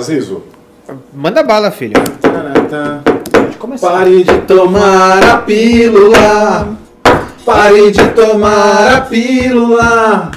Zizo. Manda bala, filho. Pare de tomar a pílula. Pare de tomar a pílula.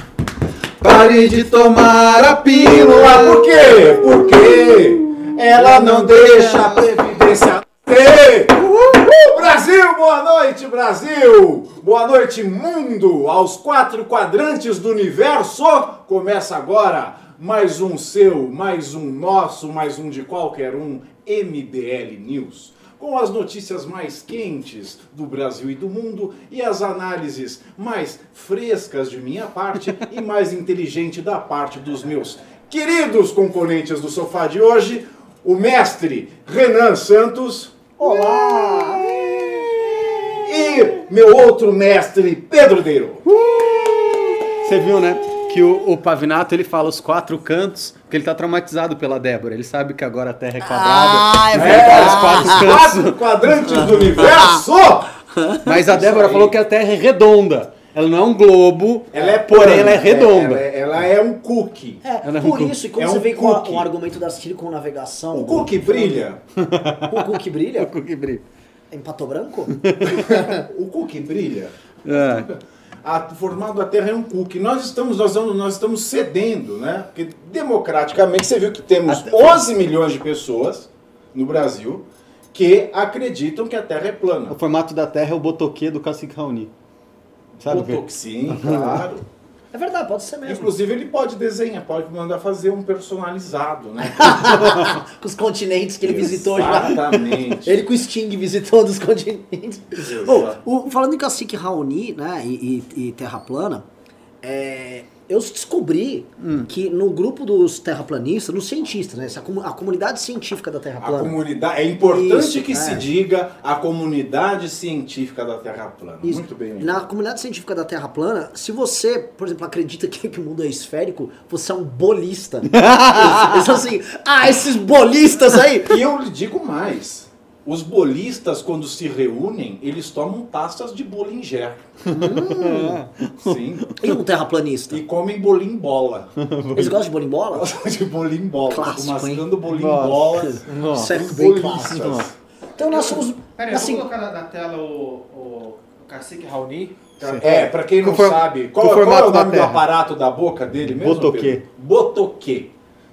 Pare de tomar a pílula. Por quê? Porque ela não deixa a previdência ter. Uhul, Brasil, boa noite, Brasil! Boa noite, mundo! Aos quatro quadrantes do universo, começa agora mais um seu, mais um nosso, mais um de qualquer um, MBL News. Com as notícias mais quentes do Brasil e do mundo e as análises mais frescas de minha parte e mais inteligente da parte dos meus queridos componentes do sofá de hoje, o mestre Renan Santos. Olá! E meu outro mestre, Pedro Deiro. Você viu, né? Que o, o Pavinato ele fala os quatro cantos, porque ele tá traumatizado pela Débora. Ele sabe que agora a Terra é quadrada. Ah, é verdade. fala os quatro cantos. Quatro quadrantes do universo! Mas a Débora falou que a Terra é redonda. Ela não é um globo, Ela é porém plana, ela é redonda. Ela, é- ela é um cookie. É, Ela é por um isso, e quando é você um vem com cookie. o argumento da circunnavegação. O cookie brilha. O cookie brilha? Que brilho. Em pato branco? O cookie brilha. É. A, o formato da Terra é um cookie. Nós estamos, nós, nós estamos cedendo, né? Porque democraticamente você viu que temos 11 milhões de pessoas no Brasil que acreditam que a Terra é plana. O formato da Terra é o botoquê do Cacique Raoni. Sabe? Botoxim, claro. É verdade, pode ser mesmo. Inclusive ele pode desenhar, pode mandar fazer um personalizado, né? Com os continentes que ele visitou já. Exatamente. Ele com o Sting visitou dos continentes. Bom, o- falando em Cacique Raoni, né, e, e- e Terra Plana, é, eu descobri Hum. que no grupo dos terraplanistas, nos cientistas, né, essa comu- a comunidade científica da Terra A Plana, comunidade, é importante Isso, que é. se diga a comunidade científica da Terra plana. Isso. Muito bem. Na comunidade científica da Terra plana, se você, por exemplo, acredita que, que o mundo é esférico, você é um bolista. Eles são assim, ah, esses bolistas aí! E eu lhe digo mais. Os bolistas, quando se reúnem, eles tomam taças de Bollinger. Sim. E um terraplanista? E comem bolim bola. Eles gostam de bolimbola? Gostam de bolim bola. Clássico, mascando bolim Nossa. bola. Isso é bem bolistas. clássico. Então nós somos, Peraí, assim, vamos colocar na, tela o, o, o Cacique Raoni. É, pra quem não sabe, qual, qual é formato o da nome do aparato da boca dele mesmo? Botoquê. Pedro? Botoquê.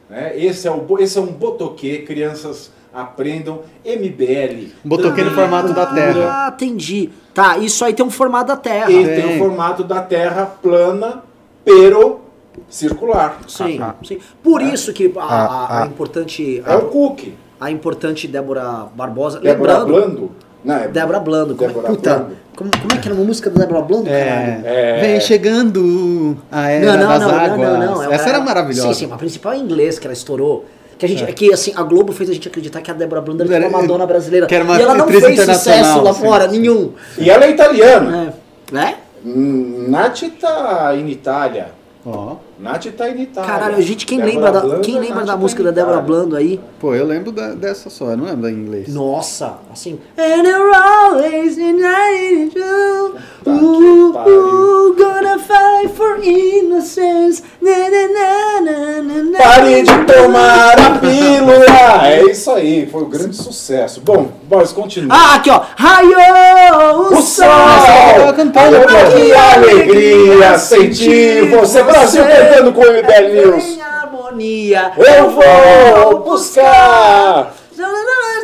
Né? Esse, é o, esse é um botoquê, crianças aprendam MBL. Botoquê no formato da Terra. ah, entendi. Tá, isso aí tem um formato da Terra. E Tem. o formato da Terra plana, pero circular. Sim, sim. Por isso que a, a- Ah, a importante, É o cookie. a importante Débora Barbosa, Débora lembrando, Blando. Não, é Débora Blando, como, Débora puta, Blando. Como, como é que era uma música da Débora Blando? É. É. Vem chegando a era Não, não, das não, não, águas. não, não. Essa Ela- era maravilhosa. Sim, sim, a principal é em inglês que ela estourou. Que a gente, é. que assim, a Globo fez a gente acreditar que a Débora Blando era Era- uma Madonna brasileira. que era uma e ela não fez sucesso lá sim, fora, nenhum. E ela é italiana. É. Né? Nath tá em Itália. Ó. Nath tá em Itália. Caralho, gente, quem Débora lembra da, quem lembra Nath da tá música da Débora. Blando aí? Pô, eu lembro da- dessa só, eu não lembro da em inglês. Nossa, assim. And you're always united you. Puta Ooh, ooh, gonna fight for innocence. Na, na, na, na, na, na. Pare de tomar a pílula! É isso aí, foi um grande sucesso. Bom, Boris, continua. Ah, aqui ó. Raiou o, o sol. sol! cantando, que alegria sentir você, Brasil, cantando com o MBL News. Em harmonia. Eu vou buscar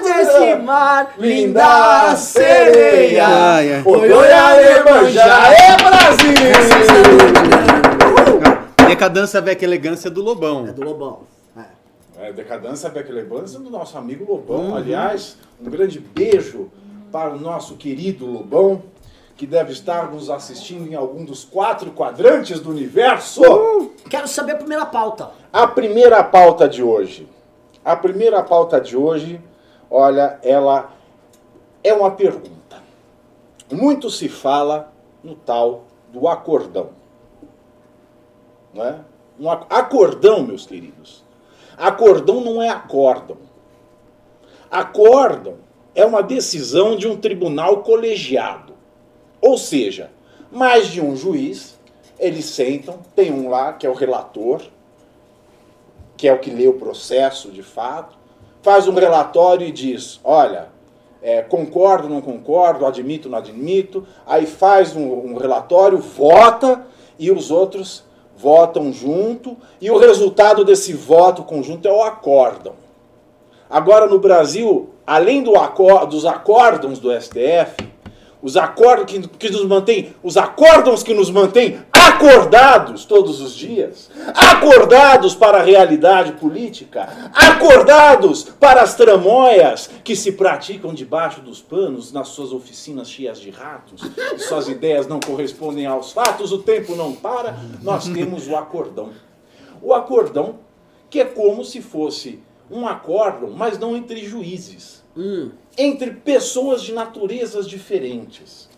Desse mar, linda sereia. Ai. Oi, oi, Alemanha, é Brasil! Decadência Vec Elegância do Lobão. É do Lobão. É. É, decadência Beck Lebança do nosso amigo Lobão. Aliás, um grande beijo para o nosso querido Lobão, que deve estar nos assistindo em algum dos quatro quadrantes do universo. Quero saber a primeira pauta. A primeira pauta de hoje. A primeira pauta de hoje, olha, ela é uma pergunta. Muito se fala no tal do acordão. Não é? Um ac- acordão, meus queridos. Acordão não é acórdão. Acórdão é uma decisão de um tribunal colegiado. Ou seja, mais de um juiz, eles sentam, tem um lá que é o relator, que é o que lê o processo de fato, faz um relatório e diz: olha, é, concordo, não concordo, admito, não admito, aí faz um, um relatório, vota e os outros votam junto e o resultado desse voto conjunto é o acórdão. Agora no Brasil, além do acor dos acórdãos do STF, os acordos que, que nos mantém, os acórdãos que nos mantêm acordados todos os dias, acordados para a realidade política, acordados para as tramóias que se praticam debaixo dos panos nas suas oficinas cheias de ratos, suas ideias não correspondem aos fatos, o tempo não para, nós temos o acordão. O acordão, que é como se fosse um acórdão, mas não entre juízes Hum. entre pessoas de naturezas diferentes,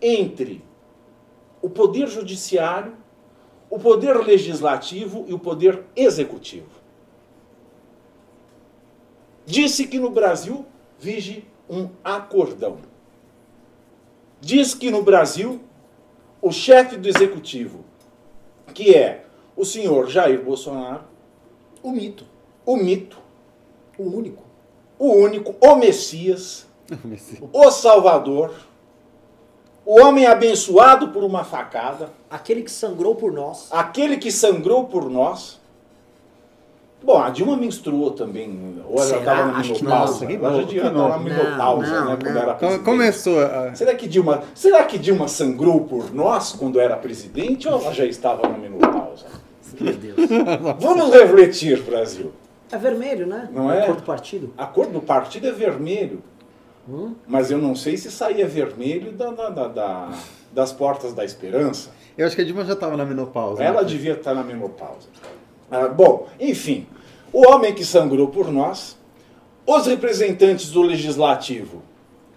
entre o poder judiciário, o poder legislativo e o poder executivo. Disse que no Brasil vige um acordão. Diz que no Brasil o chefe do executivo, que é o senhor Jair Bolsonaro, O mito. o mito, O único. O único, o Messias, o Salvador, o homem abençoado por uma facada, Aquele que sangrou por nós. aquele que sangrou por nós. Bom, a Dilma menstruou também. Ou ela Será? estava na menopausa. não. Já que estar na menopausa, Não, né? Quando era presidente. Começou a... Será que, Dilma, será que Dilma sangrou por nós quando era presidente ou ela já estava na menopausa? Meu Deus. Vamos refletir, Brasil. É vermelho, né? Não é? A cor do partido. A cor do partido é vermelho. Hum? Mas eu não sei se saía vermelho da- da- da- da- das portas da esperança. Eu acho que a Dilma já estava na menopausa. Ela né? devia estar na menopausa. Ah, bom, enfim, o homem que sangrou por nós, os representantes do legislativo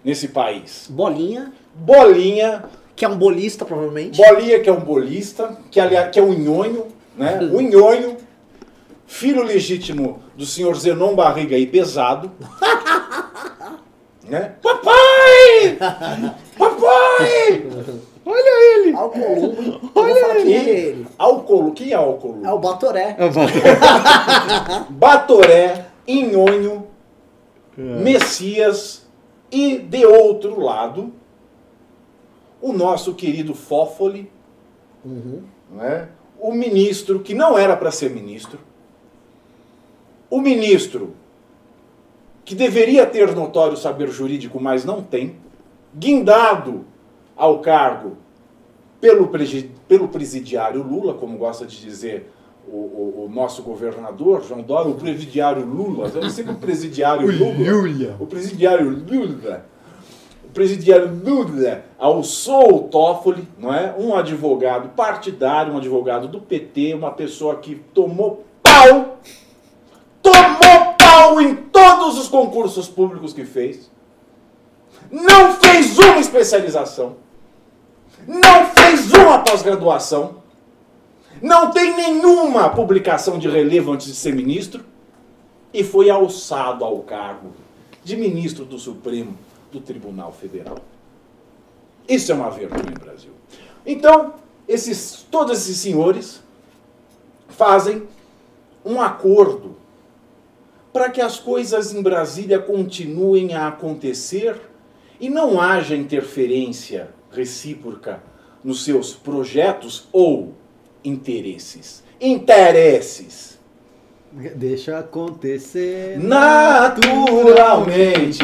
nesse país, Bolinha, Bolinha, que é um bolista, provavelmente. Bolinha que é um bolista, que, aliás, que é um nhonho, né? Um nhonho, filho legítimo do senhor Zenon Barriga e Pesado. né? Papai! Papai! Olha ele! Alcolumbre. Olha é ele. Álcoolo, quem é álcoolo? É o Batoré. Vou- Batoré, Inhonho, Messias e, de outro lado, o nosso querido Fófoli, Uhum. né? o ministro que não era para ser ministro, o ministro que deveria ter notório saber jurídico, mas não tem, guindado ao cargo pelo, pelo presidiário Lula, como gosta de dizer o, o- o nosso governador, João Dória, o presidiário Lula, eu sempre o presidiário Lula. O presidiário Lula. O presidiário Lula alçou o Toffoli, não é? Um advogado partidário, um advogado do PT, uma pessoa que tomou pau, tomou pau em todos os concursos públicos que fez, não fez uma especialização, não fez uma pós-graduação, não tem nenhuma publicação de relevo antes de ser ministro e foi alçado ao cargo de ministro do Supremo do Tribunal Federal. Isso é uma vergonha Brasil. Então, esses, todos esses senhores fazem um acordo para que as coisas em Brasília continuem a acontecer e não haja interferência recíproca nos seus projetos ou interesses. Interesses. Deixa acontecer. Naturalmente.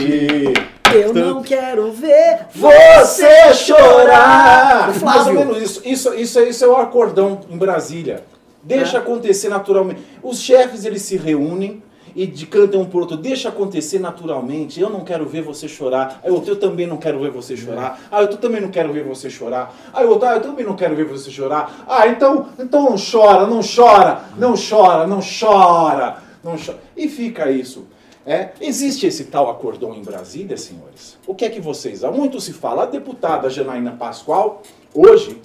Eu não quero ver Você chorar! Mais ou menos isso. Isso, isso, é- isso é o acordão em Brasília. Deixa É. acontecer naturalmente. Os chefes eles se reúnem e de cantam um pro outro. Deixa acontecer naturalmente. Eu não quero ver você chorar. Aí outro, eu também não quero ver você chorar. Ah, eu também não quero ver você chorar. Aí outro, ah, eu também não quero ver você chorar. Ah, então, então não chora, não chora, não chora, não chora, não chora. E fica isso. É, existe esse tal acordão em Brasília, senhores? O que é que vocês... Há muito se fala. A deputada Janaína Pascoal, hoje,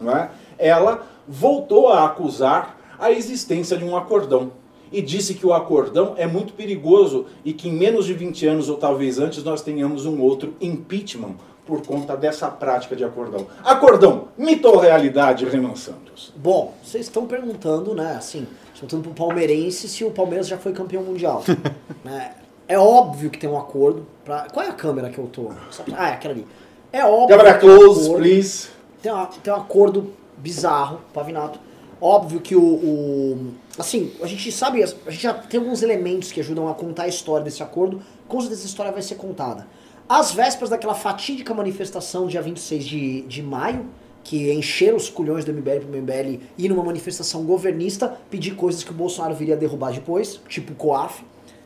não é, ela voltou a acusar a existência de um acordão. E disse que o acordão é muito perigoso e que em menos de 20 anos, ou talvez antes, nós tenhamos um outro impeachment por conta dessa prática de acordão. Acordão, mito ou realidade, Renan Santos? Bom, vocês estão perguntando, né, assim, perguntando pro palmeirense se o Palmeiras já foi campeão mundial. né? É óbvio que tem um acordo. Pra... Qual é a câmera que eu tô? Ah, é aquela ali. É óbvio. Câmera tem um close, acordo. please. Tem, uma- tem um acordo bizarro, Pavinato. Óbvio que o, o- Assim, a gente sabe, a gente já tem alguns elementos que ajudam a contar a história desse acordo. Com certeza essa história vai ser contada. Às vésperas daquela fatídica manifestação, dia 26 de, de maio, que encheram os culhões do MBL pro MBL ir numa manifestação governista, pedir coisas que o Bolsonaro viria derrubar depois, tipo o COAF,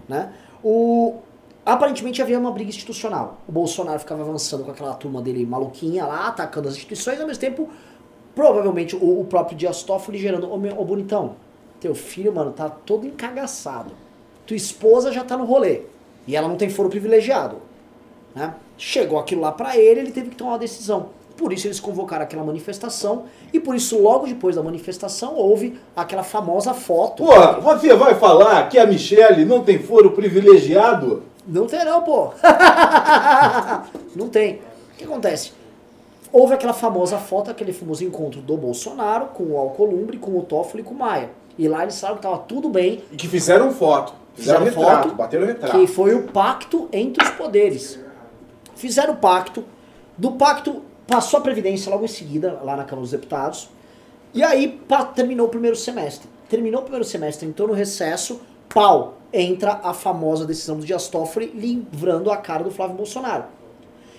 né? O, aparentemente havia uma briga institucional. O Bolsonaro ficava avançando com aquela turma dele maluquinha lá, atacando as instituições, ao mesmo tempo, provavelmente, o, o próprio Dias Toffoli gerando, ô, meu, ô bonitão, teu filho, mano, tá todo encagaçado. Tua esposa já tá no rolê. E ela não tem foro privilegiado. Né? Chegou aquilo lá pra ele, ele teve que tomar uma decisão. Por isso eles convocaram aquela manifestação, e por isso, logo depois da manifestação, houve aquela famosa foto. Pô, você vai falar que a Michelle não tem foro privilegiado? Não tem não, pô. não tem. O que acontece? Houve aquela famosa foto, aquele famoso encontro do Bolsonaro com o Alcolumbre, com o Toffoli e com o Maia. E lá eles falaram que tava tudo bem, E que fizeram foto. Fizeram, Fizeram retrato, foto, bateram retrato. que foi o pacto entre os poderes. Fizeram o pacto, do pacto passou a Previdência logo em seguida, lá na Câmara dos Deputados, e aí pa- terminou o primeiro semestre. Terminou o primeiro semestre, entrou no recesso, pau, entra a famosa decisão do Dias Toffoli livrando a cara do Flávio Bolsonaro.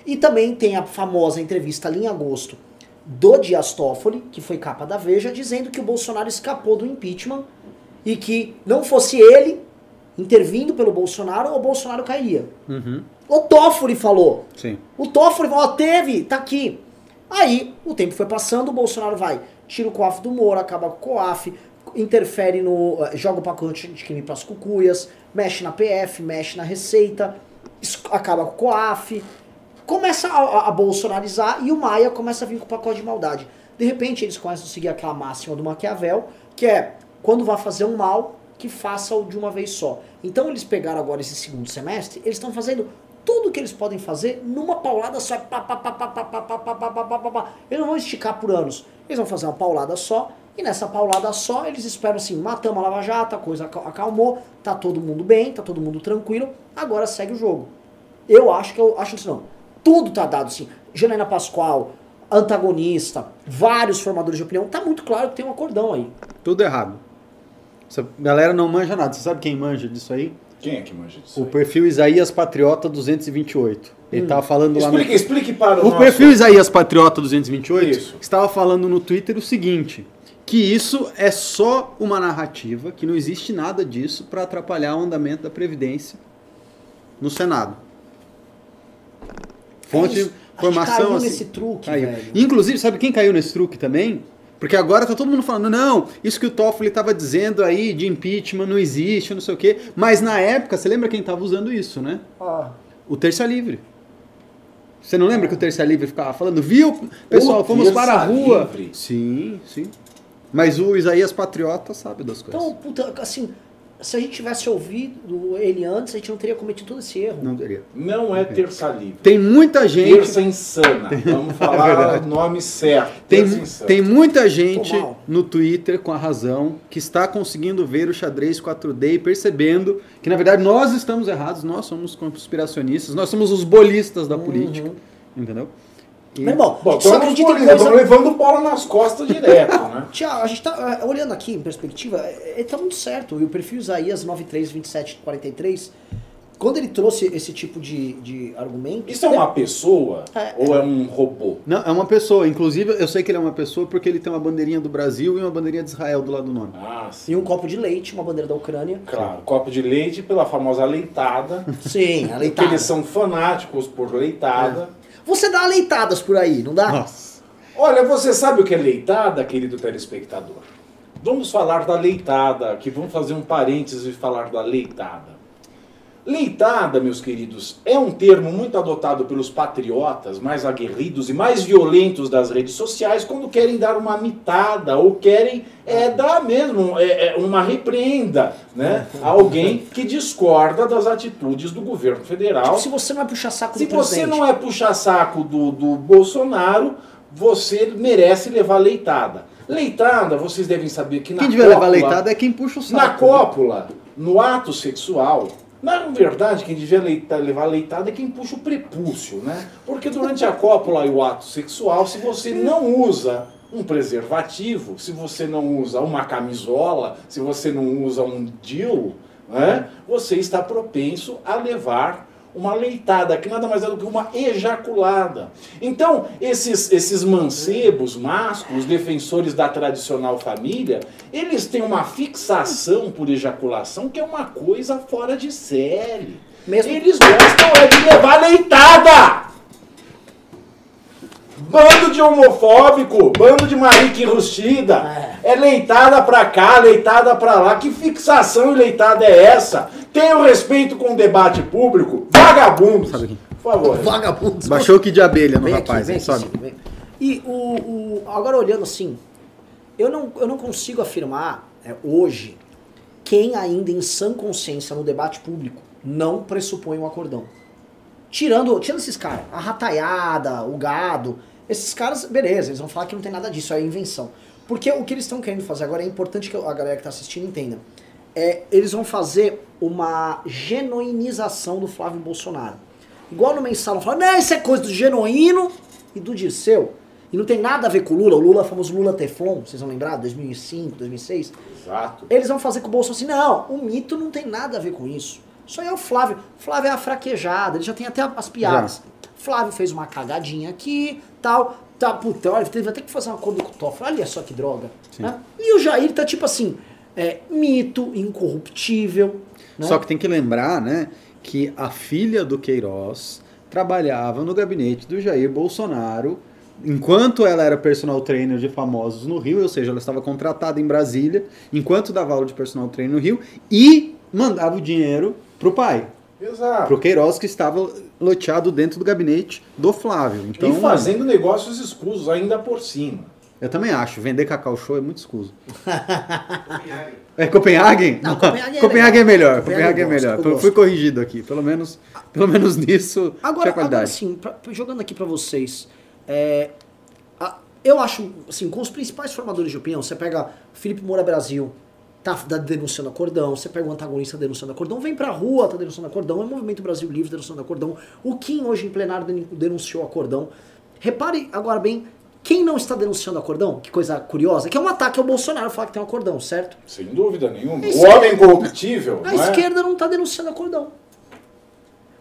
E também tem a famosa entrevista ali em agosto do Dias Toffoli, que foi capa da Veja, dizendo que o Bolsonaro escapou do impeachment e que não fosse ele intervindo pelo Bolsonaro, o Bolsonaro cairia. Uhum. O Toffoli falou. Sim. O Toffoli falou, ó, teve, tá aqui. Aí, o tempo foi passando, o Bolsonaro vai, tira o COAF do Moro, acaba com o COAF, interfere no. eh, joga o pacote de crime pras cucuias, mexe na PF, mexe na Receita, acaba com o COAF, começa a, a- bolsonarizar e o Maia começa a vir com o pacote de maldade. De repente, eles começam a seguir aquela máxima do Maquiavel, que é quando vai fazer um mal, que faça-o de uma vez só. Então, eles pegaram agora esse segundo semestre, eles estão fazendo tudo que eles podem fazer numa paulada só. Eles não vão esticar por anos. Eles vão fazer uma paulada só. E nessa paulada só, eles esperam assim, matamos a Lava Jato, a coisa acal- acalmou, tá todo mundo bem, tá todo mundo tranquilo, agora segue o jogo. Eu acho que eu acho assim, não. Tudo tá dado assim. Janaína Pascoal, antagonista, vários formadores de opinião, tá muito claro que tem um acordão aí. Tudo errado. Essa galera não manja nada. Você sabe quem manja disso aí? Quem é que manja disso? O aí? perfil Isaías Patriota 228. Ele tava falando lá no... Explique, explique para o, O nosso- perfil Isaías Patriota 228 Isso. estava falando no Twitter o seguinte: que isso é só uma narrativa, que não existe nada disso para atrapalhar o andamento da Previdência no Senado. Fonte, gente informação caiu assim. nesse truque, caiu. velho. Inclusive, sabe quem caiu nesse truque também? Porque agora tá todo mundo falando, não, isso que o Toffoli estava dizendo aí de impeachment não existe, não sei o quê. Mas na época, você lembra quem estava usando isso, né? O Terça Livre. Você não lembra que o Terça Livre ficava falando, viu, pessoal, O fomos para a rua. Livre? Sim, sim. Mas o Isaías Patriota sabe das coisas. Então, puta, assim, se a gente tivesse ouvido ele antes, a gente não teria cometido todo esse erro. Não teria. Não é terça livre. Tem muita gente. Terça insana. Vamos falar o nome certo. Tem, Terça insana. tem muita gente no Twitter, com a razão, que está conseguindo ver o xadrez 4D e percebendo que, na verdade, nós estamos errados, nós somos conspiracionistas, nós somos os bolistas da política. Entendeu? Meu irmão, Bom, só acredita em coisa... levando bola nas costas direto, né? Tiago, a gente tá é, olhando aqui em perspectiva, é, ele tá muito certo. E o perfil Isaías 932743, quando ele trouxe esse tipo de, de argumento. Isso é uma pessoa É. ou é um robô? Não, é uma pessoa. Inclusive, eu sei que ele é uma pessoa porque ele tem uma bandeirinha do Brasil e uma bandeirinha de Israel do lado do nome. Ah, sim. E um copo de leite, uma bandeira da Ucrânia. Claro, copo de leite pela famosa leitada. Sim, a porque leitada. eles são fanáticos por leitada. Você dá leitadas por aí, não dá? Nossa. Olha, você sabe o que é leitada, querido telespectador? Vamos falar da leitada, aqui vamos fazer um parênteses e falar da leitada. Leitada, meus queridos, é um termo muito adotado pelos patriotas mais aguerridos e mais violentos das redes sociais quando querem dar uma mitada ou querem é, dar mesmo é, é, uma repreenda né, a alguém que discorda das atitudes do governo federal. Tipo, se você não é puxar saco Se do você não é puxar saco do, do Bolsonaro, você merece levar leitada. Leitada, vocês devem saber que na Quem devia levar cópula- leitada é quem puxa o saco. na cópula, no ato sexual, na verdade, quem devia leita- levar leitada é quem puxa o prepúcio, né? Porque durante a cópula e o ato sexual, se você não usa um preservativo, se você não usa uma camisola, se você não usa um DIL, né? Você está propenso a levar uma leitada, que nada mais é do que uma ejaculada. Então, esses, esses mancebos, másculos, defensores da tradicional família, eles têm uma fixação por ejaculação que é uma coisa fora de série. Mesmo- Eles gostam é de levar leitada! Bando de homofóbico, bando de marica enrustida. É. leitada pra cá, leitada pra lá. Que fixação e leitada é essa? Tenha o respeito com o debate público. Vagabundos. Sabe quem? Por favor. Vagabundos. Baixou o que de abelha no Vem rapaz, aqui, vem aqui, vem. E o, o- agora olhando assim, eu não, eu não consigo afirmar é, hoje quem ainda em sã consciência no debate público não pressupõe um acordão. Tirando, tirando esses caras, a rataiada, o gado, esses caras, beleza, eles vão falar que não tem nada disso, é invenção. Porque o que eles estão querendo fazer agora é importante que a galera que está assistindo entenda. É, eles vão fazer uma genuinização do Flávio Bolsonaro. Igual no mensal, falam, não, isso é coisa do genuíno e do Dirceu. E não tem nada a ver com o Lula, o Lula, o famoso Lula Teflon, vocês vão lembrar, 2005, 2006. Exato. Eles vão fazer com o Bolsonaro assim, não, o mito não tem nada a ver com isso. Isso aí é o Flávio. Flávio é a fraquejada, ele já tem até as piadas. Flávio fez uma cagadinha aqui, tal, tá, puta, olha, teve até que fazer um acordo com o Toffoli, olha só que droga. né? E o Jair tá tipo assim, é, mito, incorruptível. Né? Só que tem que lembrar, né, que a filha do Queiroz trabalhava no gabinete do Jair Bolsonaro enquanto ela era personal trainer de famosos no Rio, ou seja, ela estava contratada em Brasília, enquanto dava aula de personal trainer no Rio e mandava o dinheiro pro pai, Exato. pro Queiroz que estava loteado dentro do gabinete do Flávio. Então, e fazendo negócios escusos ainda por cima. eu também acho, vender Cacau Show é muito escuso. É Copenhagen? Não, Copenhagen é Copenhagen é melhor. Copenhagen é gosto, melhor. Fui- gosto. Fui corrigido aqui. Pelo menos, pelo menos nisso Agora, tinha agora qualidade. sim, pra- pra- jogando aqui pra vocês, é, a- eu acho, assim, com os principais formadores de opinião, você pega Felipe Moura Brasil, tá da- denunciando acordão, você pega o antagonista denunciando acordão, vem pra rua, tá denunciando acordão, é o Movimento Brasil Livre denunciando acordão, o Kim hoje em plenário den- denunciou acordão. Repare agora bem, quem não está denunciando acordão, que coisa curiosa, que é um ataque ao Bolsonaro falar que tem um acordão, certo? Sem dúvida nenhuma. Isso o é- homem corruptível. A não é? esquerda não tá denunciando acordão.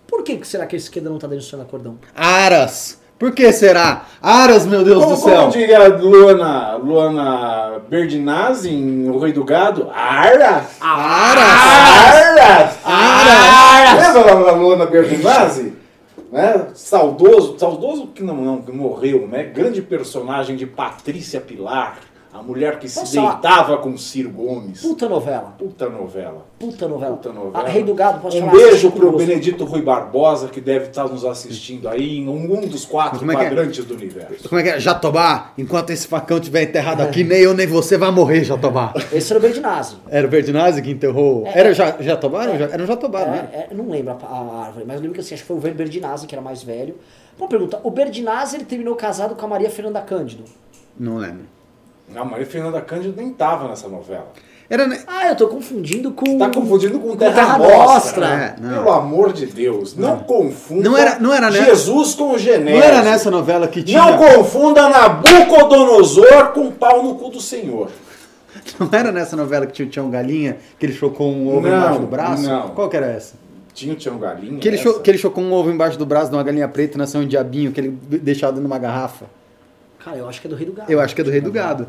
Por que será que a esquerda não tá denunciando acordão? Aras! Por que será? Aras, meu Deus Como, do céu! como diria a Luana, Luana Berdinazzi em O Rei do Gado? Aras! Aras! Aras! Lembra da Luana Berdinazzi? Né? Saudoso, saudoso que não, não, que morreu, né? Grande personagem de Patrícia Pilar, a mulher que se Posso falar? deitava com Ciro Gomes. Puta novela. Puta novela. Puta novela. Puta novela. Ah, Rei do Gado, posso um falar? beijo pro Benedito Rui Barbosa, que deve estar nos assistindo aí em um dos quatro Como é é? quadrantes do universo. Como é que é? Jatobá, enquanto esse facão estiver enterrado aqui, nem eu nem você vai morrer, Jatobá. Esse era o Berdinazzi. Era o Berdinazzi que enterrou. É, era é. o Ja- Jatobá? Era o Ja- Era o Jatobá? É, é, eu não lembro a, a árvore, mas eu lembro que assim, acho que foi o Berdinazzi, que era mais velho. Uma pergunta, o Berdinazzi ele terminou casado com a Maria Fernanda Cândido. Não lembro. A Maria Fernanda Cândido nem tava nessa novela. Era. né? Ah, eu tô confundindo com... Tá confundindo com Terra Terra Nostra. Nostra. É, não. Pelo amor de Deus, não, confunda Não era- não era, né? Jesus com o Genésio. Não era nessa novela que tinha. Não confunda Nabucodonosor com pau no cu do Senhor. Não era nessa novela que tinha o Tião Galinha, que ele chocou um ovo Não, embaixo do braço? não. Qual que era essa? Tinha o Tião Galinha. Que ele, cho- que ele chocou um ovo embaixo do braço de uma galinha preta e nasceu um diabinho que ele deixado numa garrafa. Cara, eu acho que é do Rei do Gado. Eu acho que é do Rei do Gado.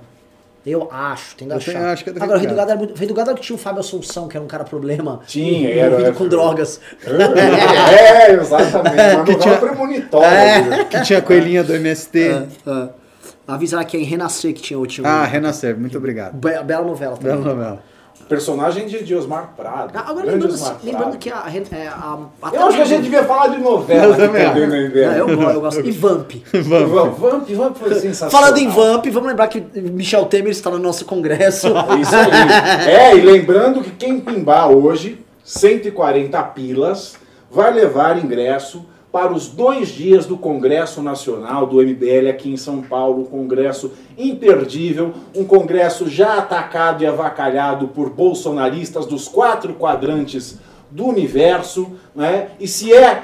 Eu acho, tem que Eu achar. tenho- acho que é do Rei Agora, o Rei do Gado. Era muito... O Rei do Gado era o que tinha o Fábio Assunção, que era um cara problema. Tinha, envolvido era- com drogas. É, exatamente. Uma Que tinha- premonitória. É, que tinha a coelhinha do MST. Ah, Avisa lá que é em Renascer que tinha o tinha Ah, Renascer, muito obrigado. Be- Bela novela também. Bela novela. Personagem de, de Osmar Prado. Ah, Agora, lembrando, Osmar lembrando Prado. que a, é, a, a Eu acho que a gente devia falar de novela Eu também eu, gosto, eu gosto. E Vamp. Vamp, Vamp, Vamp foi sensacional. Falando em Vamp, vamos lembrar que Michel Temer está no nosso congresso. É Isso aí. É, e lembrando que quem pimbar hoje, 140 pilas, vai levar ingresso para os dois dias do Congresso Nacional do MBL aqui em São Paulo, um congresso imperdível, um congresso já atacado e avacalhado por bolsonaristas dos quatro quadrantes do universo, né? E se é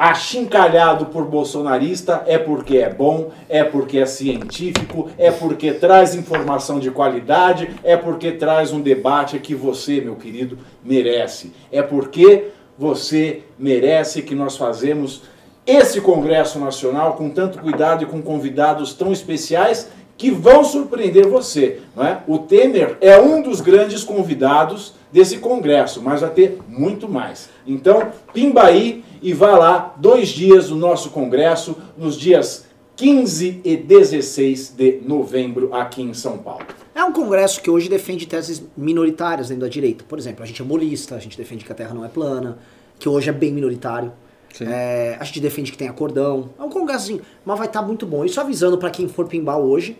achincalhado por bolsonarista é porque é bom, é porque é científico, é porque traz informação de qualidade, é porque traz um debate que você, meu querido, merece. É porque você merece que nós fazemos esse Congresso Nacional com tanto cuidado e com convidados tão especiais que vão surpreender você. Não é? O Temer é um dos grandes convidados desse congresso, mas vai ter muito mais. Então, pimba aí e vá lá, dois dias do nosso congresso, nos dias 15 e 16 de novembro, aqui em São Paulo. É um congresso que hoje defende teses minoritárias dentro da direita. Por exemplo, a gente é molista, a gente defende que a Terra não é plana, que hoje é bem minoritário. É, a gente defende que tenha cordão. É um congresso assim, mas vai estar muito bom. Isso avisando para quem for pimbar hoje.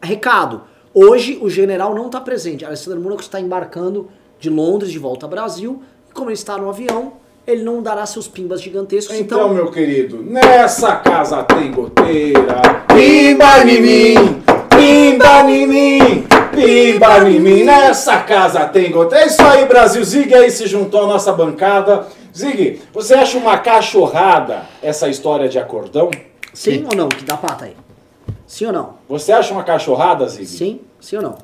Recado, hoje o general não está presente. Alessandro Mônaco está embarcando de Londres de volta ao Brasil. E como ele está no avião, ele não dará seus pimbas gigantescos. Então, Então, meu querido, nessa casa tem goteira. Pimba em mim, pimba em mim, pimba em mim. Nessa casa tem goteira. É isso aí, Brasil. Zig aí se juntou à nossa bancada. Zig, você acha uma cachorrada essa história de acordão? sim ou não? Que dá pata aí. Sim ou não? Você acha uma cachorrada, Zig? Sim, sim ou não?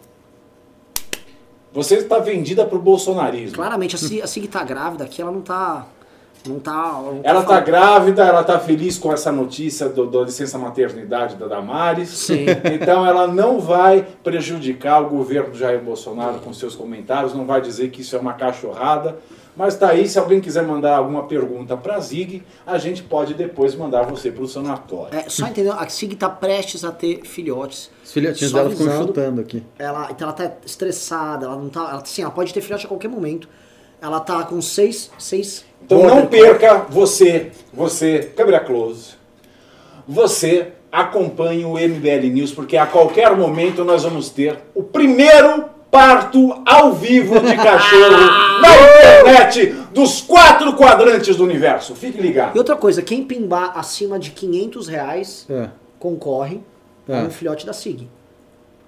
Você está vendida pro bolsonarismo. Claramente, a Sig, a Sig tá grávida aqui, ela não tá. Não tá. não Ela tá falando- grávida, ela tá feliz com essa notícia do, da licença maternidade da Damares. Sim. Então ela não vai prejudicar o governo do Jair Bolsonaro com seus comentários, não vai dizer que isso é uma cachorrada. Mas tá aí, se alguém quiser mandar alguma pergunta pra Zig, a gente pode depois mandar você pro sanatório. É, só entendeu? A Sig tá prestes a ter filhotes. Os filhotinhos Só dela ficam chutando aqui. Ela, então ela tá estressada, ela não tá. Ela, sim, ela pode ter filhote a qualquer momento. Ela tá com seis. seis Então não border perca, você, você, câmera close, você acompanhe o MBL News, porque a qualquer momento nós vamos ter o primeiro parto ao vivo de cachorro na internet dos quatro quadrantes do universo. Fique E ligado. outra coisa, quem pimbar acima de 500 reais É. concorre a É. um filhote da Sig.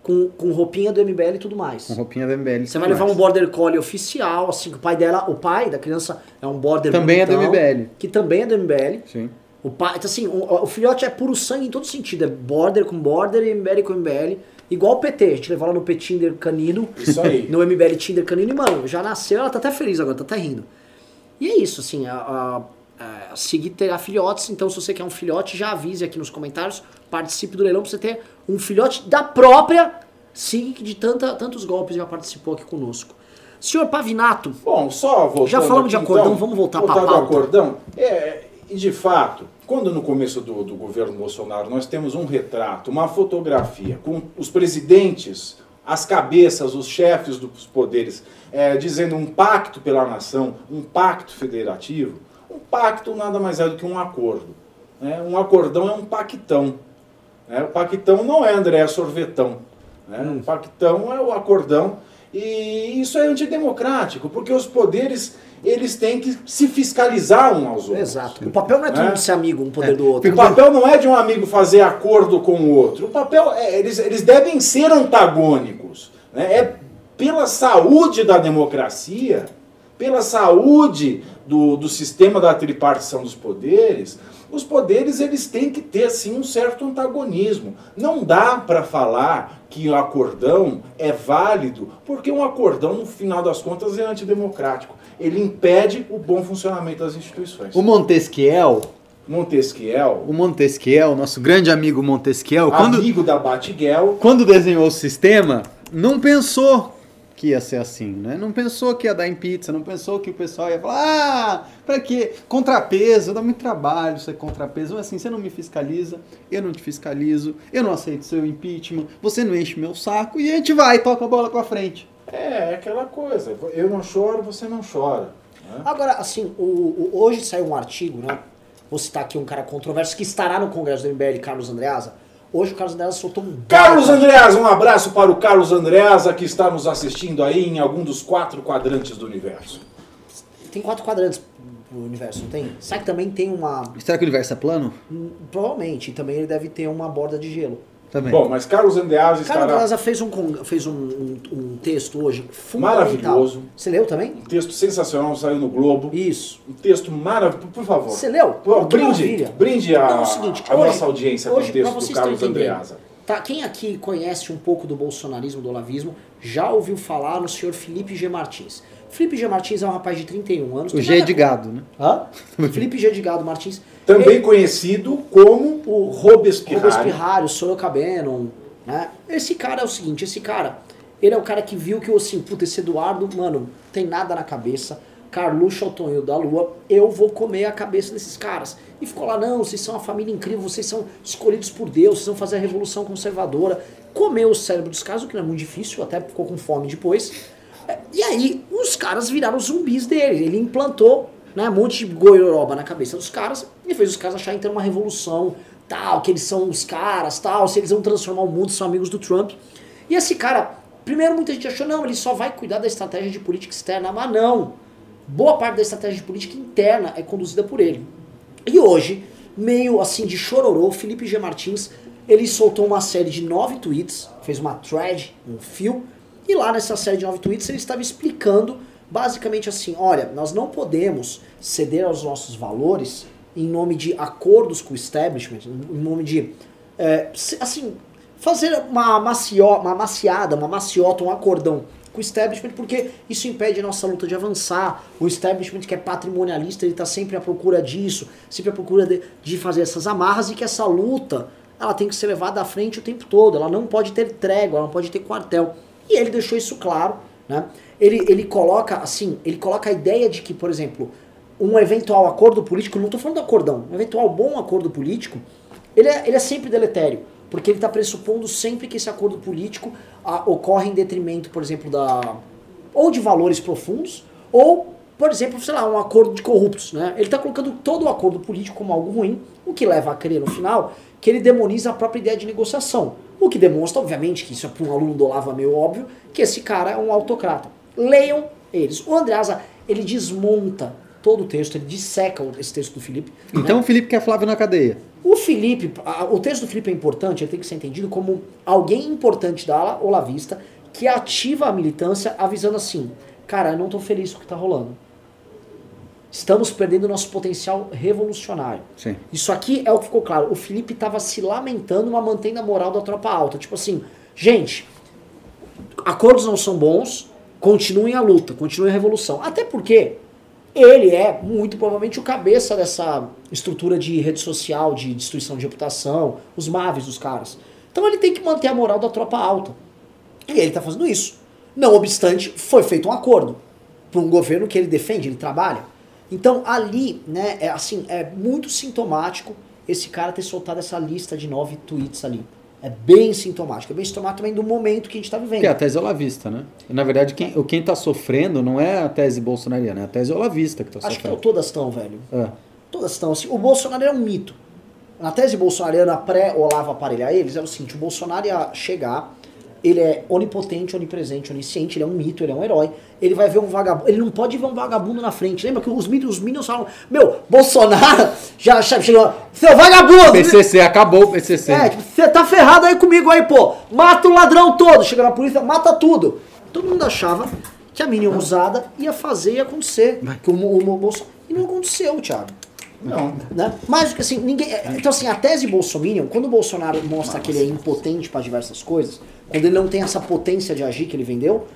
Com, com roupinha do MBL e tudo mais. Com roupinha da MBL. Você vai levar um border collie oficial, assim, que o pai dela, o pai da criança é um border Também é do MBL. Que também é do MBL. Sim. O pai, então, assim, o, o filhote é puro sangue em todo sentido. É border com border e MBL com MBL. Igual o PT, a gente levou ela no Petinder canino. Isso aí. No MBL Tinder canino e, mano, já nasceu, ela tá até feliz agora, tá até rindo. E é isso, assim, a, a, a Sig terá filhotes, então se você quer um filhote, já avise aqui nos comentários, participe do leilão pra você ter um filhote da própria Sig, que de tanta, tantos golpes já participou aqui conosco. Senhor Pavinato, Bom, só voltando Já falamos de aqui, acordão, então, vamos voltar pra voltando ao pauta. acordão. É, e de fato, quando no começo do, do governo Bolsonaro nós temos um retrato, uma fotografia com os presidentes, as cabeças, os chefes dos poderes, é, dizendo um pacto pela nação, um pacto federativo, um pacto nada mais é do que um acordo. né? Um acordão é um pactão. né? O pactão não é André Sorvetão. Né? O pactão é o acordão. E isso é antidemocrático, porque os poderes eles têm que se fiscalizar um aos outros. exato. O papel não é todo É. mundo ser amigo um poder do outro. O papel não é de um amigo fazer acordo com o outro. O papel é, eles, eles devem ser antagônicos. né? É pela saúde da democracia, pela saúde do, do sistema da tripartição dos poderes, os poderes eles têm que ter sim um certo antagonismo. Não dá para falar que o acordão é válido, porque um acordão, no final das contas, é antidemocrático. Ele impede o bom funcionamento das instituições. O Montesquiel, Montesquiel, o Montesquiel, nosso grande amigo Montesquiel, quando, amigo da Batiguel, quando desenhou o sistema, não pensou que ia ser assim, né? Não pensou que ia dar em pizza, não pensou que o pessoal ia falar, ah, pra quê? Contrapeso, dá muito trabalho ser contrapeso. Assim, você não me fiscaliza, eu não te fiscalizo, eu não aceito seu impeachment, você não enche meu saco e a gente vai, toca a bola pra frente. É, é aquela coisa. Eu não choro, você não chora. né? Agora, assim, o, o- hoje saiu um artigo, né? Vou citar aqui um cara controverso que estará no Congresso do MBL, Carlos Andreasa. Hoje o Carlos Andreasa soltou um. Carlos Andreasa, um abraço para o Carlos Andreasa que está nos assistindo aí em algum dos quatro quadrantes do universo. Tem quatro quadrantes no universo, não tem? Será que também tem uma. Será que o universo é plano? Hum, Provavelmente, e também ele deve ter uma borda de gelo. Também. Bom, mas Carlos Andreasa Carlos estará Andreasa fez, um, fez um, um, um texto hoje. Maravilhoso. Você leu também? um texto sensacional, saiu no Globo. Isso. Um texto maravilhoso, por favor. Você leu? Pô, brinde, brinde a, Não, é seguinte, a hoje- nossa audiência com o hoje, texto do Carlos Andreasa. Tá, quem aqui conhece um pouco do bolsonarismo, do olavismo, já ouviu falar no senhor Felipe G. Martins. Felipe G. Martins é um rapaz de 31 anos. o G é de gado, né? Hã? Felipe G. de Gado Martins. Também Ele- conhecido como o Robespierre. Robespierre, Sorocabenon, né? Esse cara é o seguinte, esse cara, ele é o cara que viu que, assim, puta, esse Eduardo, mano, tem nada na cabeça, Carluxo Tonho da Lua, eu vou comer a cabeça desses caras. E ficou lá, não, vocês são uma família incrível, vocês são escolhidos por Deus, vocês vão fazer a revolução conservadora. Comeu o cérebro dos caras, o que não é muito difícil, até ficou com fome depois. E aí, os caras viraram zumbis dele. Ele implantou né, um monte de goioroba na cabeça dos caras e fez os caras acharem tem uma revolução, tal, que eles são os caras, tal, se eles vão transformar o mundo, são amigos do Trump. E esse cara, primeiro muita gente achou, não, ele só vai cuidar da estratégia de política externa, mas não. Boa parte da estratégia de política interna é conduzida por ele. E hoje, meio assim de chororô, Felipe G. Martins, ele soltou uma série de nove tweets, fez uma thread, um fio, e lá nessa série de nove tweets ele estava explicando basicamente assim, olha, nós não podemos ceder aos nossos valores em nome de acordos com o establishment, em nome de, é, assim, fazer uma, macio, uma maciada, uma maciota, um acordão com o establishment, porque isso impede a nossa luta de avançar. O establishment que é patrimonialista, ele está sempre à procura disso, sempre à procura de, de fazer essas amarras e que essa luta ela tem que ser levada à frente o tempo todo, ela não pode ter trégua, ela não pode ter quartel. E ele deixou isso claro, né? Ele, ele coloca assim, ele coloca a ideia de que, por exemplo, um eventual acordo político, não estou falando do acordão, um eventual bom acordo político, ele é, ele é sempre deletério, porque ele está pressupondo sempre que esse acordo político ah, ocorre em detrimento, por exemplo, da ou de valores profundos, ou, por exemplo, sei lá, um acordo de corruptos. Né? Ele está colocando todo o acordo político como algo ruim, o que leva a crer no final que ele demoniza a própria ideia de negociação. O que demonstra, obviamente, que isso é para um aluno do Olavo é meio óbvio, que esse cara é um autocrata. Leiam eles. O Andreasa, ele desmonta todo o texto, ele disseca esse texto do Felipe. né? Então o Felipe quer Flávio na cadeia. O Felipe, o texto do Felipe é importante, ele tem que ser entendido como alguém importante da ala olavista que ativa a militância avisando assim, cara, eu não tô feliz com o que tá rolando. Estamos perdendo nosso potencial revolucionário. Sim. Isso aqui é o que ficou claro. O Felipe tava se lamentando, mas mantendo a moral da tropa alta. Tipo assim, gente, acordos não são bons, continuem a luta, continuem a revolução. Até porque ele é muito provavelmente o cabeça dessa estrutura de rede social, de destruição de reputação, os maves dos caras. Então ele tem que manter a moral da tropa alta. E ele está fazendo isso. Não obstante, foi feito um acordo para um governo que ele defende, ele trabalha. Então ali, né, é assim, é muito sintomático esse cara ter soltado essa lista de nove tweets ali. É bem sintomático, é bem sintomático também do momento que a gente está vivendo. Que é a tese olavista, né? Na verdade, quem, o- quem tá sofrendo não é a tese bolsonariana, é a tese olavista que tá Acho que sofrendo. todas estão, velho. É. Todas estão assim. O Bolsonaro é um mito. Na tese bolsonariana pré-Olavo aparelhar eles, é o seguinte: o Bolsonaro ia chegar, ele é onipotente, onipresente, onisciente, ele é um mito, ele é um herói. Ele vai ver um vagabundo. Ele não pode ver um vagabundo na frente. Lembra que os mitos, os minions falam: Meu, Bolsonaro já che- chegou. Seu vagabundo! PCC, acabou o PCC. É, tipo, você tá ferrado aí comigo aí, pô. Mata o ladrão todo. Chega na polícia, mata tudo. Todo mundo achava que a minion usada ia fazer e acontecer. Que o, o, o Bolsonaro. E não aconteceu, Thiago Não. né? Mas assim, ninguém. é, Então, assim, a tese Bolsominion, quando o Bolsonaro mostra que ele é impotente para diversas coisas, quando ele não tem essa potência de agir que ele vendeu,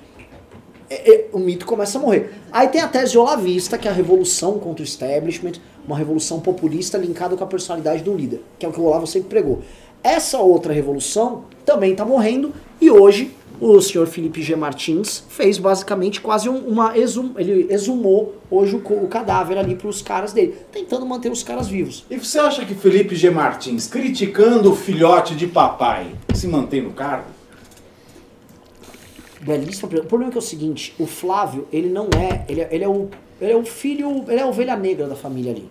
é- é, o mito começa a morrer. Aí tem a tese olavista, que é a revolução contra o establishment, uma revolução populista linkada com a personalidade do líder, que é o que o Olavo sempre pregou. Essa outra revolução também está morrendo e hoje o senhor Felipe G. Martins fez basicamente quase um- uma exum, ele exumou hoje o, o cadáver ali para os caras dele, tentando manter os caras vivos. E você acha que Felipe G. Martins, criticando o filhote de papai, se mantém no cargo? Belíssima pergunta. O problema é que é o seguinte, o Flávio, ele não é, ele é, ele é o, ele é o filho, ele é a ovelha negra da família ali.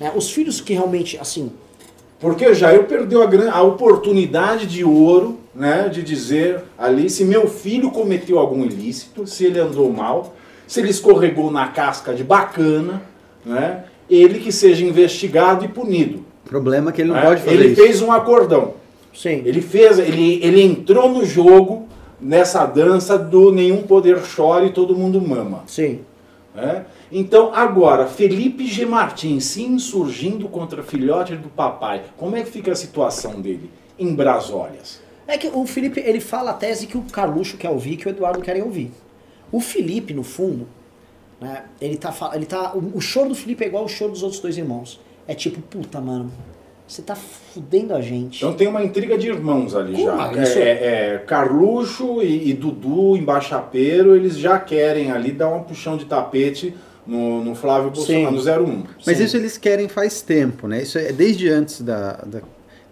né? Os filhos que realmente, assim, Porque o Jair perdeu a, a oportunidade de ouro, né, de dizer ali se meu filho cometeu algum ilícito, se ele andou mal, se ele escorregou na casca de bacana, né, ele que seja investigado e punido. Problema é que ele não né? pode fazer ele isso. fez um acordão. sim. Ele fez, ele, ele entrou no jogo nessa dança do nenhum poder chora e todo mundo mama. Sim. né? Então, agora, Felipe G. Martins se insurgindo contra filhote do papai, como é que fica a situação dele em Brasólias? É que o Felipe, ele fala a tese que o Carluxo quer ouvir que o Eduardo querem ouvir. O Felipe, no fundo, né, ele tá, ele tá, o, o choro do Felipe é igual ao choro dos outros dois irmãos. É tipo, puta, mano, você tá fudendo a gente. Então tem uma intriga de irmãos ali Como? já. É, Isso- é- é Carluxo e, e Dudu, embaixapeiro, eles já querem ali dar um puxão de tapete no, no Flávio Bolsonaro, no 01. Mas Sim. isso eles querem faz tempo, né? Isso é desde antes da, da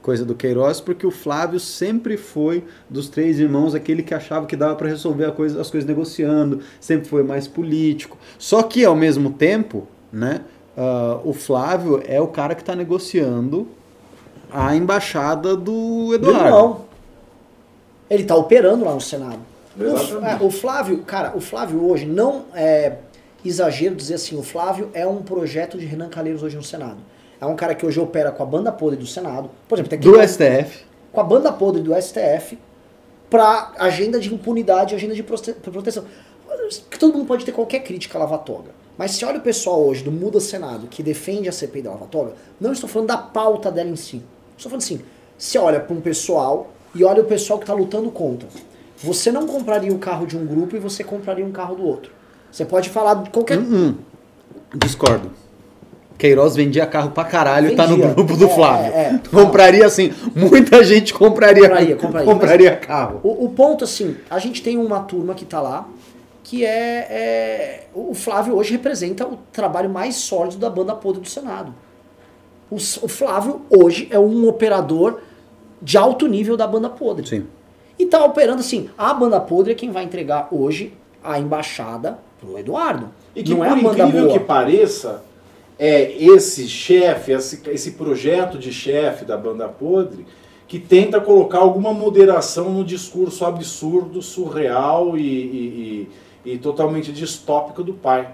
coisa do Queiroz, porque o Flávio sempre foi dos três irmãos aquele que achava que dava para resolver a coisa- as coisas negociando, sempre foi mais político. Só que ao mesmo tempo, né? ah, o Flávio é o cara que está negociando a embaixada do Do Eduardo. irmão. Ele tá operando lá no Senado. Exatamente. o Flávio, cara, o Flávio hoje não é exagero dizer assim, o Flávio é um projeto de Renan Calheiros hoje no Senado. É um cara que hoje opera com a banda podre do Senado. Por exemplo, tem que Do STF. com a banda podre do STF para agenda de impunidade, agenda de prote- proteção. Que todo mundo pode ter qualquer crítica à Lava Toga. Mas se olha o pessoal hoje do Muda Senado que defende a CPI da Lava Toga, não estou falando da pauta dela em si. Estou falando assim, você olha para um pessoal e olha o pessoal que está lutando contra. Você não compraria o carro de um grupo e você compraria um carro do outro. Você pode falar de qualquer... Hum, hum. Discordo. Queiroz vendia carro pra caralho e tá no Vendia. grupo do É, Flávio. é, é. Compraria assim, muita gente compraria, Compraria, compraria. compraria carro. O, o ponto, assim, a gente tem uma turma que tá lá, que é, é- O Flávio hoje representa o trabalho mais sólido da banda podre do Senado. O, o Flávio hoje é um operador de alto nível da banda podre. Sim. E tá operando assim, a banda podre é quem vai entregar hoje a embaixada pro Eduardo. E que Não por é a banda incrível boa. que pareça, é esse chefe, esse, esse projeto de chefe da banda podre, que tenta colocar alguma moderação no discurso absurdo, surreal e, e- e- e totalmente distópico do pai.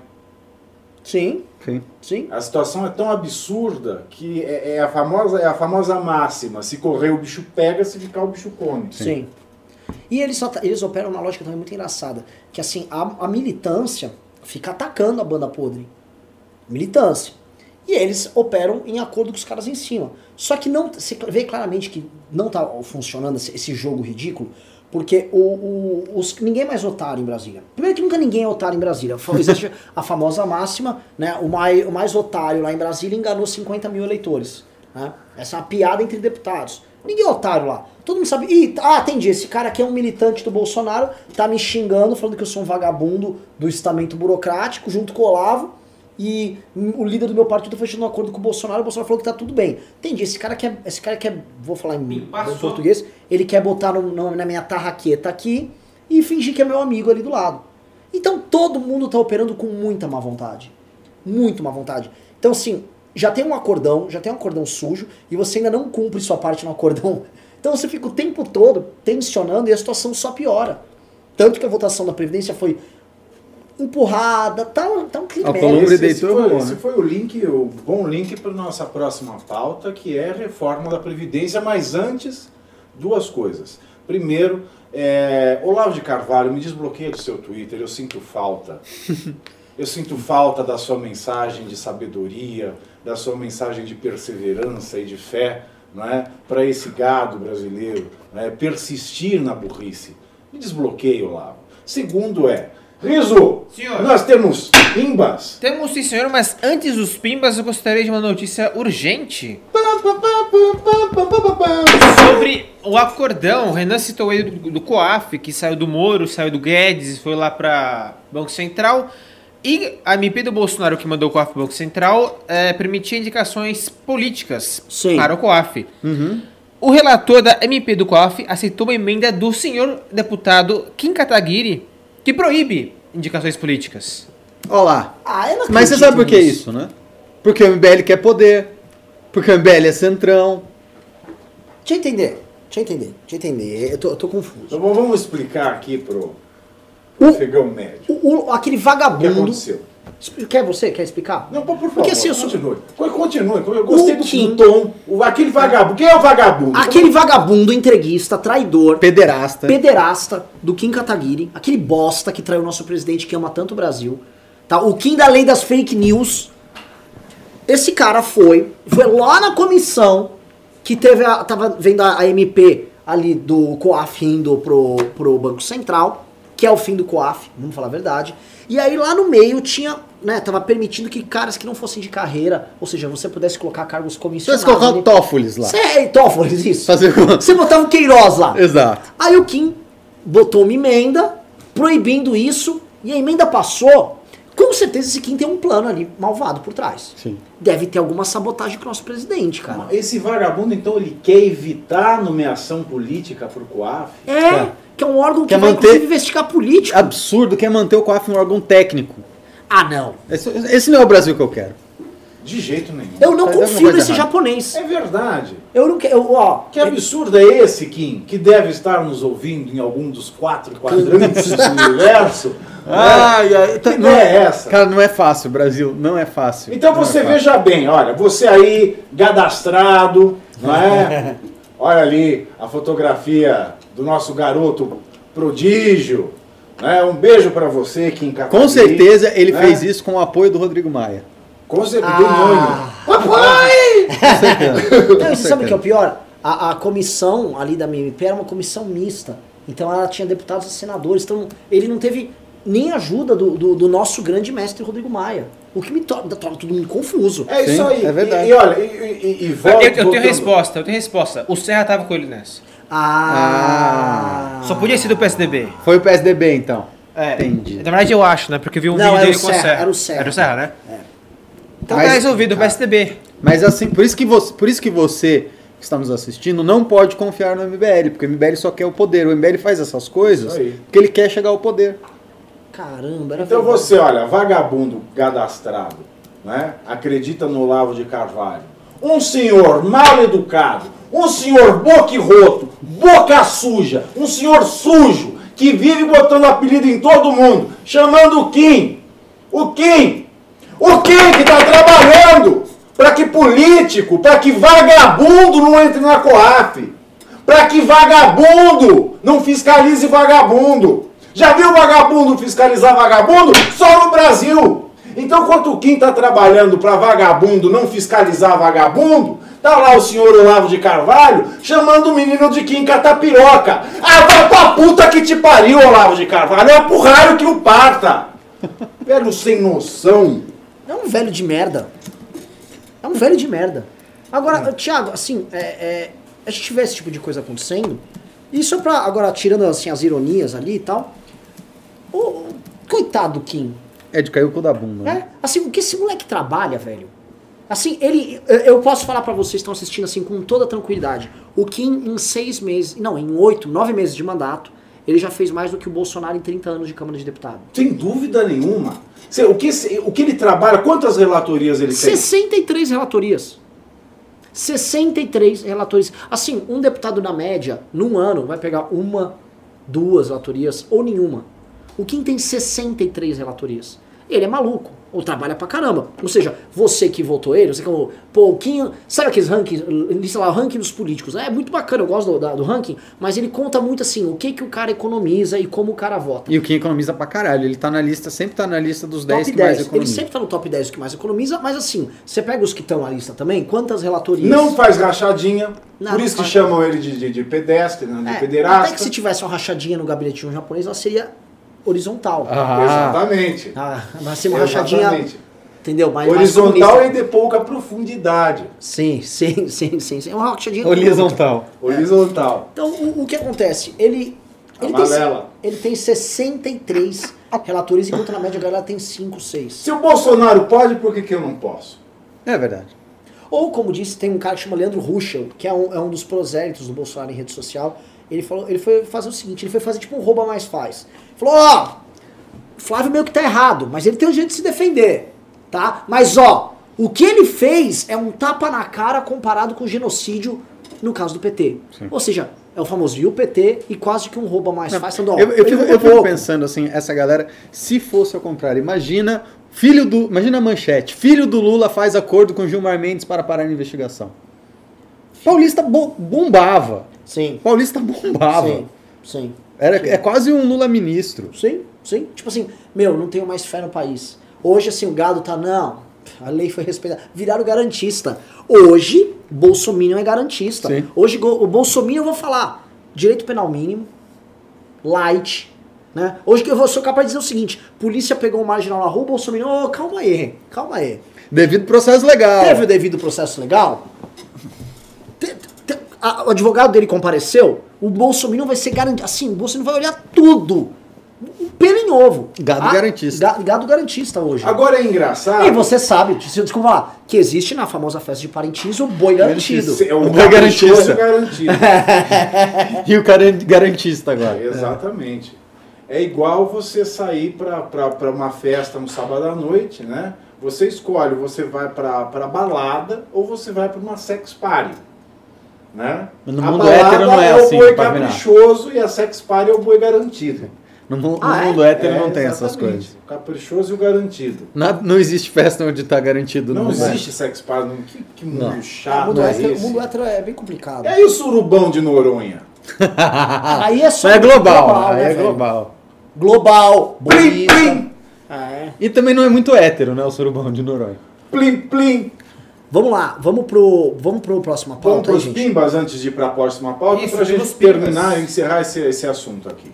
Sim, Sim. sim. A situação é tão absurda que é, é a, famosa, é a famosa máxima: se correr o bicho pega, se ficar o bicho come. Sim. E eles, só, eles operam uma lógica também muito engraçada. Que assim, a, a militância fica atacando a banda podre. Militância. E eles operam em acordo com os caras em cima. Só que não se vê claramente que não tá funcionando esse, jogo ridículo, porque o, o- os, ninguém é mais otário em Brasília. Primeiro que nunca ninguém é otário em Brasília. Existe a famosa máxima, né? O mais, o mais otário lá em Brasília enganou 50 mil eleitores. Né? Essa é uma piada entre deputados. Ninguém é otário lá. Todo mundo sabe. Ih, ah, entendi. Esse cara aqui é um militante do Bolsonaro, tá me xingando, falando que eu sou um vagabundo do estamento burocrático, junto com o Olavo. E o líder do meu partido foi fechando um acordo com o Bolsonaro, o Bolsonaro falou que tá tudo bem. Entendi, esse cara quer. Esse cara quer. Vou falar em, português. Ele quer botar no- no- na minha tarraqueta aqui e fingir que é meu amigo ali do lado. Então todo mundo tá operando com muita má vontade. Muito má vontade. Então, assim, já tem um acordão, já tem um acordão sujo, e você ainda não cumpre sua parte no acordão. Então você fica o tempo todo tensionando e a situação só piora. Tanto que a votação da Previdência foi empurrada, tá, tá um clima. A Colômbia Esse, esse deitou foi, esse né? foi o link, o bom link para nossa próxima pauta, que é a reforma da Previdência, mas antes, duas coisas. Primeiro, é, Olavo de Carvalho, me desbloqueia do seu Twitter, eu sinto falta. Eu sinto falta da sua mensagem de sabedoria, da sua mensagem de perseverança e de fé, não é? Para esse gado brasileiro, é? persistir na burrice. Me desbloqueia, Olavo. Segundo é, Riso, Senhor. nós temos pimbas. Temos sim, senhor, mas antes dos pimbas eu gostaria de uma notícia urgente sobre o acordão. O Renan citou ele do, do COAF, que saiu do Moro, saiu do Guedes e foi lá para Banco Central. E a MP do Bolsonaro, que mandou o COAF para o Banco Central, é, permitia indicações políticas Sim. para o COAF. O relator da MP do COAF aceitou uma emenda do senhor deputado Kim Kataguiri, que proíbe indicações políticas. Olha lá. Ah, eu não Mas você sabe por que nisso. isso, né? Porque o MBL quer poder. Porque o MBL é centrão. Deixa eu entender. Deixa eu entender. Deixa eu entender. Eu tô, eu tô confuso. Então vamos explicar aqui pro O- afegão médio. O- o- aquele O que vagabundo. aconteceu? Quer você? Quer explicar? Não, por favor, Porque assim, eu sou- continue. Co- Continue. Eu gostei O do, tom. O, aquele vagabundo. Quem é o vagabundo? Aquele vagabundo entreguista, traidor, Pederasta. pederasta do Kim Kataguiri, aquele bosta que traiu o nosso presidente que ama tanto o Brasil, tá? O Kim da lei das fake news. Esse cara foi, foi lá na comissão que teve a, tava vendo a, a MP ali do COAF indo pro, pro Banco Central, que é o fim do COAF, vamos falar a verdade. E aí lá no meio tinha, né, tava permitindo que caras que não fossem de carreira, ou seja, você pudesse colocar cargos comissionados. colocar ali. o Toffoli lá. Cê é Toffoli, isso. Fazer. Você botava o Queiroz lá. Exato. Aí o Kim botou uma emenda proibindo isso e a emenda passou. Com certeza esse Kim tem um plano ali malvado por trás. Sim. Deve ter alguma sabotagem com o nosso presidente, cara. Esse vagabundo, então, ele quer evitar a nomeação política pro COAF? É, Tá. Que é um órgão que Quer vai manter- inclusive investigar político. Absurdo quer manter o COAF um órgão técnico. Ah, não. Esse, esse não é o Brasil que eu quero. De jeito nenhum. Eu não Faz confio nesse errada. japonês. É verdade. Eu não quero. Ó, Que absurdo é esse, Kim, que deve estar nos ouvindo em algum dos quatro quadrantes do universo? Ai, ai, Que ideia é essa? Cara, não é fácil, Brasil. Não é fácil. Então Não é você fácil. veja bem, olha, você aí, cadastrado, não é? Olha ali a fotografia do nosso garoto prodígio. Né? Um beijo pra você, Kim Kataguiri. Com certeza ele né? fez isso com o apoio do Rodrigo Maia. Com certeza, Ah. do. Papai! Não, e você sabe o que é o pior? A, a comissão ali da MMP era uma comissão mista. Então ela tinha deputados e senadores. Então ele não teve nem ajuda do, do, do nosso grande mestre Rodrigo Maia. O que me torna, torna todo mundo confuso. É isso Sim, aí. é verdade. E, e olha, e, e, e Eu, volta, eu tenho voltando. resposta, eu tenho resposta. O Serra tava com ele nessa. Ah. Só podia ser do PSDB. Foi o PSDB, então. É. Entendi. Na verdade eu acho, né? Porque eu vi um Não, vídeo dele o com o Serra, Serra. era o Serra. Era o Serra, né? Então Mas- tá resolvido, o PSDB. Mas assim, por isso que você, por isso que você que está nos assistindo não pode confiar no MBL, porque o MBL só quer o poder. O MBL faz essas coisas porque ele quer chegar ao poder. Caramba, era Então verdade. você, olha, vagabundo cadastrado, né? Acredita no Olavo de Carvalho. Um senhor mal educado, um senhor boquirroto, boca suja, um senhor sujo, que vive botando apelido em todo mundo, chamando o Kim. O Kim! O Kim que tá trabalhando para que político, para que vagabundo não entre na COAF. Para que vagabundo não fiscalize vagabundo. Já viu vagabundo fiscalizar vagabundo? Só no Brasil. Então, enquanto o Kim tá trabalhando para vagabundo não fiscalizar vagabundo, tá lá o senhor Olavo de Carvalho chamando o menino de Kim Catapiroca. Ah, vai pra puta que te pariu, Olavo de Carvalho. É pro raio que o parta. Velho sem noção. É um velho de merda. É um velho de merda. Agora, Thiago, assim, é, é, a gente tiver esse tipo de coisa acontecendo, e só pra, agora, tirando assim, as ironias ali e tal, o, coitado do Kim, É de cair o cu da bunda. né? né? Assim, o que esse moleque trabalha, velho? Assim, ele. eu- posso falar pra vocês que estão assistindo assim com toda tranquilidade. O Kim, em seis meses. Não, em oito, nove meses de mandato, ele já fez mais do que o Bolsonaro em 30 anos de Câmara de Deputado. Sem dúvida nenhuma. O que, o que ele trabalha, quantas relatorias ele tem? 63 relatorias. 63 relatorias. Assim, um deputado na média, num ano, vai pegar uma, duas relatorias ou nenhuma. O Kim tem 63 relatorias. Ele é maluco, ou trabalha pra caramba. Ou seja, você que votou ele, você que falou, pô, o Kim, sabe aqueles rankings, lista lá, o ranking dos políticos? É muito bacana, eu gosto do, da- do ranking, mas ele conta muito assim, o que que o cara economiza e como o cara vota. E o Kim economiza pra caralho. Ele tá na lista, sempre tá na lista dos 10 Top que mais 10. Ele sempre tá no top 10 que mais economiza, mas assim, você pega os que estão na lista também, quantas relatorias? Não faz rachadinha, Não, por isso não que faz. chamam ele de, de, de pedestre, né, de É, pederasta. até que se tivesse uma rachadinha no gabinete de um japonês, ela seria horizontal. Ah, Exatamente. Ah, mas ser uma rachadinha, Exatamente. entendeu? Mais, mais Horizontal comunista. e de pouca profundidade. Sim, sim, sim, sim, sim. É uma rachadinha horizontal. Horizontal. Então, o, o que acontece? Ele, ele, tem, ele tem 63 relatorias, enquanto na média a galera tem 5, 6. Se o Bolsonaro pode, por que, que eu não posso? É verdade. Ou, como disse, tem um cara que chama Leandro Ruschel, que é um, é um dos prosélitos do Bolsonaro em rede social. Ele falou, ele foi fazer o seguinte, ele foi fazer tipo um rouba mais faz. Falou, ó, Flávio meio que tá errado, mas ele tem o jeito de se defender, tá? Mas ó, o que ele fez é um tapa na cara comparado com o genocídio no caso do PT. Ou seja, é o famoso e o PT e quase que um roubo a mais ó, Eu, eu fico, eu fico pensando assim, essa galera, se fosse ao contrário, imagina filho do, imagina a manchete, filho do Lula faz acordo com Gilmar Mendes para parar a investigação. Paulista bo- bombava. Sim. Paulista bombava. Sim. Sim. Era, é quase um Lula ministro. Sim, sim. Tipo assim, meu, não tenho mais fé no país. Hoje, assim, o gado tá, não, a lei foi respeitada. Viraram garantista. Hoje, Bolsonaro é garantista. Sim. Hoje, o Bolsonaro, eu vou falar, direito penal mínimo, light, né? Hoje que eu vou sou capaz de dizer o seguinte, polícia pegou um marginal na rua, o Bolsonaro, ô, calma aí, calma aí. Devido processo legal. Teve o devido processo legal? A- o advogado dele compareceu, o Bolsonaro vai ser garantido. Assim, o Bolsonaro vai olhar tudo. Um pelo em ovo. Gado garantista. ga- Gado garantista hoje. Agora é engraçado. e você sabe, desculpa lá, que existe na famosa festa de Parintins o boi garantido. É o O boi garantista. garantido. E o cara é garantista agora. Exatamente. É igual você sair para uma festa no sábado à noite, né? Você escolhe, você vai para balada ou você vai para uma sex party. Né? Mas no mundo hétero não é o assim, boi Pavinato. caprichoso e a sex party é o boi garantido. No, no Ah, é? mundo hétero É, não tem essas coisas. O caprichoso e o garantido. Na- não existe festa onde tá garantido. Não mundo existe sex party. não- Que, que mundo Não. o, chato mundo é hétero, o mundo hétero é bem complicado. E aí o surubão de Noronha? Aí é só é global, aí né, é velho? global. Global, Plim, plim, É. E também não é muito hétero, né, o surubão de Noronha. plim, plim. Vamos lá, vamos pro, vamos pro próximo Vamos pauta para aí, os pimbas antes de ir para a próxima pauta, para a gente terminar e encerrar esse, esse assunto aqui.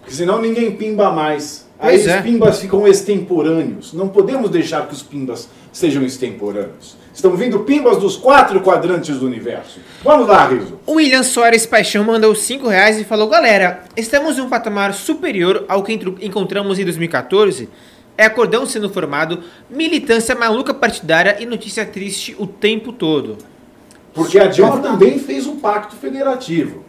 Porque senão ninguém pimba mais. Aí Pois os é. pimbas ficam extemporâneos. Não podemos deixar que os pimbas sejam extemporâneos. Estão vindo pimbas dos quatro quadrantes do universo. Vamos lá, Riso. O William Soares Paixão mandou 5 reais e falou: Galera, estamos em um patamar superior ao que encontramos em 2014. É acordão sendo formado, militância maluca partidária e notícia triste o tempo todo. Porque a Dilma também fez um pacto federativo.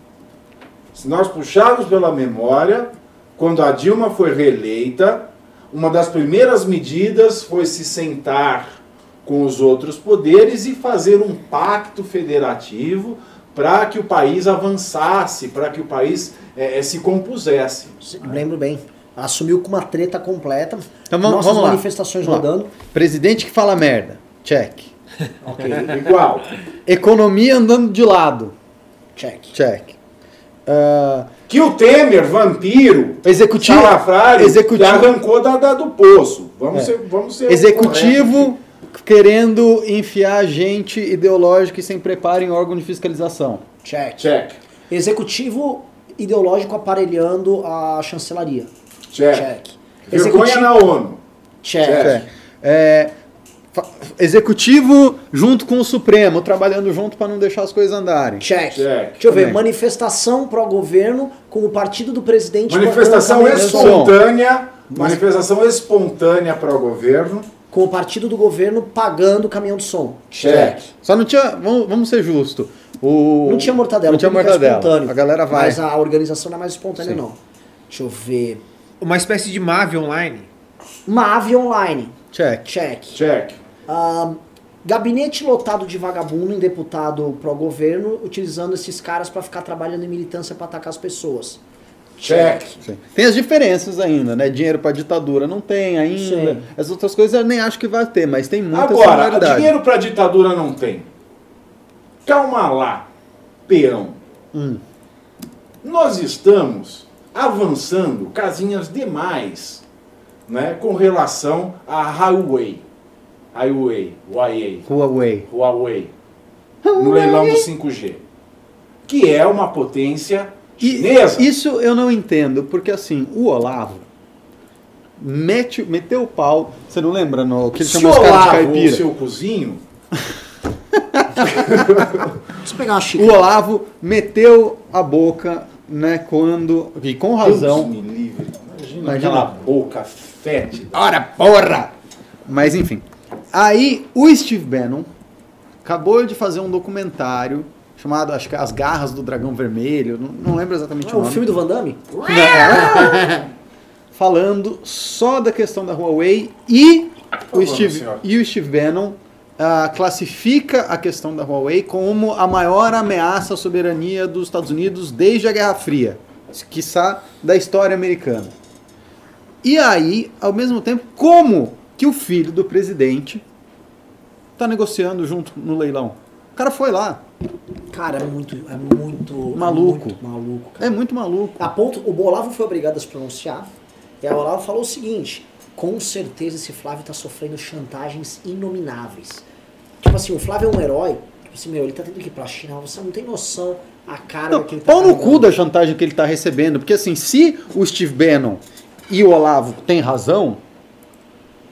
Se nós puxarmos pela memória, quando a Dilma foi reeleita, uma das primeiras medidas foi se sentar com os outros poderes e fazer um pacto federativo para que o país avançasse, para que o país eh, eh, se compusesse. Lembro bem. Assumiu com uma treta completa. Então vamos, Nossas vamos manifestações Vamos rodando. Presidente que fala merda. Check. Ok, Igual. Economia andando de lado. check. Check. Ah, Que o Temer, vampiro, executivo. salafrário, executivo. que arrancou da, da- do poço. Vamos É. ser, vamos ser Executivo querendo enfiar gente ideológica e sem preparo em órgão de fiscalização. Check. Check. Executivo ideológico aparelhando a chancelaria. Check. Check. Vergonha Executivo- na ONU. Check. Check. É. É, executivo junto com o Supremo, trabalhando junto para não deixar as coisas andarem. Check. Check. Deixa eu ver. Também. Manifestação pró-governo com o partido do presidente. Manifestação espontânea. Manifestação espontânea para o governo. Com o partido do governo pagando caminhão de som. Check. Só não tinha. Vamos, vamos ser justos. O, Não tinha mortadela. Não tinha o é mortadela. espontâneo. A galera vai. Mas a organização não é mais espontânea, Sim. não. Deixa eu ver. Uma espécie de MAV online. Mave online. Check. Check. Check. Ahn, gabinete lotado de vagabundo em deputado pró-governo, utilizando esses caras pra ficar trabalhando em militância pra atacar as pessoas. Check. Sim. Tem as diferenças ainda, né? Dinheiro para ditadura não tem ainda. Sim. As outras coisas eu nem acho que vai ter, mas tem muita Agora, dinheiro para ditadura não tem. Calma lá, peão. Hum. Nós estamos avançando casinhas demais né, com relação à Huawei. Huawei, Huawei, Huawei. Huawei, no leilão do 5G, que é uma potência E chinesa. isso eu não entendo, porque assim, o Olavo mete, meteu o pau. Você não lembra no que ele Se chamou os caras de Olavo, o caipira? seu cozinho, Deixa eu pegar uma O xícara. Olavo meteu a boca, né, quando. E com razão. Deus me livre. Imagina, Imagina. aquela boca fétida. Ora, porra! Mas enfim. Aí o Steve Bannon acabou de fazer um documentário chamado, acho que As Garras do Dragão Vermelho. Não, não lembro exatamente É o o nome. filme do Van Damme? Não, é. falando só da questão da Huawei e Por o Steve, e o Steve Bannon ah, classifica a questão da Huawei como a maior ameaça à soberania dos Estados Unidos desde a Guerra Fria, quiçá da história americana. E aí, ao mesmo tempo, como que o filho do presidente está negociando junto no leilão? O cara foi lá. Cara, é muito, é muito Maluco. muito maluco, cara. É muito maluco. A ponto, o Olavo foi obrigado a se pronunciar. E o Olavo falou o seguinte: com certeza esse Flávio tá sofrendo chantagens inomináveis. Tipo assim, o Flávio é um herói. Tipo assim, meu, ele tá tendo que ir pra China, você não tem noção a cara Não, que ele tá pau no carregando. cu da chantagem que ele tá recebendo. Porque assim, se o Steve Bannon e o Olavo têm razão,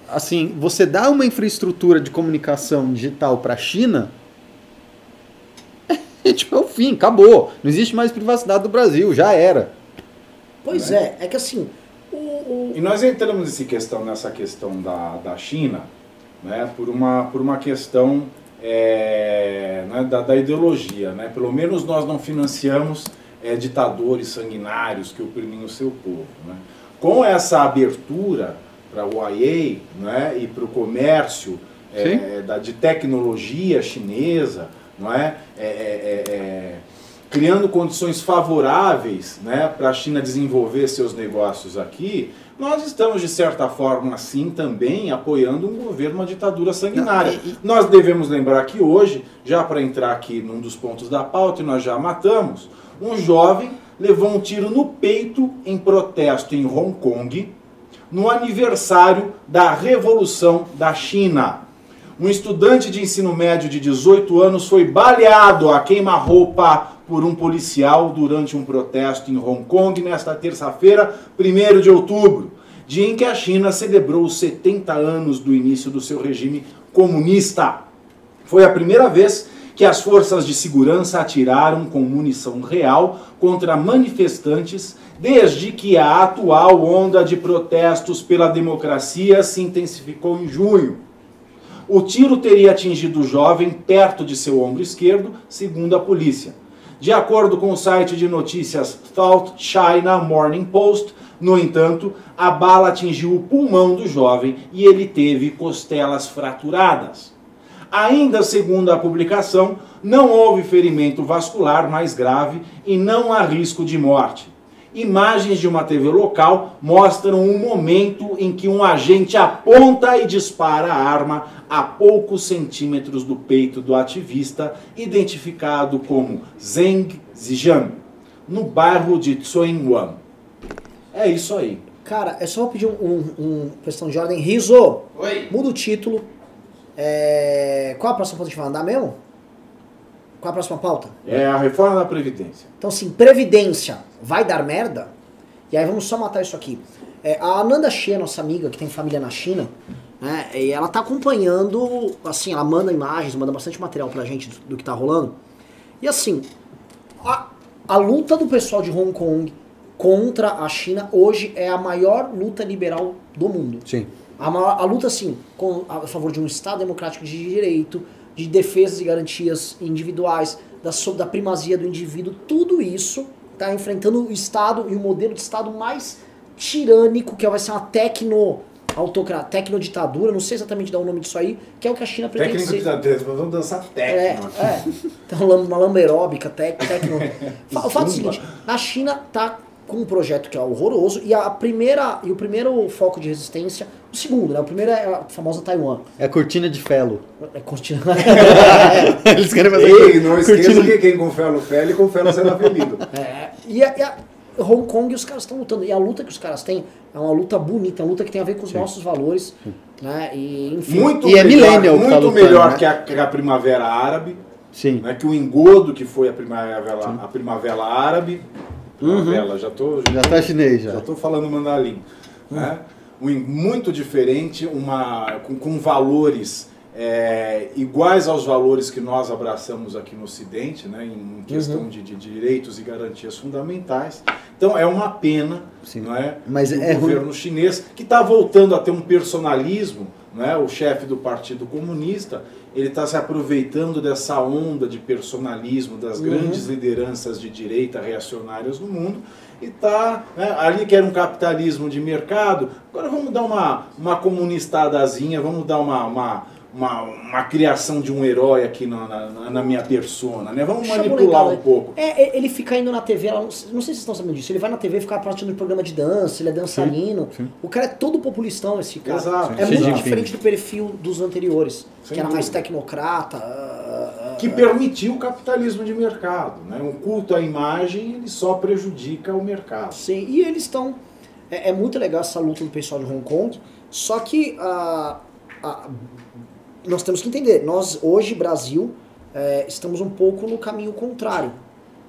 assim, você dá uma infraestrutura de comunicação digital pra China, é tipo, é o fim, acabou. Não existe mais privacidade do Brasil, já era. Pois é, é que assim, E nós entramos nesse questão, nessa questão da, da China né, por, uma, por uma questão é, né, da, da ideologia. Né? Pelo menos nós não financiamos é, ditadores sanguinários que oprimem o seu povo. Né? Com essa abertura para o Huawei né, e para o comércio é, da, de tecnologia chinesa, não é? Criando condições favoráveis né, para a China desenvolver seus negócios aqui, nós estamos, de certa forma, assim, também apoiando um governo, uma ditadura sanguinária. Não, e- Nós devemos lembrar que hoje, já para entrar aqui num dos pontos da pauta, e nós já matamos, um jovem levou um tiro no peito em protesto em Hong Kong, no aniversário da Revolução da China. Um estudante de ensino médio de 18 anos foi baleado a queima-roupa por um policial durante um protesto em Hong Kong nesta terça-feira, 1 de outubro, dia em que a China celebrou os 70 anos do início do seu regime comunista. Foi a primeira vez que as forças de segurança atiraram com munição real contra manifestantes desde que a atual onda de protestos pela democracia se intensificou em junho. O tiro teria atingido o jovem perto de seu ombro esquerdo, segundo a polícia. De acordo com o site de notícias South China Morning Post, no entanto, a bala atingiu o pulmão do jovem e ele teve costelas fraturadas. Ainda segundo a publicação, não houve ferimento vascular mais grave e não há risco de morte. Imagens de uma TV local mostram um momento em que um agente aponta e dispara a arma a poucos centímetros do peito do ativista, identificado como Zheng Zijian, no bairro de Tsuenwan. É isso aí. cara, é só pedir um, um, um questão de ordem. Riso, Oi. muda o título. É, Qual a próxima pauta que a gente vai andar mesmo? Qual a próxima pauta? É a reforma da Previdência. Então, assim, Previdência vai dar merda? E aí vamos só matar isso aqui. É, a Ananda Xie, nossa amiga, que tem família na China, né, e ela tá acompanhando, assim, ela manda imagens, manda bastante material pra gente do, do que tá rolando. E assim, a, a luta do pessoal de Hong Kong contra a China hoje é a maior luta liberal do mundo. Sim. A, maior- a luta, assim, com, a favor de um Estado democrático de direito, de defesas e garantias individuais, da, da primazia do indivíduo, tudo isso está enfrentando o Estado e o modelo de Estado mais tirânico, que vai ser uma tecno autocracia, tecnoditadura, não sei exatamente dar o nome disso aí, que é o que a China pretende Técnico ser. de dança, vamos dançar É, técnico aqui. é. Então, uma lamba aeróbica, tec, tecno. O fato é o seguinte, a China tá com um projeto que é horroroso e a primeira e o primeiro foco de resistência, o segundo, né? O primeiro é a famosa Taiwan. É cortina de felo. É continuar. Eles querem fazer Ei, não esqueça cortina que quem com fé no fé, ele com fé no será ferido. É, e, a, e a Hong Kong os caras estão lutando. E a luta que os caras têm é uma luta bonita, é uma luta que tem a ver com os nossos valores. Né? E, enfim. Muito E é melhor, millennial que tá muito lutando, melhor né? que, a, que a Primavera Árabe, Sim. né, que o engodo que foi a Primavera, a primavera Árabe. Primavera, já tô, Já tá chinês já. já tô falando mandarim. Né? Um, muito diferente, uma, com, com valores é, iguais aos valores que nós abraçamos aqui no Ocidente, né, em questão de, de direitos e garantias fundamentais. Então é uma pena Sim. não é, Mas do é ruim. governo chinês que está voltando a ter um personalismo né, o chefe do Partido Comunista, ele está se aproveitando dessa onda de personalismo das Uhum. grandes lideranças de direita reacionárias no mundo e está ali que era um capitalismo de mercado, agora vamos dar uma, uma comunistadazinha, vamos dar uma, uma, uma, uma criação de um herói aqui na, na, na minha persona, né? Vamos manipular um pouco. É, é, ele fica indo na TV, não, não sei se vocês estão sabendo disso, ele vai na TV ficar participando de programa de dança, ele é dançarino. O cara é todo populistão, esse cara. Exato. É Sim, muito sim. diferente do perfil dos anteriores, Sem que era mais tecnocrata. ah, ah, que permitiu o capitalismo de mercado. Né? Um culto à imagem ele só prejudica o mercado. Sim, e eles estão. É, é muito legal essa luta do pessoal de Hong Kong, só que ah, ah, nós temos que entender, nós hoje, Brasil, eh, estamos um pouco no caminho contrário.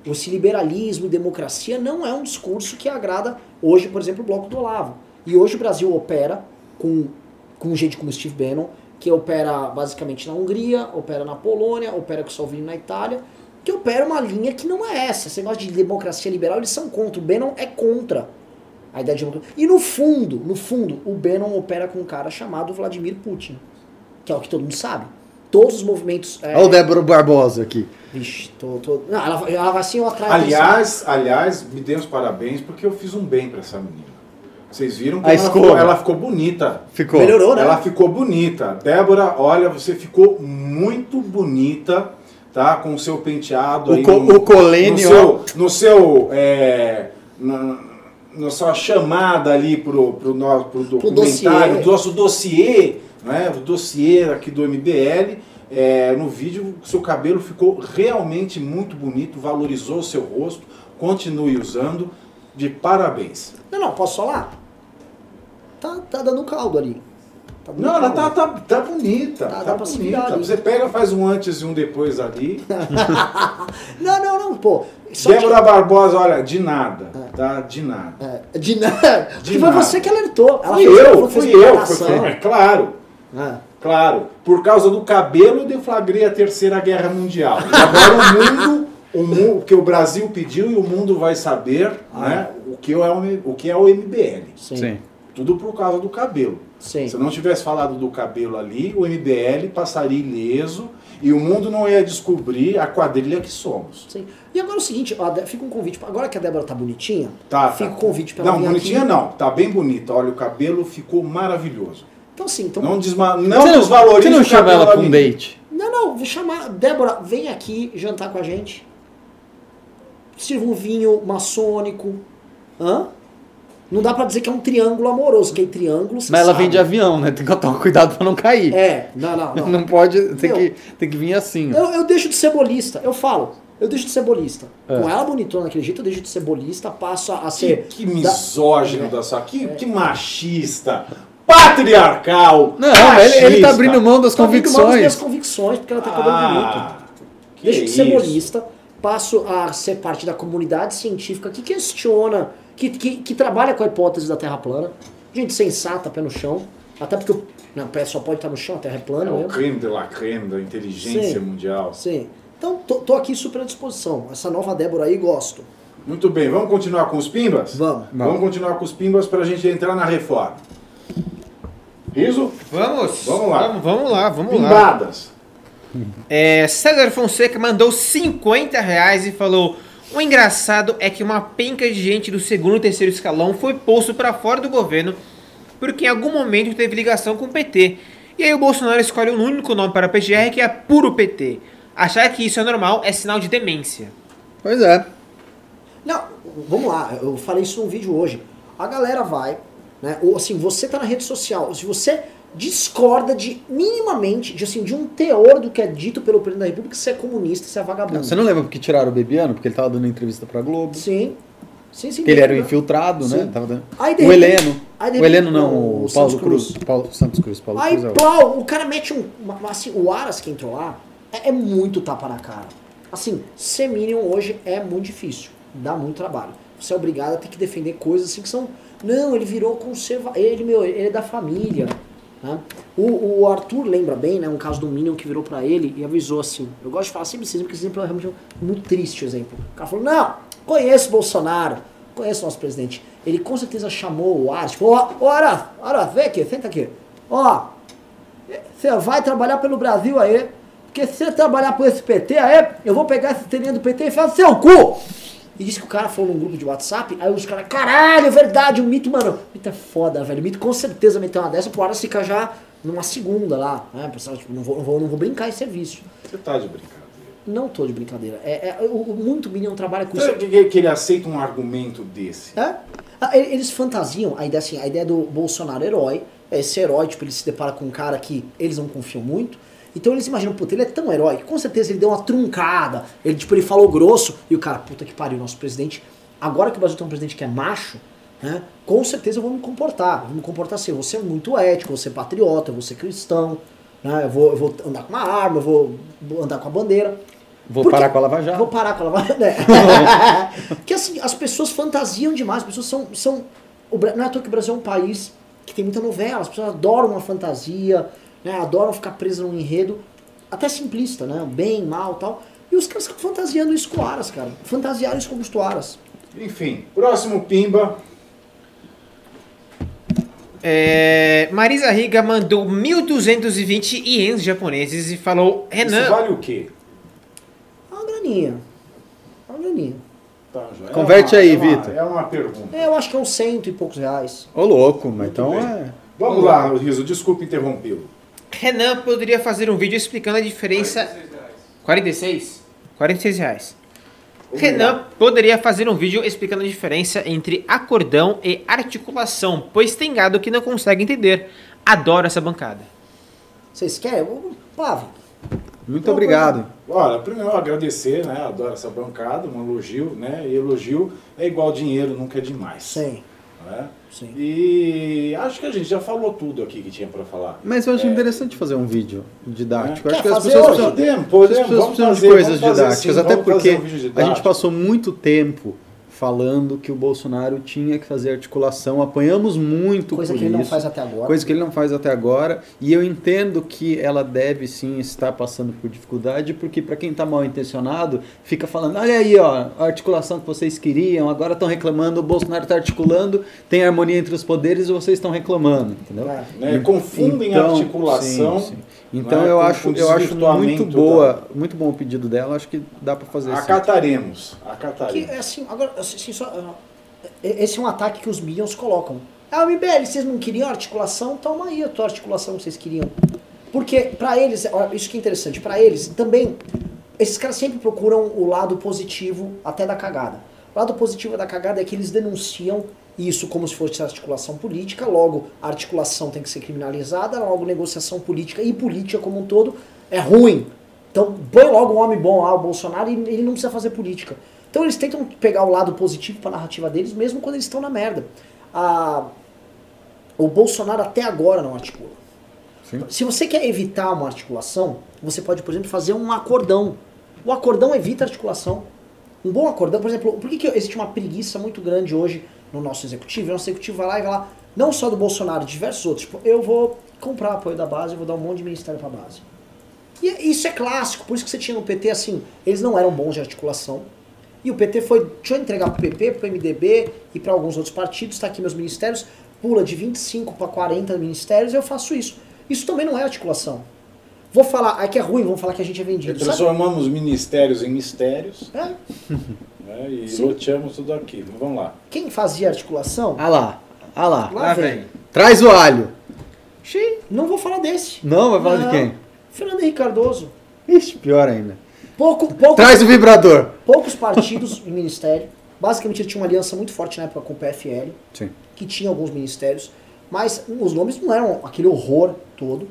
Esse liberalismo e democracia não é um discurso que agrada hoje, por exemplo, o Bloco do Olavo. E hoje o Brasil opera com, com gente como Steve Bannon, que opera basicamente na Hungria, opera na Polônia, opera com o Salvini na Itália, que opera uma linha que não é essa. Esse negócio de democracia liberal, eles são contra. O Bannon é contra a ideia de democracia. E no fundo, no fundo, o Bannon opera com um cara chamado Vladimir Putin, que é o que todo mundo sabe. Todos os movimentos... é, Olha o Débora Barbosa aqui. Vixe, tô, tô... Não, ela, ela vai assim, eu atraio Aliás, aliás, me dê os parabéns porque eu fiz um bem para essa menina. Vocês viram A ela ficou, ela ficou bonita. Ficou. Melhorou, né? Ela ficou bonita. Débora, olha, você ficou muito bonita, tá? Com o seu penteado O aí. co- no- o colene, no seu, no seu é, na, na sua chamada ali pro, pro, nosso, pro documentário, dossiê. do nosso dossiê, né? O dossiê aqui do MBL. é, no vídeo, o seu cabelo ficou realmente muito bonito, valorizou o seu rosto, continue usando. De parabéns. Não, não, posso falar? Tá, tá dando caldo ali. Tá Não, ela tá, tá, tá bonita. Tá, Tá, bonita. Você pega, faz um antes e um depois ali. Não, não, não, pô. Só que- Débora Barbosa, olha, de nada, tá? De nada. É, de nada. De Que foi nada. você que alertou. Ela Fui eu, fui eu. Foi, é claro, É. claro. Por causa do cabelo, eu deflagrei a Terceira Guerra Mundial. E agora o mundo, o mundo, o que o Brasil pediu e o mundo vai saber né, o, que é o, o que é o MBL. Sim. Sim. Tudo por causa do cabelo. Sim. Se eu não tivesse falado do cabelo ali, o MBL passaria ileso e o mundo não ia descobrir a quadrilha que somos. Sim. E agora é o seguinte, ó, fica um convite. Agora que a Débora tá bonitinha, Tá, fica tá. o convite pra ela Não, bonitinha aqui. não. Tá bem bonita. Olha, o cabelo ficou maravilhoso. Então assim, então. Não, desma... Você não não, desvalorize você não chama ela da pra um date? Não, não, vou chamar. Débora, vem aqui jantar com a gente. Sirva um vinho maçônico. Hã? Não dá pra dizer que é um triângulo amoroso, que é triângulo. você Mas ela sabe. vem de avião, né? Tem que tomar cuidado pra não cair. É, não, não, não. Não pode, tem Meu. que, tem que vir assim. Eu, eu deixo de ser bolista, eu falo. Eu deixo de ser bolista. É. Com ela bonitona daquele jeito, eu deixo de ser bolista, passo a, a Que, ser. que misógino É. da sua. Que, que machista. Patriarcal. Não, ele, ele tá abrindo mão das Tô abrindo mão das minhas convicções. convicções, porque ela cabelo bonito. Ah, que Deixo de ser isso. bolista, passo a ser parte da comunidade científica que questiona, que, que, que trabalha com a hipótese da Terra plana. Gente sensata, pé no chão. Até porque o não, pé só pode estar no chão, a Terra é plana É o mesmo. creme de la creme da inteligência Sim. mundial. Sim. Então, tô, tô aqui super à disposição. Essa nova Débora aí, gosto. Muito bem, vamos continuar com os pimbas? Vamos. Vamos continuar com os pimbas para a gente entrar na reforma. Riso? Vamos. Vamos lá. Vamos, vamos lá, vamos lá. Pimbadas. É, César Fonseca mandou 50 reais e falou: O engraçado é que uma penca de gente do segundo e terceiro escalão foi posto pra fora do governo porque em algum momento teve ligação com o PT. E aí o Bolsonaro escolhe um único nome para a PGR que é puro PT. Achar que isso é normal é sinal de demência. Pois é. Não, vamos lá, eu falei isso num vídeo hoje. A galera vai, né? Ou assim, você tá na rede social, se você discorda de minimamente, de assim, de um teor do que é dito pelo presidente da República, você é comunista, você é vagabundo. Não, você não lembra porque tiraram o Bebiano? Porque ele tava dando entrevista pra Globo. Sim. Sim, sim. Ele era o infiltrado, né? Sim. Tava dando... Aí, o Heleno. aí, o Heleno não, o o Paulo Santos Cruz. Cruz. Paulo Santos Cruz. Paulo Aí, Cruz é o... plau, o cara mete um. Assim, o Aras que entrou lá é, é muito tapa na cara. Assim, ser Minion hoje é muito difícil. Dá muito trabalho. Você é obrigado a ter que defender coisas assim que são. Não, ele virou conserva. Ele, meu, ele é da família. né? O, o Arthur lembra bem, né? Um caso do Minion que virou pra ele e avisou assim. Eu gosto de falar sempre exemplo, porque esse exemplo é realmente muito triste exemplo. O cara falou: Não, conheço o Bolsonaro, conheço o nosso presidente. Ele com certeza chamou o Aras, tipo, ó, ó, Aras, Aras, vem aqui, senta aqui. Ó, Você vai trabalhar pelo Brasil aí. Porque se você trabalhar por esse PT aí, eu vou pegar esse telinha do PT e no seu cu. E disse que o cara falou num grupo de WhatsApp, aí os caras, caralho, é verdade, o mito, mano. O mito é foda, velho. O mito com certeza meteu uma dessa, pro Aras ficar já numa segunda lá. Né? Pessoal, tipo, não vou, não, vou, não vou brincar em serviço. Você tá de brincadeira. Não tô de brincadeira. É, é, o, muito Minion trabalha com Então, isso. que, que ele aceita um argumento desse? É? Ah, Eles fantasiam a ideia assim, a ideia do Bolsonaro herói, é esse herói, tipo, ele se depara com um cara que eles não confiam muito. Então eles imaginam, puta, ele é tão herói que com certeza ele deu uma truncada. Ele, tipo, ele falou grosso, e o cara, puta que pariu, nosso presidente. Agora que o Brasil tem um presidente que é macho, né? Com certeza eu vou me comportar. Eu vou me comportar assim, eu vou ser muito ético, eu vou ser patriota, eu vou ser cristão, né? Eu vou, eu vou andar com uma arma, eu vou andar com a bandeira. Vou Porque- parar com a Lava Jato. Vou parar com a Lava né? que assim, as pessoas fantasiam demais, as pessoas são. são não é à toa que o Brasil é um país que tem muita novela, as pessoas adoram uma fantasia, né? adoram ficar presas num enredo, até simplista, né? Bem, mal tal. E os caras ficam fantasiando isso com o Aras, cara. Fantasiaram isso com o Aras. Enfim, próximo Pimba. É, Marisa Riga mandou 1.220 ienes japoneses e falou: Renan, Isso vale o quê? É uma graninha. É uma graninha. Tá. É Converte uma- aí, é Vitor. É uma pergunta. É, eu acho que é uns cento e poucos reais. Ô, louco, mas então bem. é. Vamos lá, Riso, desculpe interrompê-lo. Renan poderia fazer um vídeo explicando a diferença. 46? 46 reais. Renan poderia fazer um vídeo explicando a diferença entre acordão e articulação, pois tem gado que não consegue entender. Adoro essa bancada. Vocês querem? Pave. Muito obrigado. Olha, primeiro eu agradecer, né? Adoro essa bancada, um elogio, né? E elogio é igual dinheiro, nunca é demais. Sim, Né? sim. E acho que a gente já falou tudo aqui que tinha pra falar. Mas eu acho É. interessante fazer um vídeo didático. Quer acho que as pessoas hoje? precisam, Podemos, as pessoas precisam fazer, de coisas didáticas. sim, até porque um a gente passou muito tempo falando que o Bolsonaro tinha que fazer articulação. Apanhamos muito Coisa por que ele não faz até agora. Coisa que ele não faz até agora. E eu entendo que ela deve sim estar passando por dificuldade, porque para quem está mal intencionado, fica falando: olha aí, ó, a articulação que vocês queriam, agora estão reclamando, o Bolsonaro está articulando, tem harmonia entre os poderes e vocês estão reclamando, entendeu? É. Né? Confundem a articulação. sim, sim. Então eu com- acho, com eu acho muito boa, muito bom o pedido dela. Acho que dá para fazer assim. Acataremos. Que Acataremos. é assim, agora, assim, só, ah, esse é um ataque que os Minions colocam. Ah, MBL, vocês não queriam articulação? Toma aí a tua articulação que vocês queriam. Porque pra eles, isso que é interessante, pra eles também, esses caras sempre procuram o lado positivo até da cagada. O lado positivo da cagada é que eles denunciam isso como se fosse articulação política, logo a articulação tem que ser criminalizada, logo negociação política e política como um todo é ruim. Então põe logo um homem bom lá, o Bolsonaro, e ele não precisa fazer política. Então eles tentam pegar o lado positivo para a narrativa deles, mesmo quando eles estão na merda. A- o Bolsonaro até agora não articula. Sim. Se você quer evitar uma articulação, você pode, por exemplo, fazer um acordão. O acordão evita articulação. Um bom acordão, por exemplo, por que, que existe uma preguiça muito grande hoje no nosso executivo? O nosso executivo vai lá e vai lá, não só do Bolsonaro, de diversos outros. Tipo, eu vou comprar apoio da base, eu vou dar um monte de ministério para a base. E isso é clássico, por isso que você tinha no PT assim, eles não eram bons de articulação. E o PT foi, deixa eu entregar pro PP, pro MDB e para alguns outros partidos, tá aqui meus ministérios, pula de 25 para 40 ministérios, eu faço isso. Isso também não é articulação. Vou falar, aí que é ruim, vamos falar que a gente é vendido. Sabe? Transformamos ministérios em mistérios É, né? e Sim. loteamos tudo aqui. Vamos lá. quem fazia articulação, Ah lá, ah lá. lá vem. Traz o alho. Xiii, não vou falar desse. Não, vai falar Não. de quem? Fernando Henrique Cardoso. Ixi, pior ainda. Pouco, pouco, Traz o vibrador. poucos partidos em ministério. Basicamente ele tinha uma aliança muito forte na época com o PFL. Sim. que tinha alguns ministérios, mas os nomes não eram aquele horror todo.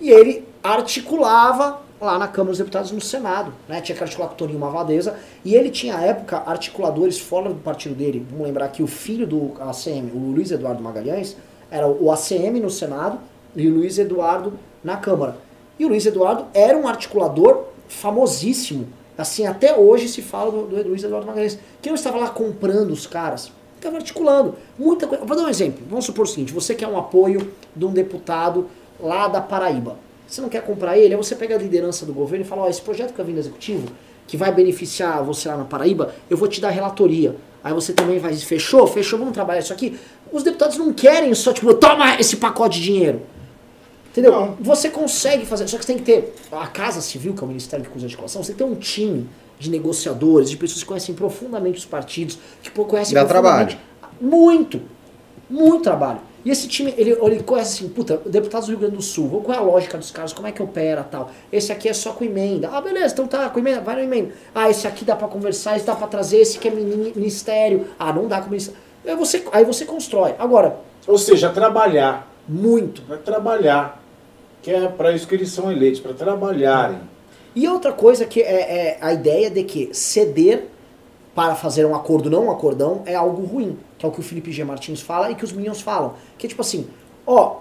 E ele articulava lá na Câmara dos Deputados no Senado, né? Tinha que articular com o Toninho Mavadeza. E ele tinha, à época, articuladores fora do partido dele. Vamos lembrar que o filho do ACM, o Luiz Eduardo Magalhães, era o ACM no Senado e o Luiz Eduardo na Câmara. E o Luiz Eduardo era um articulador famosíssimo. Assim, até hoje se fala do, do Luiz Eduardo Magalhães. Que não estava lá comprando os caras, estava articulando. Muita coisa. Vou dar um exemplo. Vamos supor o seguinte: você quer um apoio de um deputado lá da Paraíba. Você não quer comprar ele, aí você pega a liderança do governo e fala: Ó, esse projeto que eu vim do executivo, que vai beneficiar você lá na Paraíba, eu vou te dar relatoria. Aí você também vai, fechou? Fechou, vamos trabalhar isso aqui. Os deputados não querem só, tipo, toma esse pacote de dinheiro. Entendeu? Não. Você consegue fazer, só que você tem que ter a Casa Civil, que é o Ministério de Articulação, você tem que ter um time de negociadores, de pessoas que conhecem profundamente os partidos, que conhecem Dá profundamente. Muito. Muito trabalho. E esse time, ele, ele conhece assim, puta, deputados do Rio Grande do Sul, qual é a lógica dos caras, como é que opera tal. Esse aqui é só com emenda. Ah, beleza, então tá, com emenda, vai no emenda. Ah, esse aqui dá pra conversar, esse dá pra trazer, esse que é mini- ministério. Ah, não dá com ministério. Aí você, aí você constrói. Agora, Ou seja, trabalhar. muito. Vai trabalhar. Que é para isso que eles são eleitos, para trabalharem. E outra coisa que é, é a ideia de que ceder para fazer um acordo, não um acordão, é algo ruim. Que é o que o Felipe G. Martins fala e que os Minions falam. Que é tipo assim, ó,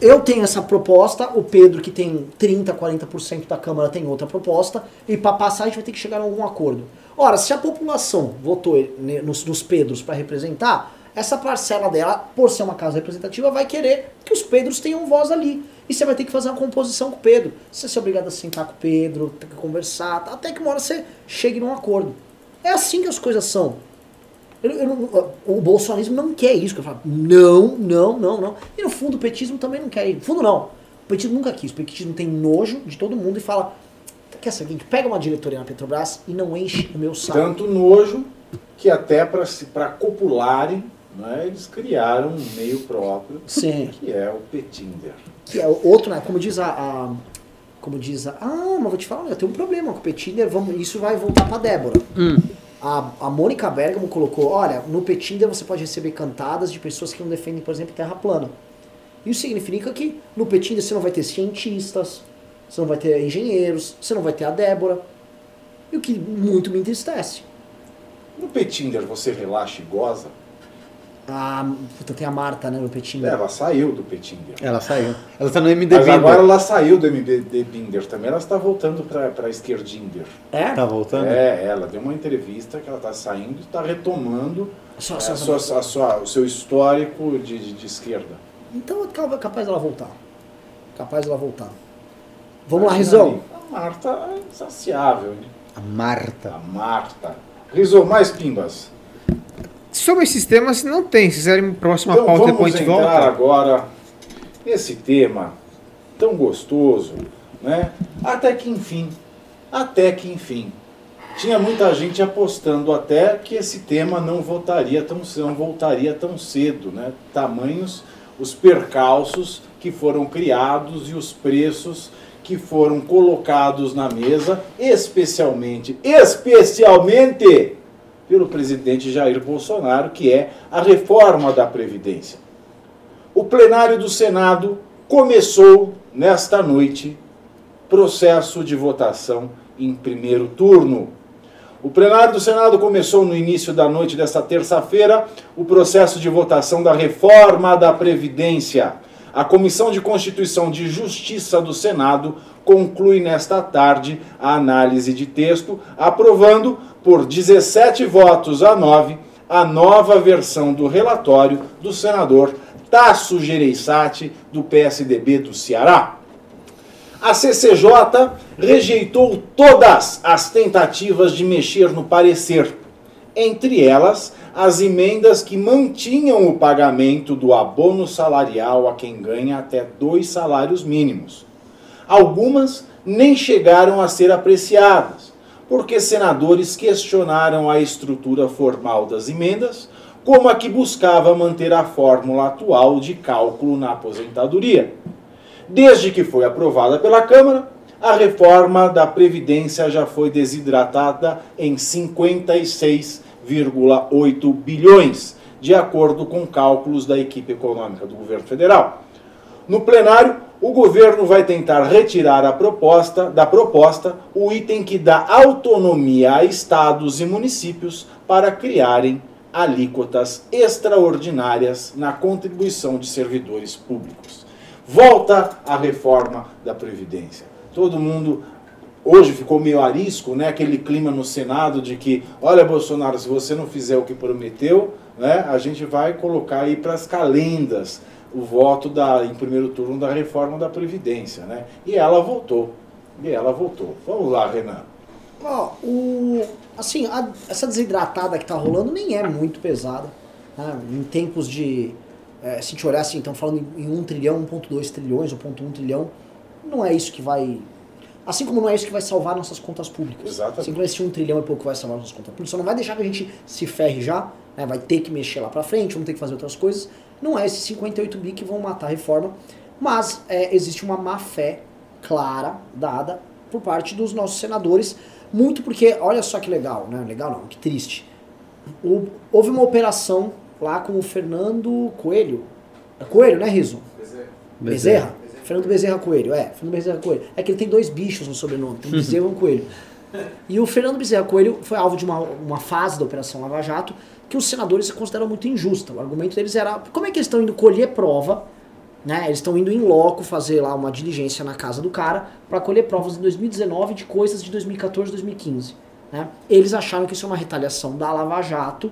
eu tenho essa proposta, o Pedro que tem 30, 40% da Câmara tem outra proposta, e para passar a gente vai ter que chegar a algum acordo. Ora, se a população votou nos, nos Pedros para representar, essa parcela dela, por ser uma casa representativa, vai querer que os Pedros tenham voz ali. E você vai ter que fazer uma composição com o Pedro. Você ser obrigado a sentar com o Pedro, ter que conversar, tá? até que uma hora você chegue num acordo. É assim que as coisas são. Eu- eu o bolsonarismo não quer isso. Que eu falo, não, não, não, não. E no fundo o petismo também não quer isso. No fundo não. O petismo nunca quis. O petismo tem nojo de todo mundo e fala, quer saber, pega uma diretoria na Petrobras e não enche o meu saco. Tanto nojo que até para copularem, né, eles criaram um meio próprio, Sim. que é o Petinder. Que é outro, né? Como diz a. a- como diz a. Ah, mas vou te falar, eu tenho um problema com o Petinder, vamos, isso vai voltar pra Débora. A, a Mônica Bergamo colocou: olha, no Petinder você pode receber cantadas de pessoas que não defendem, por exemplo, terra plana. Isso significa que no Petinder você não vai ter cientistas, você não vai ter engenheiros, você não vai ter a Débora. E o que muito me entristece. No Petinder você relaxa e goza? A, puta, tem a Marta, né, no Petinder. Ela saiu do Petinder. Ela saiu. Ela tá no MDB. Mas agora ela saiu do MDB Binder também, ela está voltando para a esquerdinder. É? Tá voltando? É, ela deu uma entrevista que ela está saindo e está retomando Só- é, só- a sua, a sua- o seu histórico de, de, de esquerda. Então é ca- capaz dela voltar. Capaz dela voltar. Vamos lá, Rizão. A Marta é insaciável, né? A Marta. A Marta. Rizou, mais pimbas. Sobre esses temas, não tem. Se quiserem próxima Então pauta, depois a gente volta. agora nesse tema tão gostoso, né? Até que enfim, até que enfim. Tinha muita gente apostando até que esse tema não voltaria tão, não voltaria tão cedo, né? Tamanhos os percalços que foram criados e os preços que foram colocados na mesa, especialmente, especialmente pelo presidente Jair Bolsonaro, que é a reforma da Previdência. O plenário do Senado começou nesta noite processo de votação em primeiro turno. O plenário do Senado começou no início da noite desta terça-feira o processo de votação da reforma da Previdência. A Comissão de Constituição de Justiça do Senado conclui nesta tarde a análise de texto, aprovando por 17 votos a 9 a nova versão do relatório do senador Tasso Gereissati, do PSDB do Ceará. A CCJ rejeitou todas as tentativas de mexer no parecer, entre elas as emendas que mantinham o pagamento do abono salarial a quem ganha até dois salários mínimos. Algumas nem chegaram a ser apreciadas, porque senadores questionaram a estrutura formal das emendas, como a que buscava manter a fórmula atual de cálculo na aposentadoria. Desde que foi aprovada pela Câmara, a reforma da Previdência já foi desidratada em 56,8 bilhões, de acordo com cálculos da equipe econômica do governo federal. No plenário, o governo vai tentar retirar a proposta da proposta o item que dá autonomia a estados e municípios para criarem alíquotas extraordinárias na contribuição de servidores públicos. Volta a reforma da Previdência. Todo mundo hoje ficou meio arisco, né? Aquele clima no Senado de que, olha, Bolsonaro, se você não fizer o que prometeu, né, a gente vai colocar aí para as calendas o voto da, em primeiro turno da reforma da Previdência, né? E ela voltou. E ela voltou. Vamos lá, Renan. Ó, o, assim, a- essa desidratada que tá rolando nem é muito pesada. né? Em tempos de, é, se a gente olhar assim, estão falando em, em 1 trilhão, 1.2 trilhões, 1.1 trilhão, não é isso que vai... Assim como não é isso que vai salvar nossas contas públicas. Exatamente. Assim como esse 1 trilhão é pouco que vai salvar nossas contas públicas. Só não vai deixar que a gente se ferre já, né, vai ter que mexer lá pra frente, vamos ter que fazer outras coisas. Não é esses 58 bi que vão matar a reforma, mas é, existe uma má fé clara dada por parte dos nossos senadores, muito porque, olha só que legal, né? Legal não, que triste. O- houve uma operação lá com o Fernando Coelho. É Coelho, né, Riso? Bezerra. Fernando Bezerra Coelho, é. Fernando Bezerra Coelho. É que ele tem dois bichos no sobrenome, tem Bezerra e um Coelho. E o Fernando Bezerra Coelho foi alvo de uma, uma fase da Operação Lava Jato que os senadores consideram muito injusta. O argumento deles era, como é que eles estão indo colher prova, né? Eles estão indo em loco fazer lá uma diligência na casa do cara para colher provas em 2019 de coisas de 2014 2015. Né? Eles acharam que isso é uma retaliação da Lava Jato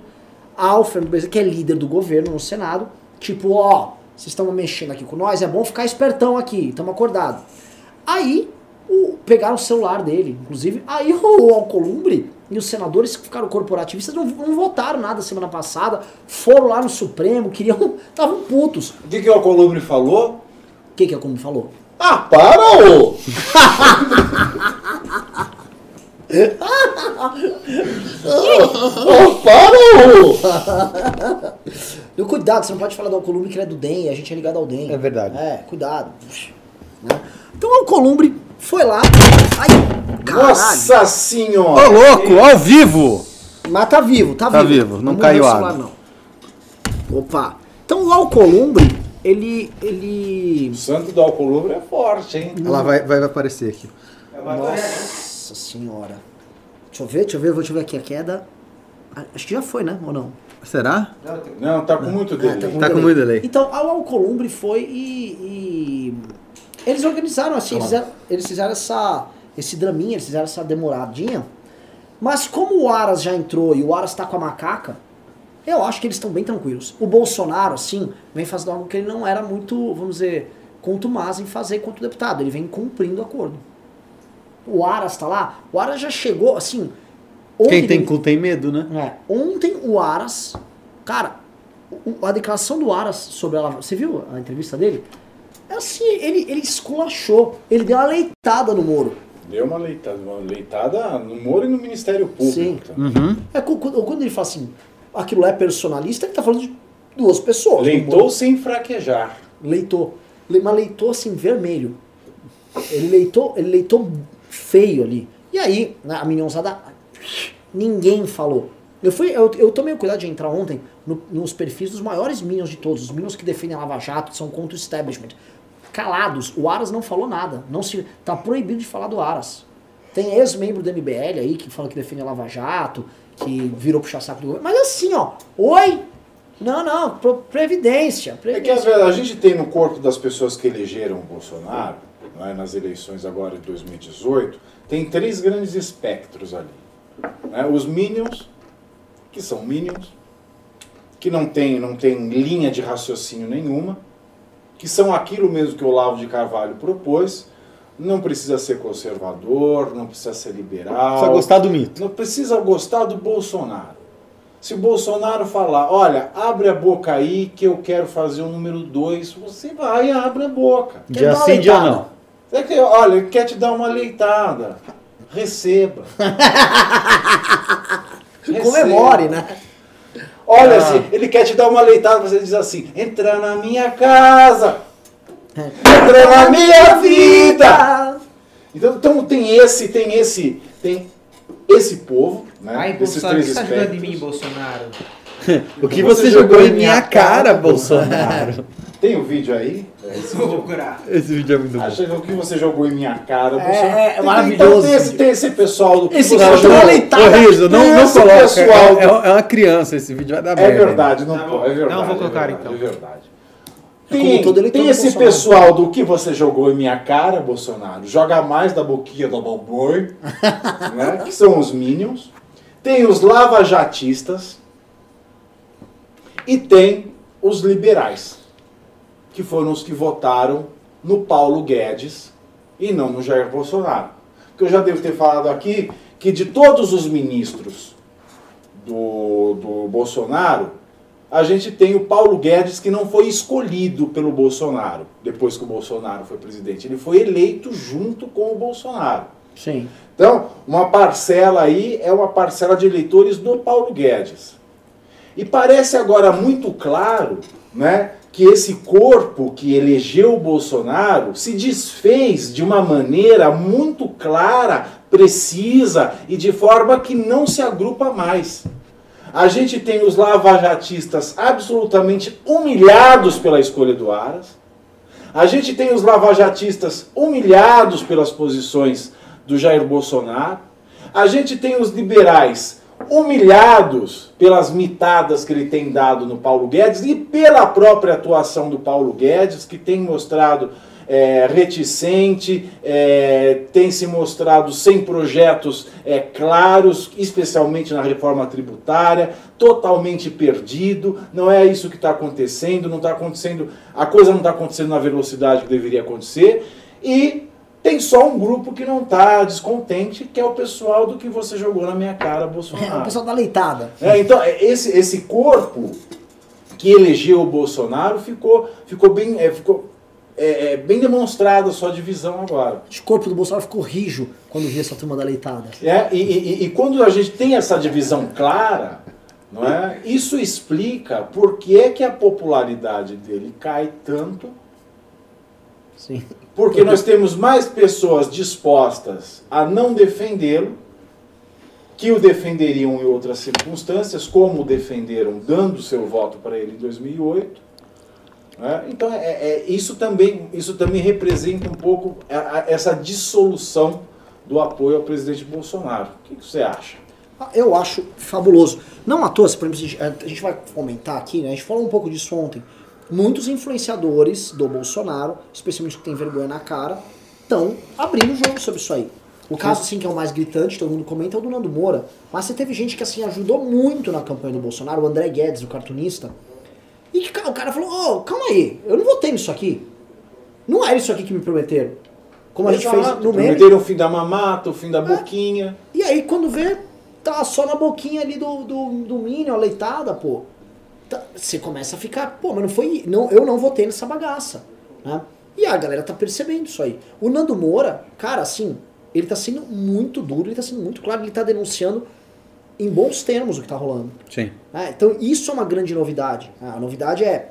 ao Fernando Bezerra, que é líder do governo no Senado, tipo, ó, vocês estão mexendo aqui com nós, é bom ficar espertão aqui, estamos acordados. Aí, o- pegaram o celular dele, inclusive, aí o Alcolumbre e os senadores que ficaram corporativistas não, não votaram nada semana passada, foram lá no Supremo, queriam, estavam putos. O que, que o Alcolumbre falou? O que que a Alcolumbre falou? Ah, para, ô! oh, para, ô! E cuidado, você não pode falar do Alcolumbre que ele é do DEM, a gente é ligado ao DEM. É verdade. É, cuidado. Né? Então o Alcolumbre foi lá, ai, caralho. Nossa Ô, senhora! louco, ao vivo! Mas tá vivo, tá, Tá vivo. vivo, não morreu caiu o celular, água. não. Opa. Então o Alcolumbre, ele. ele. O santo do Alcolumbre é forte, hein? Ela vai, vai aparecer aqui. Nossa senhora. Deixa eu ver, deixa eu ver, vou deixa eu ver aqui a queda. Ah, Acho que já foi, né? Ou não? Será? Não, tá com muito É, delay. Tá com muito delay. Então, a Alcolumbre foi e, e eles organizaram assim, eles fizeram, eles fizeram essa, esse draminha, eles fizeram essa demoradinha. Mas como o Aras já entrou e o Aras tá com a macaca, eu acho que eles estão bem tranquilos. O Bolsonaro, assim, vem fazendo algo que ele não era muito, vamos dizer, contumaz em fazer quanto deputado. Ele vem cumprindo o acordo. O Aras tá lá, o Aras já chegou, assim... ontem Quem tem cu tem medo, né? é, ontem o Aras, cara, a declaração do Aras sobre a Lava você viu a entrevista dele? É assim, ele, ele esculachou, ele deu uma leitada no Moro. Deu uma leitada, uma leitada no Moro e no Ministério Público. Sim. também. Uhum. É, quando ele fala assim, aquilo é personalista, ele tá falando de duas pessoas. do Leitou sem fraquejar. Leitou. Le- Mas leitou assim, vermelho. Ele leitou, ele leitou feio ali. E aí, né, a minionzada, ninguém falou. Eu, fui, eu, eu tomei o cuidado de entrar ontem no- nos perfis dos maiores minions de todos, os minions que defendem a Lava Jato, que são contra o establishment. Calados, o Aras não falou nada. Não se, tá proibido de falar do Aras. Tem ex-membro do MBL aí que fala que defende a Lava Jato, que virou puxar saco do governo. Mas assim, ó, oi! Não, não, pro- previdência. É que previdência. vezes a gente tem no corpo das pessoas que elegeram o Bolsonaro, né, nas eleições agora de 2018, tem três grandes espectros ali. né? Os Minions, que são Minions, que não tem, não tem linha de raciocínio nenhuma, que são aquilo mesmo que o Olavo de Carvalho propôs, não precisa ser conservador, não precisa ser liberal. Precisa gostar do mito. Não precisa gostar do Bolsonaro. Se o Bolsonaro falar, olha, abre a boca aí que eu quero fazer o número 2, você vai e abre a boca. Quer Dia sim, dia não. Você quer, olha, ele quer te dar uma leitada. Receba. Receba. Comemore, né? Olha, Ah. assim, ele quer te dar uma leitada, você diz assim, entra na minha casa, entra na minha vida. Então, então tem esse, tem esse, tem esse povo, né? Ai, esses Bolsonaro, o que três você tá jogando em espectros. mim, Bolsonaro? O que você, jogou em minha cara, Bolsonaro? Tem o vídeo aí? É, esse Vou vídeo. procurar. Esse vídeo é muito bom. Que o que você jogou em minha cara, É, Bolsonaro? é Tem- maravilhoso Então tem tem esse pessoal do que Esse você jogou. Riso, não, não Esse coloca. pessoal- É, é uma criança, esse vídeo vai dar É merda. verdade, não Tá pode. bom. É verdade. Não vou é colocar, verdade, então. É verdade. Como Tem, todo eleitor tem do esse Bolsonaro. pessoal do que você jogou em minha cara, Bolsonaro, joga mais da boquinha do Balboi, né, que são os Minions. Tem os lavajatistas e tem os liberais, que foram os que votaram no Paulo Guedes e não no Jair Bolsonaro. Porque eu já devo ter falado aqui que de todos os ministros do, do Bolsonaro, a gente tem o Paulo Guedes que não foi escolhido pelo Bolsonaro depois que o Bolsonaro foi presidente. Ele foi eleito junto com o Bolsonaro. Sim. Então, uma parcela aí é uma parcela de eleitores do Paulo Guedes. E parece agora muito claro né, que esse corpo que elegeu o Bolsonaro se desfez de uma maneira muito clara, precisa e de forma que não se agrupa mais. A gente tem os lavajatistas absolutamente humilhados pela escolha do Aras. A gente tem os lavajatistas humilhados pelas posições do Jair Bolsonaro. A gente tem os liberais humilhados pelas mitadas que ele tem dado no Paulo Guedes e pela própria atuação do Paulo Guedes, que tem mostrado é, reticente, é, tem se mostrado sem projetos é, claros, especialmente na reforma tributária, totalmente perdido. Não é isso que está acontecendo, não está acontecendo, a coisa não está acontecendo na velocidade que deveria acontecer. E tem só um grupo que não está descontente, que é o pessoal do que você jogou na minha cara, Bolsonaro. É, o pessoal da leitada. É, então, esse, esse corpo que elegeu o Bolsonaro ficou, ficou bem. É, ficou, é, é, bem demonstrada a sua divisão agora. O corpo do Bolsonaro ficou rijo quando viu essa turma da leitada. É, e, e, e, quando a gente tem essa divisão clara, não é? isso explica por que, é que a popularidade dele cai tanto. Sim. Porque nós temos mais pessoas dispostas a não defendê-lo, que o defenderiam em outras circunstâncias, como o defenderam dando seu voto para ele em 2008 né? Então, é, é, isso, também, isso também representa um pouco a, a, essa dissolução do apoio ao presidente Bolsonaro. O que, que você acha? Ah, eu acho fabuloso. Não à toa, a gente vai comentar aqui, né? a gente falou um pouco disso ontem. Muitos influenciadores do Bolsonaro, especialmente que tem vergonha na cara, estão abrindo o jogo sobre isso aí. O caso, assim, que é o mais gritante, todo mundo comenta, é o do Nando Moura. Mas você teve gente que, assim, ajudou muito na campanha do Bolsonaro. O André Guedes, o cartunista, e que o cara falou, oh, calma aí, eu não votei nisso aqui. Não era isso aqui que me prometeram. Como a gente fez no meme. Prometeram o fim da mamata, o fim da é. boquinha. E aí quando vê, tá só na boquinha ali do, do, do Minion, a leitada, pô. Tá, você começa a ficar, pô, mas não foi. Não, eu não votei nessa bagaça. Né? E a galera tá percebendo isso aí. O Nando Moura, cara, assim, ele tá sendo muito duro, ele tá sendo muito claro, ele tá denunciando em bons termos o que está rolando. Sim. É, então isso é uma grande novidade. A novidade é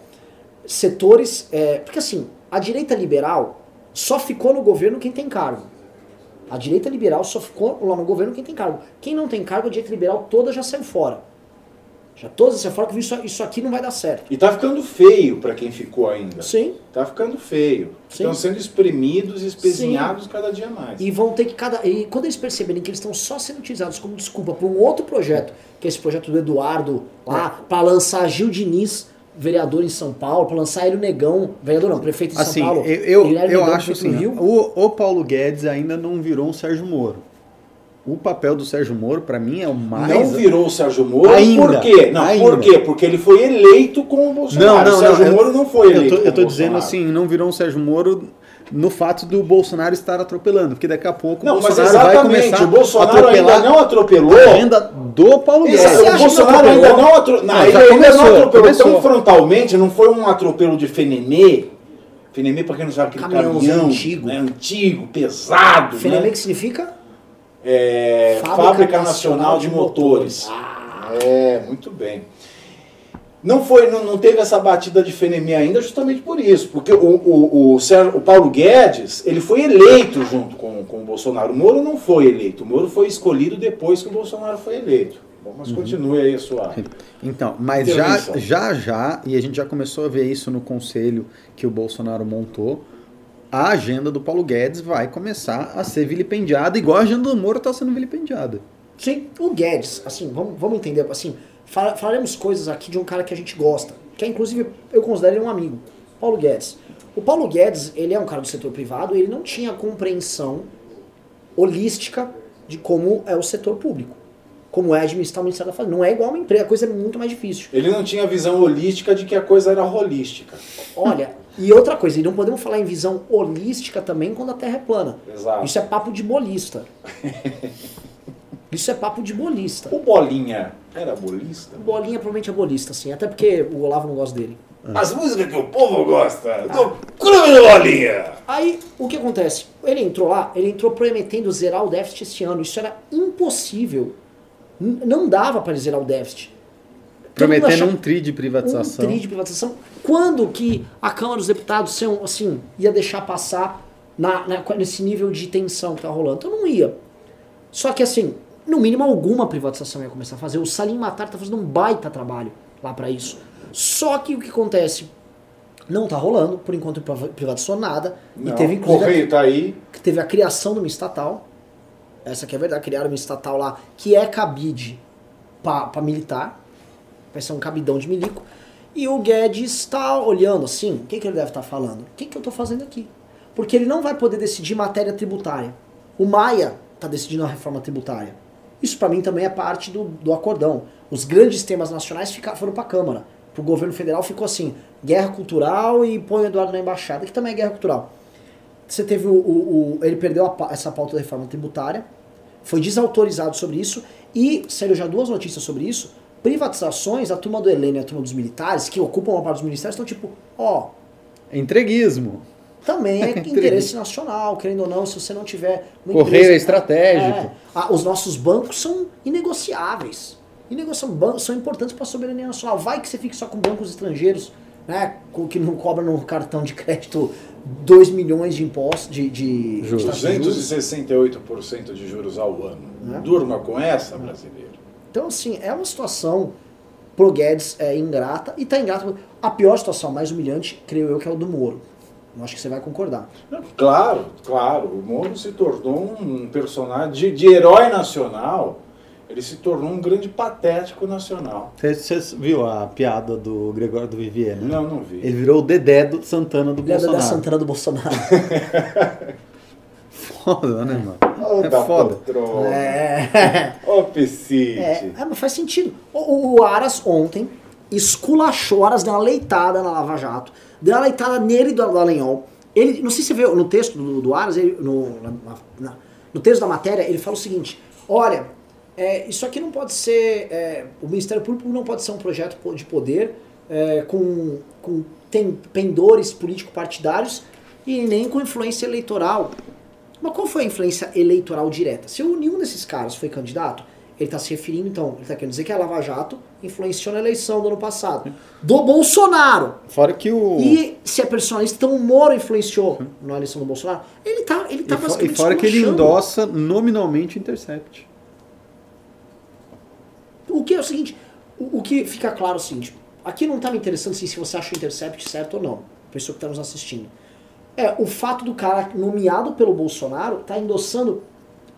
setores. É, porque assim, a direita liberal só ficou no governo quem tem cargo. A direita liberal só ficou lá no governo quem tem cargo. Quem não tem cargo, a direita liberal toda já saiu fora. Já todas você fala que isso, isso aqui não vai dar certo. E tá ficando feio para quem ficou ainda. Sim. Tá ficando feio. Sim. Estão sendo espremidos e espezinhados Sim. cada dia mais. E vão ter que cada. E quando eles perceberem que eles estão só sendo utilizados como desculpa para um outro projeto, que é esse projeto do Eduardo lá, é. para lançar Gil Diniz vereador em São Paulo, para lançar ele o Negão, vereador não, prefeito de assim, São Paulo. Eu, eu, eu acho assim, o, o Paulo Guedes ainda não virou um Sérgio Moro o papel do Sérgio Moro, para mim, é o mais. Não virou o Sérgio Moro, ainda, por quê? Não, ainda. por quê? Porque ele foi eleito com o Bolsonaro. Não, não, o Sérgio não, Moro não foi eleito. Eu tô, eu tô dizendo assim, não virou um Sérgio Moro no fato do Bolsonaro estar atropelando, porque daqui a pouco não, o Bolsonaro vai começar o Bolsonaro ainda não atropelou a agenda do Paulo Guedes. O Bolsonaro ainda não, atro... não, não ele ainda começou, não atropelou começou. tão frontalmente, não foi um atropelo de Fenemê. Fenemê, para quem não sabe, aquele caminhão antigo, né, antigo pesado. Fenemê né? que significa? É, Fábrica, Fábrica, Nacional, de, de Motores. Ah. É, muito bem. Não foi, não, não teve essa batida de Fenemê ainda justamente por isso, porque o, o, o, o, Paulo Guedes ele foi eleito junto com, com o Bolsonaro. O Moro não foi eleito, o Moro foi escolhido depois que o Bolsonaro foi eleito. Bom, mas uhum. continue aí a sua. Então, mas já, já, já, e a gente já começou a ver isso no conselho que o Bolsonaro montou a agenda do Paulo Guedes vai começar a ser vilipendiada, igual a agenda do Moro está sendo vilipendiada. Sim, o Guedes, assim, vamos, vamos entender, assim, falaremos coisas aqui de um cara que a gente gosta, que é, inclusive eu considero ele um amigo, Paulo Guedes. O Paulo Guedes, ele é um cara do setor privado, ele não tinha compreensão holística de como é o setor público. Como é administrar o Ministério da Fazenda. Não é igual uma empresa, a coisa é muito mais difícil. Ele não tinha visão holística de que a coisa era holística. Olha, e outra coisa, e não podemos falar em visão holística também quando a Terra é plana. Exato. Isso é papo de bolista. Isso é papo de bolista. O Bolinha, Era bolista? Bolinha provavelmente é bolista, assim. Até porque o Olavo não gosta dele. As músicas que o povo gosta. Do Clube do Bolinha. Aí, o que acontece? Ele entrou lá, ele entrou prometendo zerar o déficit este ano. Isso era impossível. Não dava para zerar o déficit. Prometendo achava- um tri de privatização. um tri de privatização. Quando que a Câmara dos Deputados são, assim, ia deixar passar na, na- nesse nível de tensão que tá rolando? Então não ia. Só que assim, no mínimo alguma privatização ia começar a fazer. O Salim Matar tá fazendo um baita trabalho lá para isso. Só que o que acontece? Não tá rolando, por enquanto priva- privatizou nada. Não, e teve inclusive Correio tá aí. que teve a criação de uma estatal. Essa que é verdade, criaram uma estatal lá que é cabide para militar. Vai ser um cabidão de milico. E o Guedes está olhando assim, o que, que ele deve estar falando? O que, que eu estou fazendo aqui? Porque ele não vai poder decidir matéria tributária. O Maia está decidindo a reforma tributária. Isso para mim também é parte do, do acordão. Os grandes temas nacionais foram para a Câmara. Para o governo federal ficou assim, guerra cultural e põe o Eduardo na embaixada, que também é guerra cultural. Você teve o. o- o- ele perdeu a essa pauta da reforma tributária, foi desautorizado sobre isso, e saíram já duas notícias sobre isso. Privatizações, a turma do Heleno e a turma dos militares, que ocupam uma parte dos ministérios, estão tipo, ó, Entreguismo. também é Entreguismo. interesse nacional, querendo ou não, se você não tiver. uma Correio empresa- é estratégico. É. Ah, os nossos bancos são inegociáveis. Inegociam bancos são importantes para a soberania nacional. Vai que você fique só com bancos estrangeiros, né? com- Que não cobram no cartão de crédito 2 milhões de impostos de, de, Juros. de taxa de juros. 268% de juros ao ano. Né? Durma com essa, brasileiro. Então, assim, é uma situação pro Guedes é ingrata e tá ingrata. A pior situação, mais humilhante, creio eu, que é o do Moro. Eu acho que você vai concordar. Claro, claro. O Moro se tornou um personagem de, de herói nacional. Ele se tornou um grande patético nacional. Você, viu a piada do Gregório do Vivier, né? Não, não vi. Ele virou o Dedé do Santana do Lembra da Bolsonaro. Santana do Bolsonaro? Foda, né, mano? Ô, é da foda. poltrona. é. Ô, Piscite. É, é, mas faz sentido. O, o- Aras ontem esculachou, Aras deu uma leitada na Lava Jato, deu uma leitada nele do Dallagnol. Ele, não sei se você viu no texto do, do Aras, ele- no, na- na- no texto da matéria, ele fala o seguinte: olha, é, isso aqui não pode ser. é, o Ministério Público não pode ser um projeto de poder é, com, com tem, pendores político-partidários e nem com influência eleitoral. Mas qual foi a influência eleitoral direta? Se nenhum desses caras foi candidato, ele está se referindo, então, ele está querendo dizer que a Lava Jato influenciou na eleição do ano passado. Do Bolsonaro. Fora que o. E se é personalista, então o Moro influenciou na eleição do Bolsonaro. Ele tá, ele tá e, e fora que ele endossa nominalmente o Intercept. O que é o seguinte, o, o que fica claro é o seguinte, aqui não tá me interessando assim, se você acha o Intercept certo ou não, pessoa que está nos assistindo. É, o fato do cara nomeado pelo Bolsonaro tá endossando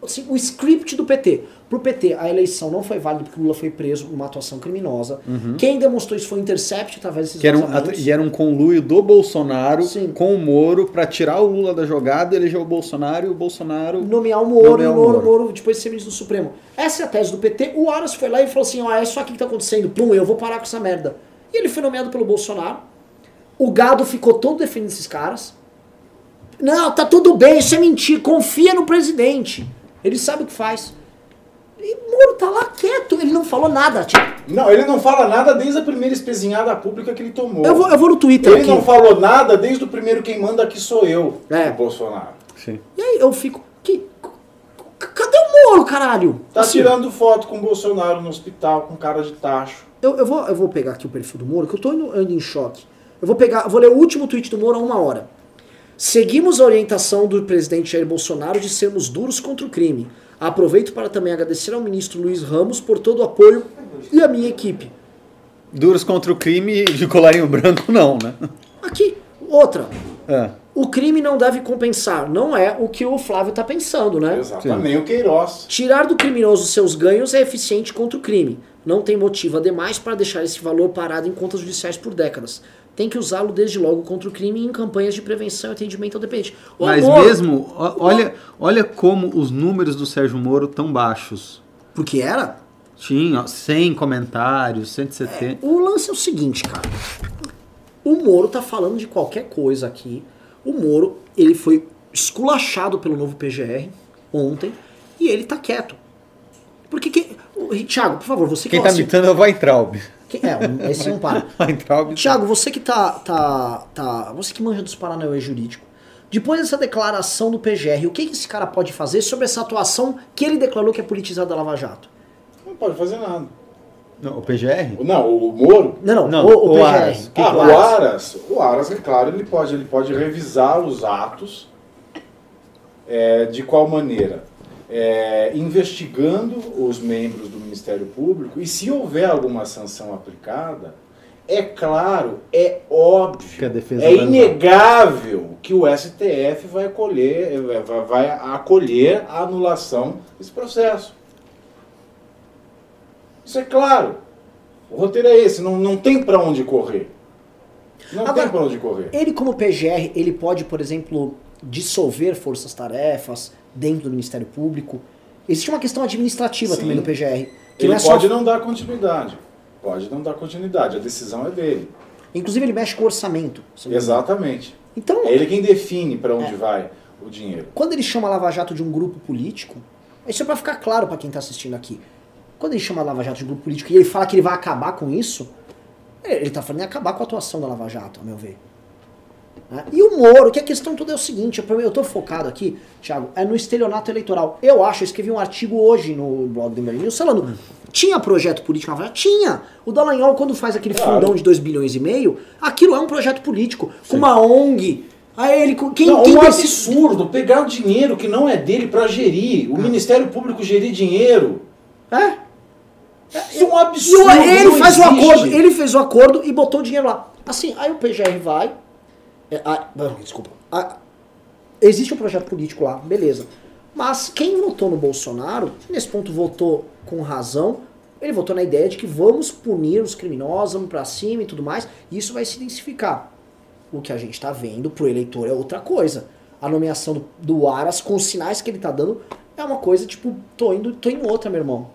assim, o script do PT. Pro PT, a eleição não foi válida porque o Lula foi preso por uma atuação criminosa. Quem demonstrou isso foi o Intercept através desses Uhum. Que era um, e era um conluio do Bolsonaro Sim. com o Moro pra tirar o Lula da jogada, eleger o Bolsonaro e o Bolsonaro. nomear o Moro Nomear e o Moro, Moro. Moro depois de ser ministro do Supremo. Essa é a tese do PT. O Aras foi lá e falou assim: ó, é isso aqui que tá acontecendo. Plum, eu vou parar com essa merda. E ele foi nomeado pelo Bolsonaro. O gado ficou todo defendendo esses caras. Não, tá tudo bem, isso é mentira. Confia no presidente. Ele sabe o que faz. E o Moro tá lá quieto, ele não falou nada. Tipo, Não, ele não fala nada desde a primeira espezinhada pública que ele tomou. eu, vou, eu vou no Twitter Ele aqui. não falou nada desde o primeiro quem manda aqui sou eu, É. o Bolsonaro. Sim. E aí eu fico. Que, cadê o Moro, caralho? Tá Assim, tirando foto com o Bolsonaro no hospital com cara de tacho. Eu, eu, vou, eu vou pegar aqui o perfil do Moro, que eu tô indo, indo em choque. Eu vou pegar, eu vou ler o último tweet do Moro a uma hora. Seguimos a orientação do presidente Jair Bolsonaro de sermos duros contra o crime. Aproveito para também agradecer ao ministro Luiz Ramos por todo o apoio e a minha equipe. Duros contra o crime de colarinho branco, não, né? Aqui, outra. É. O crime não deve compensar. Não é o que o Flávio tá pensando, né? Exatamente, nem o Queiroz. Tirar do criminoso seus ganhos é eficiente contra o crime. Não tem motivo ademais para deixar esse valor parado em contas judiciais por décadas. Tem que usá-lo desde logo contra o crime e em campanhas de prevenção e atendimento ao dependente. O Mas amor- mesmo, ó- olha, olha como os números do Sérgio Moro tão baixos. Porque era? Tinha ó, 100 comentários, 170. O lance é o seguinte, cara. O Moro tá falando de qualquer coisa aqui. O Moro, ele foi esculachado pelo novo PGR ontem e ele tá quieto. Porque que. o- Thiago, por favor, você que Quem é o tá imitando é o Weintraub. Que- É, esse não para. Tiago, você que tá, tá, tá. Você que manja dos Paranauê jurídico. Depois dessa declaração do PGR, o que, que esse cara pode fazer sobre essa atuação que ele declarou que é politizada da Lava Jato? Não pode fazer nada. Não, o PGR? Não, o Moro. Não, não, Não, o, o o PGR. Aras. Ah, o o Aras. Aras, o Aras, é claro, ele pode, ele pode revisar os atos é, de qual maneira? É, investigando os membros do Ministério Público e se houver alguma sanção aplicada, é claro, é óbvio, Que a defesa é inegável que o STF vai acolher, vai, vai acolher a anulação desse processo. Isso é claro. O roteiro é esse, não, não tem para onde correr. Não Agora, tem para onde correr. Ele, como PGR, ele pode, por exemplo, dissolver forças-tarefas dentro do Ministério Público. Existe uma questão administrativa Sim. também no PGR. Que Ele não é só- pode não dar continuidade. Pode não dar continuidade. A decisão é dele. Inclusive, ele mexe com o orçamento. Exatamente. Então, É ele quem define para onde É. vai o dinheiro. quando ele chama a Lava Jato de um grupo político, isso é pra ficar claro pra quem tá assistindo aqui. Quando ele chama a Lava Jato de um grupo político e ele fala que ele vai acabar com isso, ele tá falando em acabar com a atuação da Lava Jato, a meu ver. Né? E o Moro, que a questão toda é o seguinte, eu tô focado aqui, Thiago, é no estelionato eleitoral. Eu acho, eu escrevi um artigo hoje no blog do News falando, tinha projeto político na? Tinha! O Dallagnol, quando faz aquele Claro. fundão de 2 bilhões e meio, aquilo é um projeto político, com uma ONG. Aí ele, quem, Não, quem um absurdo pegar o dinheiro que não é dele para gerir. O Ah. Ministério Público gerir dinheiro. É? Isso é um absurdo. ele faz o acordo, ele fez o acordo e botou o dinheiro lá. Assim, aí o PGR vai. É, ah, não, desculpa. Ah, existe um projeto político lá, beleza. Mas quem votou no Bolsonaro, nesse ponto votou com razão, ele votou na ideia de que vamos punir os criminosos, vamos pra cima e tudo mais, e isso vai se intensificar. O que a gente tá vendo pro eleitor é outra coisa. A nomeação do, do Aras, com os sinais que ele tá dando, é uma coisa tipo, tô indo, tô em outra, meu irmão.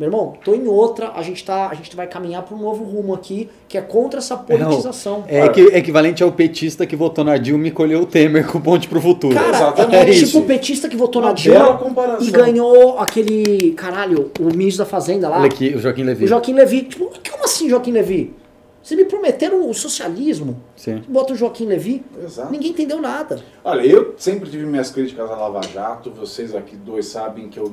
Meu irmão, tô em outra, a gente, tá, a gente vai caminhar para um novo rumo aqui, que é contra essa politização. É equi- equivalente ao petista que votou na Dilma e colheu o Temer com ponte pro futuro. Cara, Exatamente. é tipo o petista que votou na Uma Dilma bela comparação. e ganhou aquele, caralho, o ministro da Fazenda lá, Olha aqui, o Joaquim Levy. o Joaquim Levi. Tipo, como assim Joaquim Levi? Vocês me prometeram o socialismo, Sim. bota o Joaquim Levi, Exato. ninguém entendeu nada. Olha, eu sempre tive minhas críticas à Lava Jato. Vocês aqui dois sabem que eu,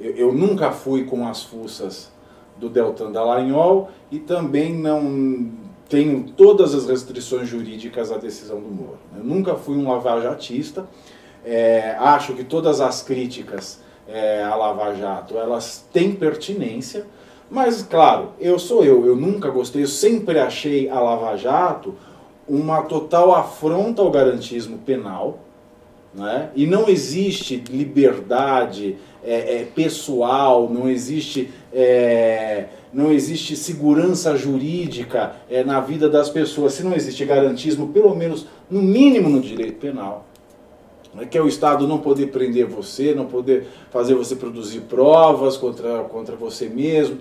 eu, eu nunca fui com as fuças do Deltan Dallagnol e também não tenho todas as restrições jurídicas à decisão do Moro. Eu nunca fui um lavajatista. É, acho que todas as críticas é, à Lava Jato elas têm pertinência, mas claro, eu sou eu, eu nunca gostei, eu sempre achei a Lava Jato uma total afronta ao garantismo penal, né? e não existe liberdade é, é, pessoal, não existe, é, não existe segurança jurídica é, na vida das pessoas, se não existe garantismo, pelo menos no mínimo no direito penal. né, Que é o Estado não poder prender você, não poder fazer você produzir provas contra, contra você mesmo,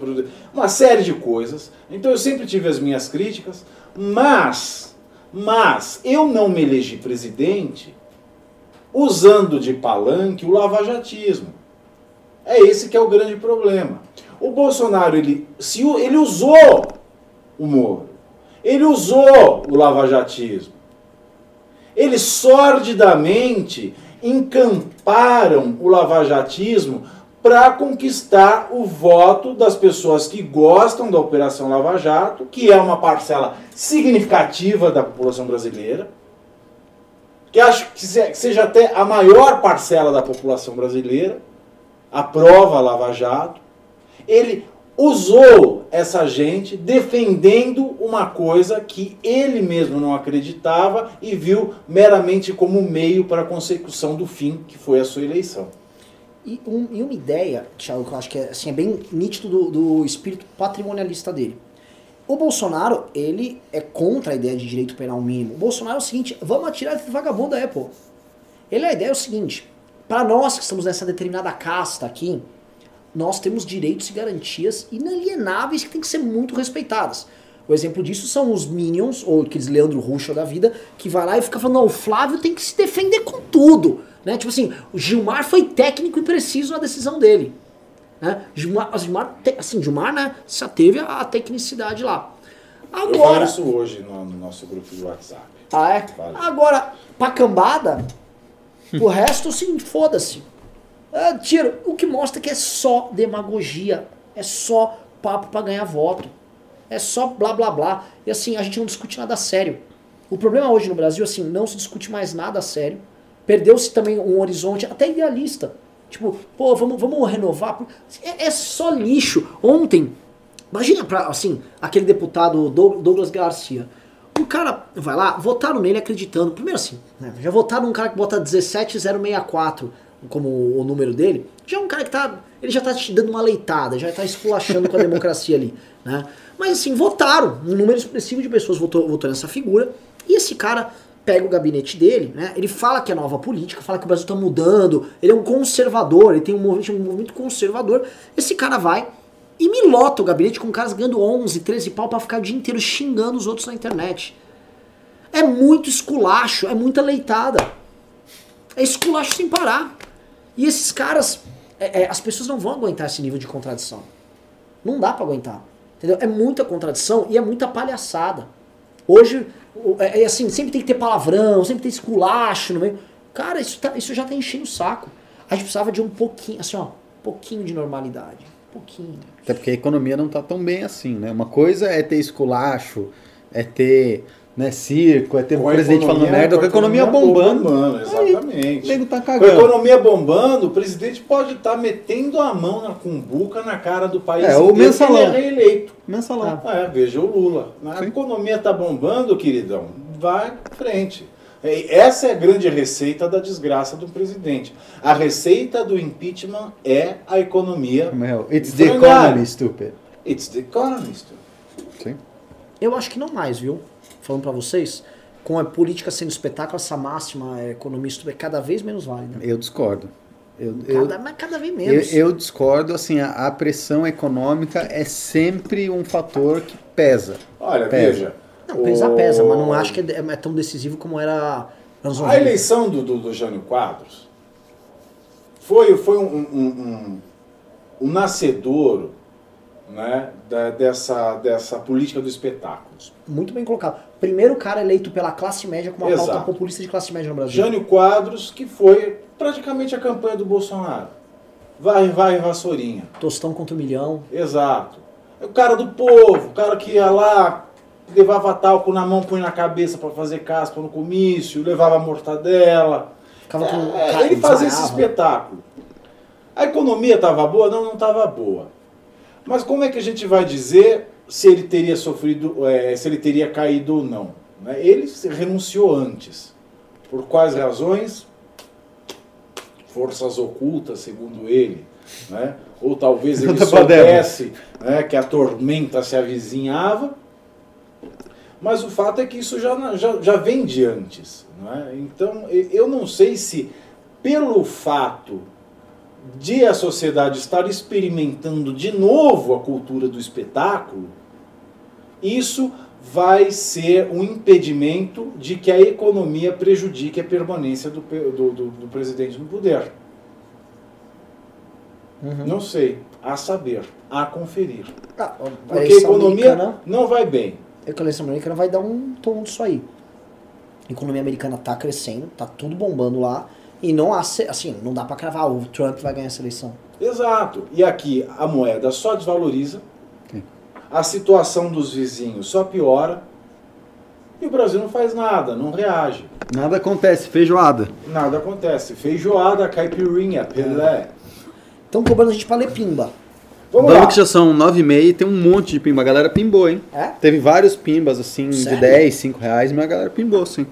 uma série de coisas. Então eu sempre tive as minhas críticas, mas, mas eu não me elegi presidente usando de palanque o lavajatismo. É esse que é o grande problema. O Bolsonaro, ele, se, ele usou o Moro, ele usou o lavajatismo. Eles sordidamente encamparam o lavajatismo para conquistar o voto das pessoas que gostam da Operação Lava Jato, que é uma parcela significativa da população brasileira, que acho que que seja até a maior parcela da população brasileira, aprova a Lava Jato. Ele usou essa gente defendendo uma coisa que ele mesmo não acreditava e viu meramente como meio para a consecução do fim, que foi a sua eleição. E, um- e uma ideia, Thiago, que eu acho que é, assim, é bem nítido do, do espírito patrimonialista dele. O Bolsonaro, ele é contra a ideia de direito penal mínimo. O Bolsonaro é o seguinte, vamos atirar esse vagabundo aí, pô. Ele, a ideia é o seguinte, para nós que estamos nessa determinada casta aqui, nós temos direitos e garantias inalienáveis que têm que ser muito respeitadas. O exemplo disso são os Minions, ou aqueles Leandro Ruxa da vida, que vai lá e fica falando, não, o Flávio tem que se defender com tudo. Né? Tipo assim, o Gilmar foi técnico e preciso na decisão dele. Né? Gilmar, Gilmar, assim, Gilmar, né, já teve a, tecnicidade lá. Eu falo Agora, isso hoje no, no nosso grupo do WhatsApp. ah, é? Fala. Agora, pra cambada, o resto, assim, foda-se. É, tira, o que mostra que é só demagogia, é só papo pra ganhar voto, é só blá blá blá. E assim, a gente não discute nada sério. O problema hoje no Brasil, assim, não se discute mais nada sério. Perdeu-se também um horizonte até idealista. Tipo, pô, vamos, vamos renovar. É, é só lixo. Ontem, imagina, pra, assim, aquele deputado Doug- Douglas Garcia. O cara vai lá, votaram nele acreditando. Primeiro assim, né, já votaram num cara que bota 17064 como o número dele. Já é um cara que tá. Ele já tá te dando uma leitada, já tá esculachando com a democracia ali. Né? Mas assim, votaram. Um número expressivo de pessoas votou, votou nessa figura. E esse cara pega o gabinete dele, né? Ele fala que é nova política, fala que o Brasil tá mudando, ele é um conservador, ele tem um movimento, um movimento conservador. Esse cara vai e me lota o gabinete com caras ganhando 11, 13 pau pra ficar o dia inteiro xingando os outros na internet. É muito esculacho, é muita leitada. É esculacho sem parar. E esses caras, é, é, as pessoas não vão aguentar esse nível de contradição. Não dá pra aguentar. Entendeu? É muita contradição e é muita palhaçada. Hoje, é, é assim, sempre tem que ter palavrão, sempre tem esculacho no meio. Cara, isso, tá- isso já tá enchendo o saco. A gente precisava de um pouquinho, assim, ó, um pouquinho de normalidade. Um pouquinho. Até porque a economia não tá tão bem assim, né? Uma coisa é ter esculacho, é ter né, circo, é ter o Com a presidente economia- falando merda, com a economia bombando. bombando, Aí, exatamente. o nego tá Com a cagando. economia bombando, o presidente pode estar metendo a mão na cumbuca na cara do país É, o mensalão. ele é reeleito. Mensalão. Ah, é, veja o Lula. A Sim. economia tá bombando, queridão. Vai frente. É, Essa é a grande receita da desgraça do presidente. A receita do impeachment é a economia. Meu, it's the economy, stupid. It's the economist. Sim. Eu acho que não mais, viu? Falando pra vocês, com a política sendo espetáculo, essa máxima é, economista é cada vez menos válida. Eu discordo. Eu, eu, Cada, mas cada vez eu, menos. eu discordo, assim, a, a pressão econômica é sempre um fator que pesa. Olha, Pesa. veja. Não, pesa, pesa, mas não acho que é, é tão decisivo como era anos A 90. eleição do, do, do Jânio Quadros foi, foi um, um, um, um nascedouro né, da- dessa, dessa política do espetáculo. Muito bem colocado. Primeiro cara eleito pela classe média com uma pauta Exato. populista de classe média no Brasil. Jânio Quadros, que foi praticamente a campanha do Bolsonaro. Vai, vai, vassourinha. Tostão contra o milhão. Exato. É o cara do povo, o cara que ia lá, levava talco na mão, punha na cabeça para fazer caspa no comício, levava mortadela. Ficava com É, cara, ele fazia esse espetáculo. A economia estava boa? Não, não estava boa. Mas como é que a gente vai dizer se ele teria sofrido, é, se ele teria caído ou não? né? Ele renunciou antes. Por quais razões? Forças ocultas, segundo ele. Né? Ou talvez ele soubesse né, que a tormenta se avizinhava. Mas o fato é que isso já, já, já vem de antes. Né? Então, eu não sei se, pelo fato de a sociedade estar experimentando de novo a cultura do espetáculo, isso vai ser um impedimento de que a economia prejudique a permanência do, do, do- do presidente no poder. Não sei. A saber. A conferir. Ah, a Porque a economia americana- não vai bem. A eleição americana vai dar um tom disso aí. A economia americana tá crescendo, tá tudo bombando lá. E não há, assim, não dá pra cravar, o Trump vai ganhar essa eleição. Exato. E aqui a moeda só desvaloriza, Sim. a situação dos vizinhos só piora e o Brasil não faz nada, não reage. Nada acontece, feijoada. Nada acontece. Feijoada, caipirinha, Pelé. Estão cobrando a gente pra ler pimba. Vamos Vamos lá. que já são nove e meia e tem um monte de pimba. A galera pimbou, hein? É? Teve vários pimbas, assim, Sério? de 10, 5 reais, mas a galera pimbou, sim.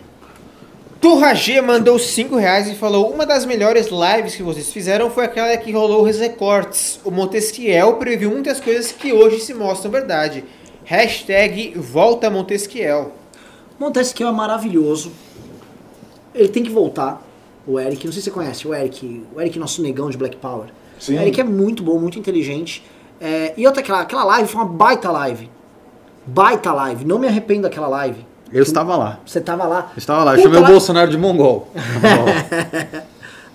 Turragê mandou 5 reais e falou: Uma das melhores lives que vocês fizeram foi aquela que rolou os recortes. O Montesquiel previu muitas coisas que hoje se mostram verdade. Hashtag volta Montesquiel. Montesquieu é maravilhoso. Ele tem que voltar. O Eric, não sei se você conhece, o Eric, o Eric, nosso negão de Black Power. Sim. Eric é muito bom, muito inteligente. É, e outra, aquela, aquela live foi uma baita live. Baita live. Não me arrependo daquela live. Eu estava lá. Você tava lá. Eu estava lá. Eu Puta chamei o Bolsonaro de mongol.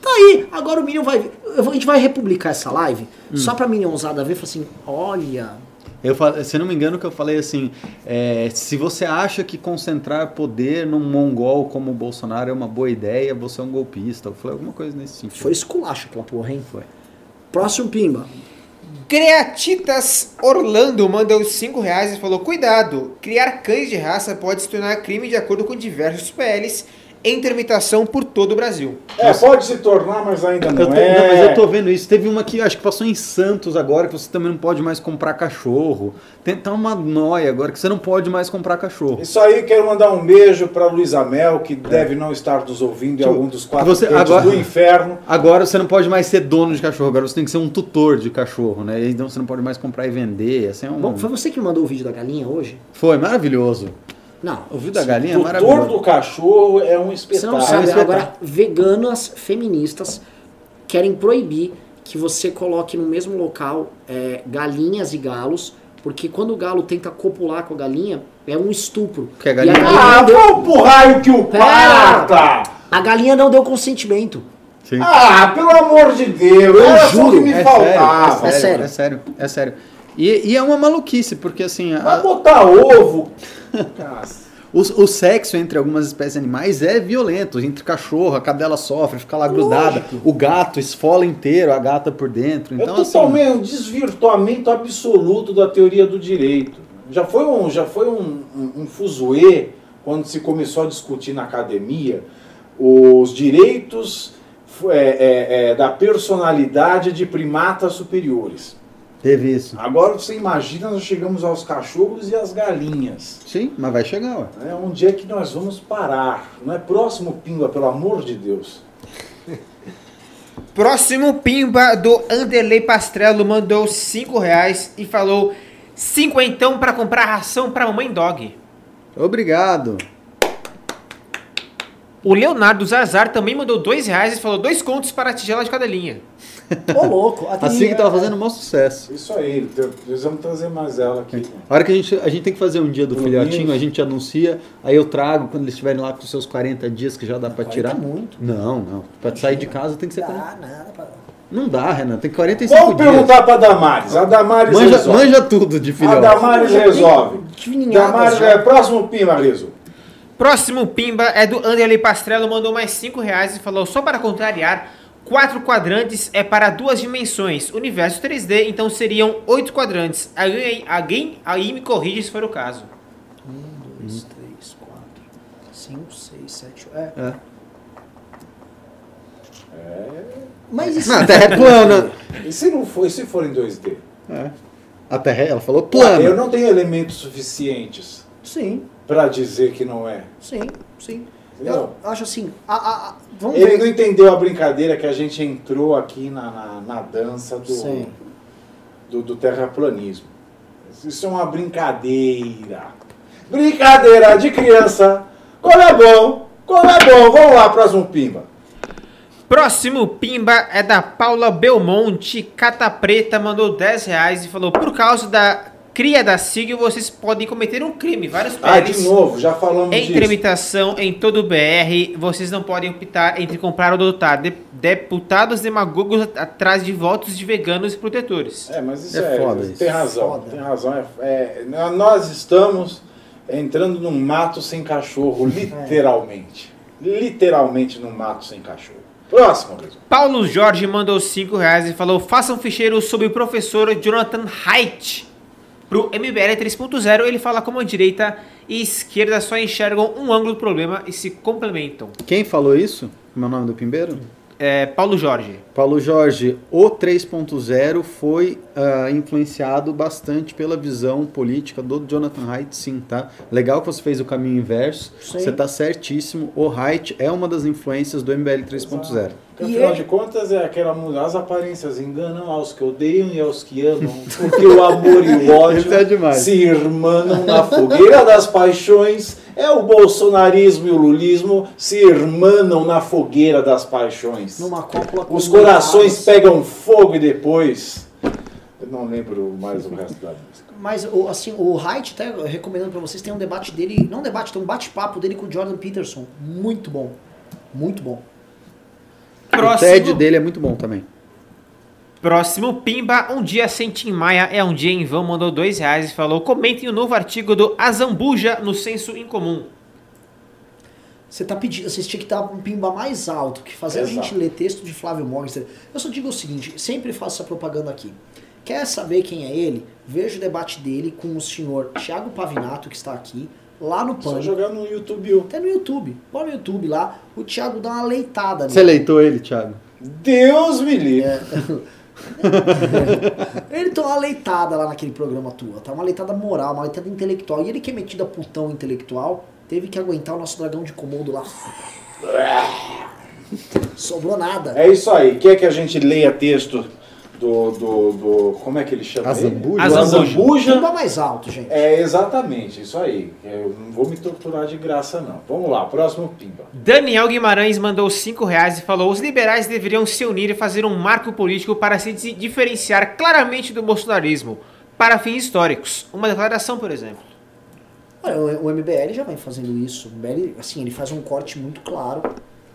Tá aí, agora o Minion vai. vou- a gente vai republicar essa live Hum. só pra Minionzada ver e falar assim: olha. Eu, se não me engano, que eu falei assim: é, se você acha que concentrar poder num mongol como o Bolsonaro é uma boa ideia, você é um golpista. Eu falei alguma coisa nesse sentido. Foi esculacho aquela porra, hein? Foi. Próximo Pimba. Creatitas Orlando mandou 5 reais e falou: Cuidado, criar cães de raça pode se tornar crime de acordo com diversos PLs em tramitação por todo o Brasil. É, pode se tornar, mas ainda Eu não tô- é. não, mas eu tô vendo isso. Teve uma que acho que passou em Santos agora, que você também não pode mais comprar cachorro. Tem, tá uma noia agora que você não pode mais comprar cachorro. Isso aí, quero mandar um beijo pra Luísa Mel, que deve não estar nos ouvindo em algum dos quatro você- agora- do inferno. Agora você não pode mais ser dono de cachorro, agora você tem que ser um tutor de cachorro, né? Então você não pode mais comprar e vender. Assim, é um... Bom, foi você que mandou o vídeo da galinha hoje? Foi maravilhoso. Não. O vídeo da galinha é O maravilhoso. tutor do cachorro é um Você espetáculo. não sabe, espetáculo. agora veganas feministas querem proibir que você coloque no mesmo local é, galinhas e galos, porque quando o galo tenta copular com a galinha, é um estupro. Porque a E galinha- Ah, não deu, vamos pro raio que o parta! a galinha não deu consentimento. Sim. Ah, pelo amor de Deus, só o juro, que me é faltava. Sério, é, É sério. é sério, é sério. E, e é uma maluquice, porque assim, a- Vai botar ovo. o, o sexo entre algumas espécies animais é violento. Entre cachorro, a cadela sofre, fica lá grudada. O gato esfola inteiro a gata por dentro. Então, é assim, totalmente um desvirtuamento absoluto da teoria do direito. Já foi um, já foi um, um, um fuzuê quando se começou a discutir na academia os direitos é, é, é, da personalidade de primatas superiores. Teve isso. Agora você imagina, nós chegamos aos cachorros e às galinhas. Sim, mas vai chegar, ué. É onde é que nós vamos parar? Não é próximo Pimba, pelo amor de Deus. Próximo Pimba do Anderley Pastrello mandou 5 reais e falou: Cinquentão pra comprar ração pra mamãe dog. Obrigado. O Leonardo Zazar também mandou 2 reais e falou: dois contos para a tigela de cadelinha. Ô, louco. a Assim que tava fazendo um maior sucesso. Isso aí, precisamos trazer mais ela aqui. A hora que a gente, a gente tem que fazer um dia do Pelo filhotinho, menos. a gente anuncia, aí eu trago quando eles estiverem lá com seus 40 dias que já dá pra 40 tirar. é muito. Não, não. Pra sair de casa tem que ser. Dá nada pra... Não dá, Renan. Tem 45 Vamos dias. perguntar para Damares. A Damares Manja, resolve. manja tudo de A filhote. Damares resolve. Damares já. é próximo Pima, Riso. Próximo Pimba é do Anderley Pastrello, mandou mais 5 reais e falou: só para contrariar, quatro quadrantes é para duas dimensões, universo 3D, então seriam oito quadrantes. Alguém, alguém aí me corrige se for o caso. Um, dois, três, quatro, cinco, seis, sete. É. É. Mas isso. Não, a Terra é plana. E se não for, se for em 2D? É. A Terra, ela falou Eu plana. não tenho elementos suficientes Sim, para dizer que não é. sim, sim. Entendeu? Eu acho assim. A, a- a- vamos Ele ver. não entendeu a brincadeira que a gente entrou aqui na, na, na dança do, do, do terraplanismo. Isso é uma brincadeira. Brincadeira de criança. Como é bom, como é bom. Vamos lá, próximo Pimba. Próximo Pimba é da Paula Belmonte, Cata Preta, mandou 10 reais e falou: por causa da cria da SIG, vocês podem cometer um crime. Vários Ah, de PLs novo, já falamos Em disso. tramitação em todo o BR, vocês não podem optar entre comprar ou adotar de- deputados demagogos at- atrás de votos de veganos e protetores. É, mas isso É é, foda isso. tem razão, Foda. tem razão. É, é, nós estamos entrando num mato sem cachorro, literalmente. Literalmente num mato sem cachorro. Próximo. Paulo Jorge mandou 5 reais e falou: faça um ficheiro sobre o professor Jonathan Haidt. Pro MBL 3.0, ele fala como a direita e esquerda só enxergam um ângulo do problema e se complementam. Quem falou isso? É o nome do Pimbeiro? É, Paulo Jorge. Paulo Jorge, o 3.0 foi ah, influenciado bastante pela visão política do Jonathan Haidt, sim, tá? Legal que você fez o caminho inverso, Sim. você tá certíssimo. O Haidt é uma das influências do MBL 3.0. Porque, E afinal ele- de contas, é aquela as aparências enganam aos que odeiam e aos que amam, porque o amor e o ódio Isso é se irmanam na fogueira das paixões. É o bolsonarismo e o lulismo se irmanam na fogueira das paixões. Numa cópula Os corações pegam fogo e depois. Eu não lembro mais o resto da música. Mas, o- assim, o Haidt, até recomendando pra vocês, tem um debate dele, não um debate, tem um bate-papo dele com o Jordan Peterson. Muito bom. Muito bom. O Próximo, TED dele é muito bom também. próximo Pimba, um dia sem Tim Maia é um dia em vão, mandou dois reais e falou, comentem o novo artigo do Azambuja no Senso Incomum. Você tá pedindo, vocês tinham que dar um pimba mais alto, que fazer a Exato. gente ler texto de Flávio Morgenstern. Eu só digo o seguinte, sempre faço essa propaganda aqui. Quer saber quem é ele? Veja o debate dele com o senhor Thiago Pavinato, que está aqui, lá no Só Pânico. jogar no YouTube. Até no YouTube. Bora no YouTube lá, o Thiago dá uma leitada Você leitou ele, Thiago? Deus me livre. É. Ele dá uma leitada lá naquele programa tua, tá? Uma leitada moral, uma leitada intelectual. E ele que é metido a putão intelectual, teve que aguentar o nosso dragão de Komodo lá. Sobrou nada. É isso aí. Quer que a gente leia texto do. do, do como é que ele chama? Do Azambuja. Azambuja. Pimba mais alto, gente. É exatamente isso aí. Eu não vou me torturar de graça, não. Vamos lá, próximo Pimba. Daniel Guimarães mandou 5 reais e falou: os liberais deveriam se unir e fazer um marco político para se di- diferenciar claramente do bolsonarismo, para fins históricos. Uma declaração, por exemplo. Olha, o o MBL já vem fazendo isso. O MBL, assim, ele faz um corte muito claro,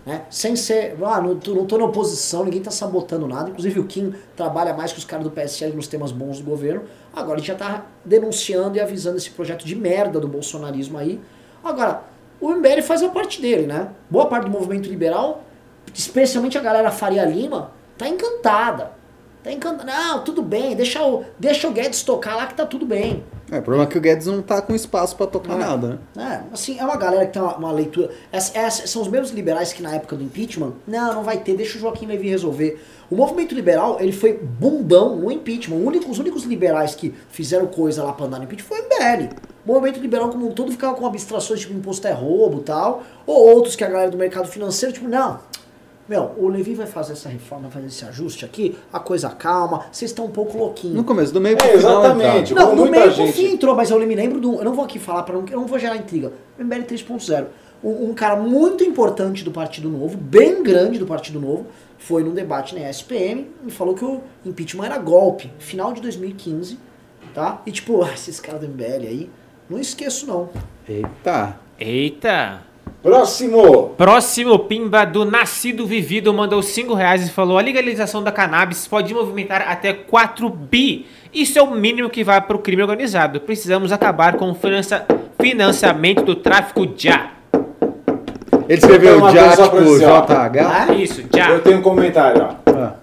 né? Sem ser, ah, não tô, não tô na oposição, ninguém tá sabotando nada. Inclusive o Kim trabalha mais que os caras do PSL nos temas bons do governo. Agora ele já tá denunciando e avisando esse projeto de merda do bolsonarismo aí. Agora, o MBL faz a parte dele, né? Boa parte do movimento liberal, especialmente a galera Faria Lima, tá encantada. Tá encantada. Não, tudo bem, deixa o, deixa o Guedes tocar lá que tá tudo bem. É, o problema é que o Guedes não tá com espaço pra tocar É. nada, né? É, assim, é uma galera que tem uma, uma leitura. Essa- essa- são os mesmos liberais que na época do impeachment, não, não vai ter, deixa o Joaquim Levy resolver. O movimento liberal, ele foi bumbão no impeachment. Único- os únicos liberais que fizeram coisa lá pra andar no impeachment foi o MBL. O movimento liberal como um todo ficava com abstrações tipo imposto é roubo e tal. Ou outros que a galera do mercado financeiro, tipo, não. Meu, o Levi vai fazer essa reforma, vai fazer esse ajuste aqui, a coisa calma, vocês estão um pouco louquinhos. No começo, do meio pro É, final. exatamente. entrava. Não, Como no meio pro gente- fim entrou, mas eu me lembro do. Eu não vou aqui falar, pra não, eu não vou gerar intriga. MBL 3.0. Um, um cara muito importante do Partido Novo, bem grande do Partido Novo, foi num debate na ESPM e falou que o impeachment era golpe, final de 2015, tá? E tipo, ah, esses caras do MBL aí, não esqueço não. Eita. Eita! Próximo. Próximo Pimba do Nascido Vivido mandou 5 reais e falou: a legalização da cannabis pode movimentar até 4 bi. Isso é o mínimo que vai para o crime organizado. Precisamos acabar com o finança- financiamento do tráfico já. Ele escreveu uma já, tipo, dizer, ó. JH. Isso, já. Eu tenho um comentário, ó. Ah.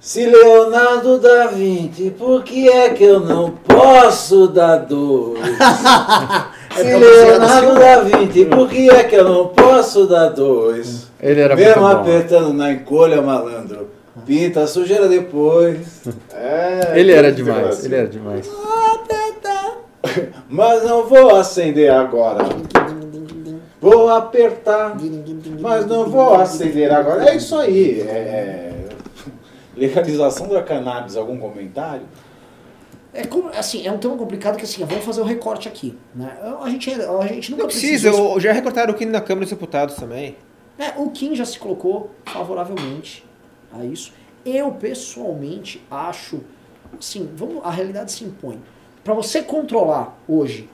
Se Leonardo da Vinci, por que é que eu não posso dar dois? Se É Leonardo da Vinci, por que é que eu não posso dar dois? Ele era muito Mesmo bom. apertando na encolha, malandro. Pinta a sujeira depois. É, Ele era demais, desgraça. ele era demais. Mas não vou acender agora. Vou apertar, mas não vou acender agora. É isso aí. É... Legalização da cannabis, algum comentário? É como, assim, é um tema complicado que assim, vamos fazer o recorte aqui, né? A gente, a gente nunca Não precisa, eu- já recortaram o Kino na Câmara dos Deputados também. É, o Kim já se colocou favoravelmente a isso. Eu, pessoalmente, acho. Assim, vamos, a realidade se impõe. Para você controlar hoje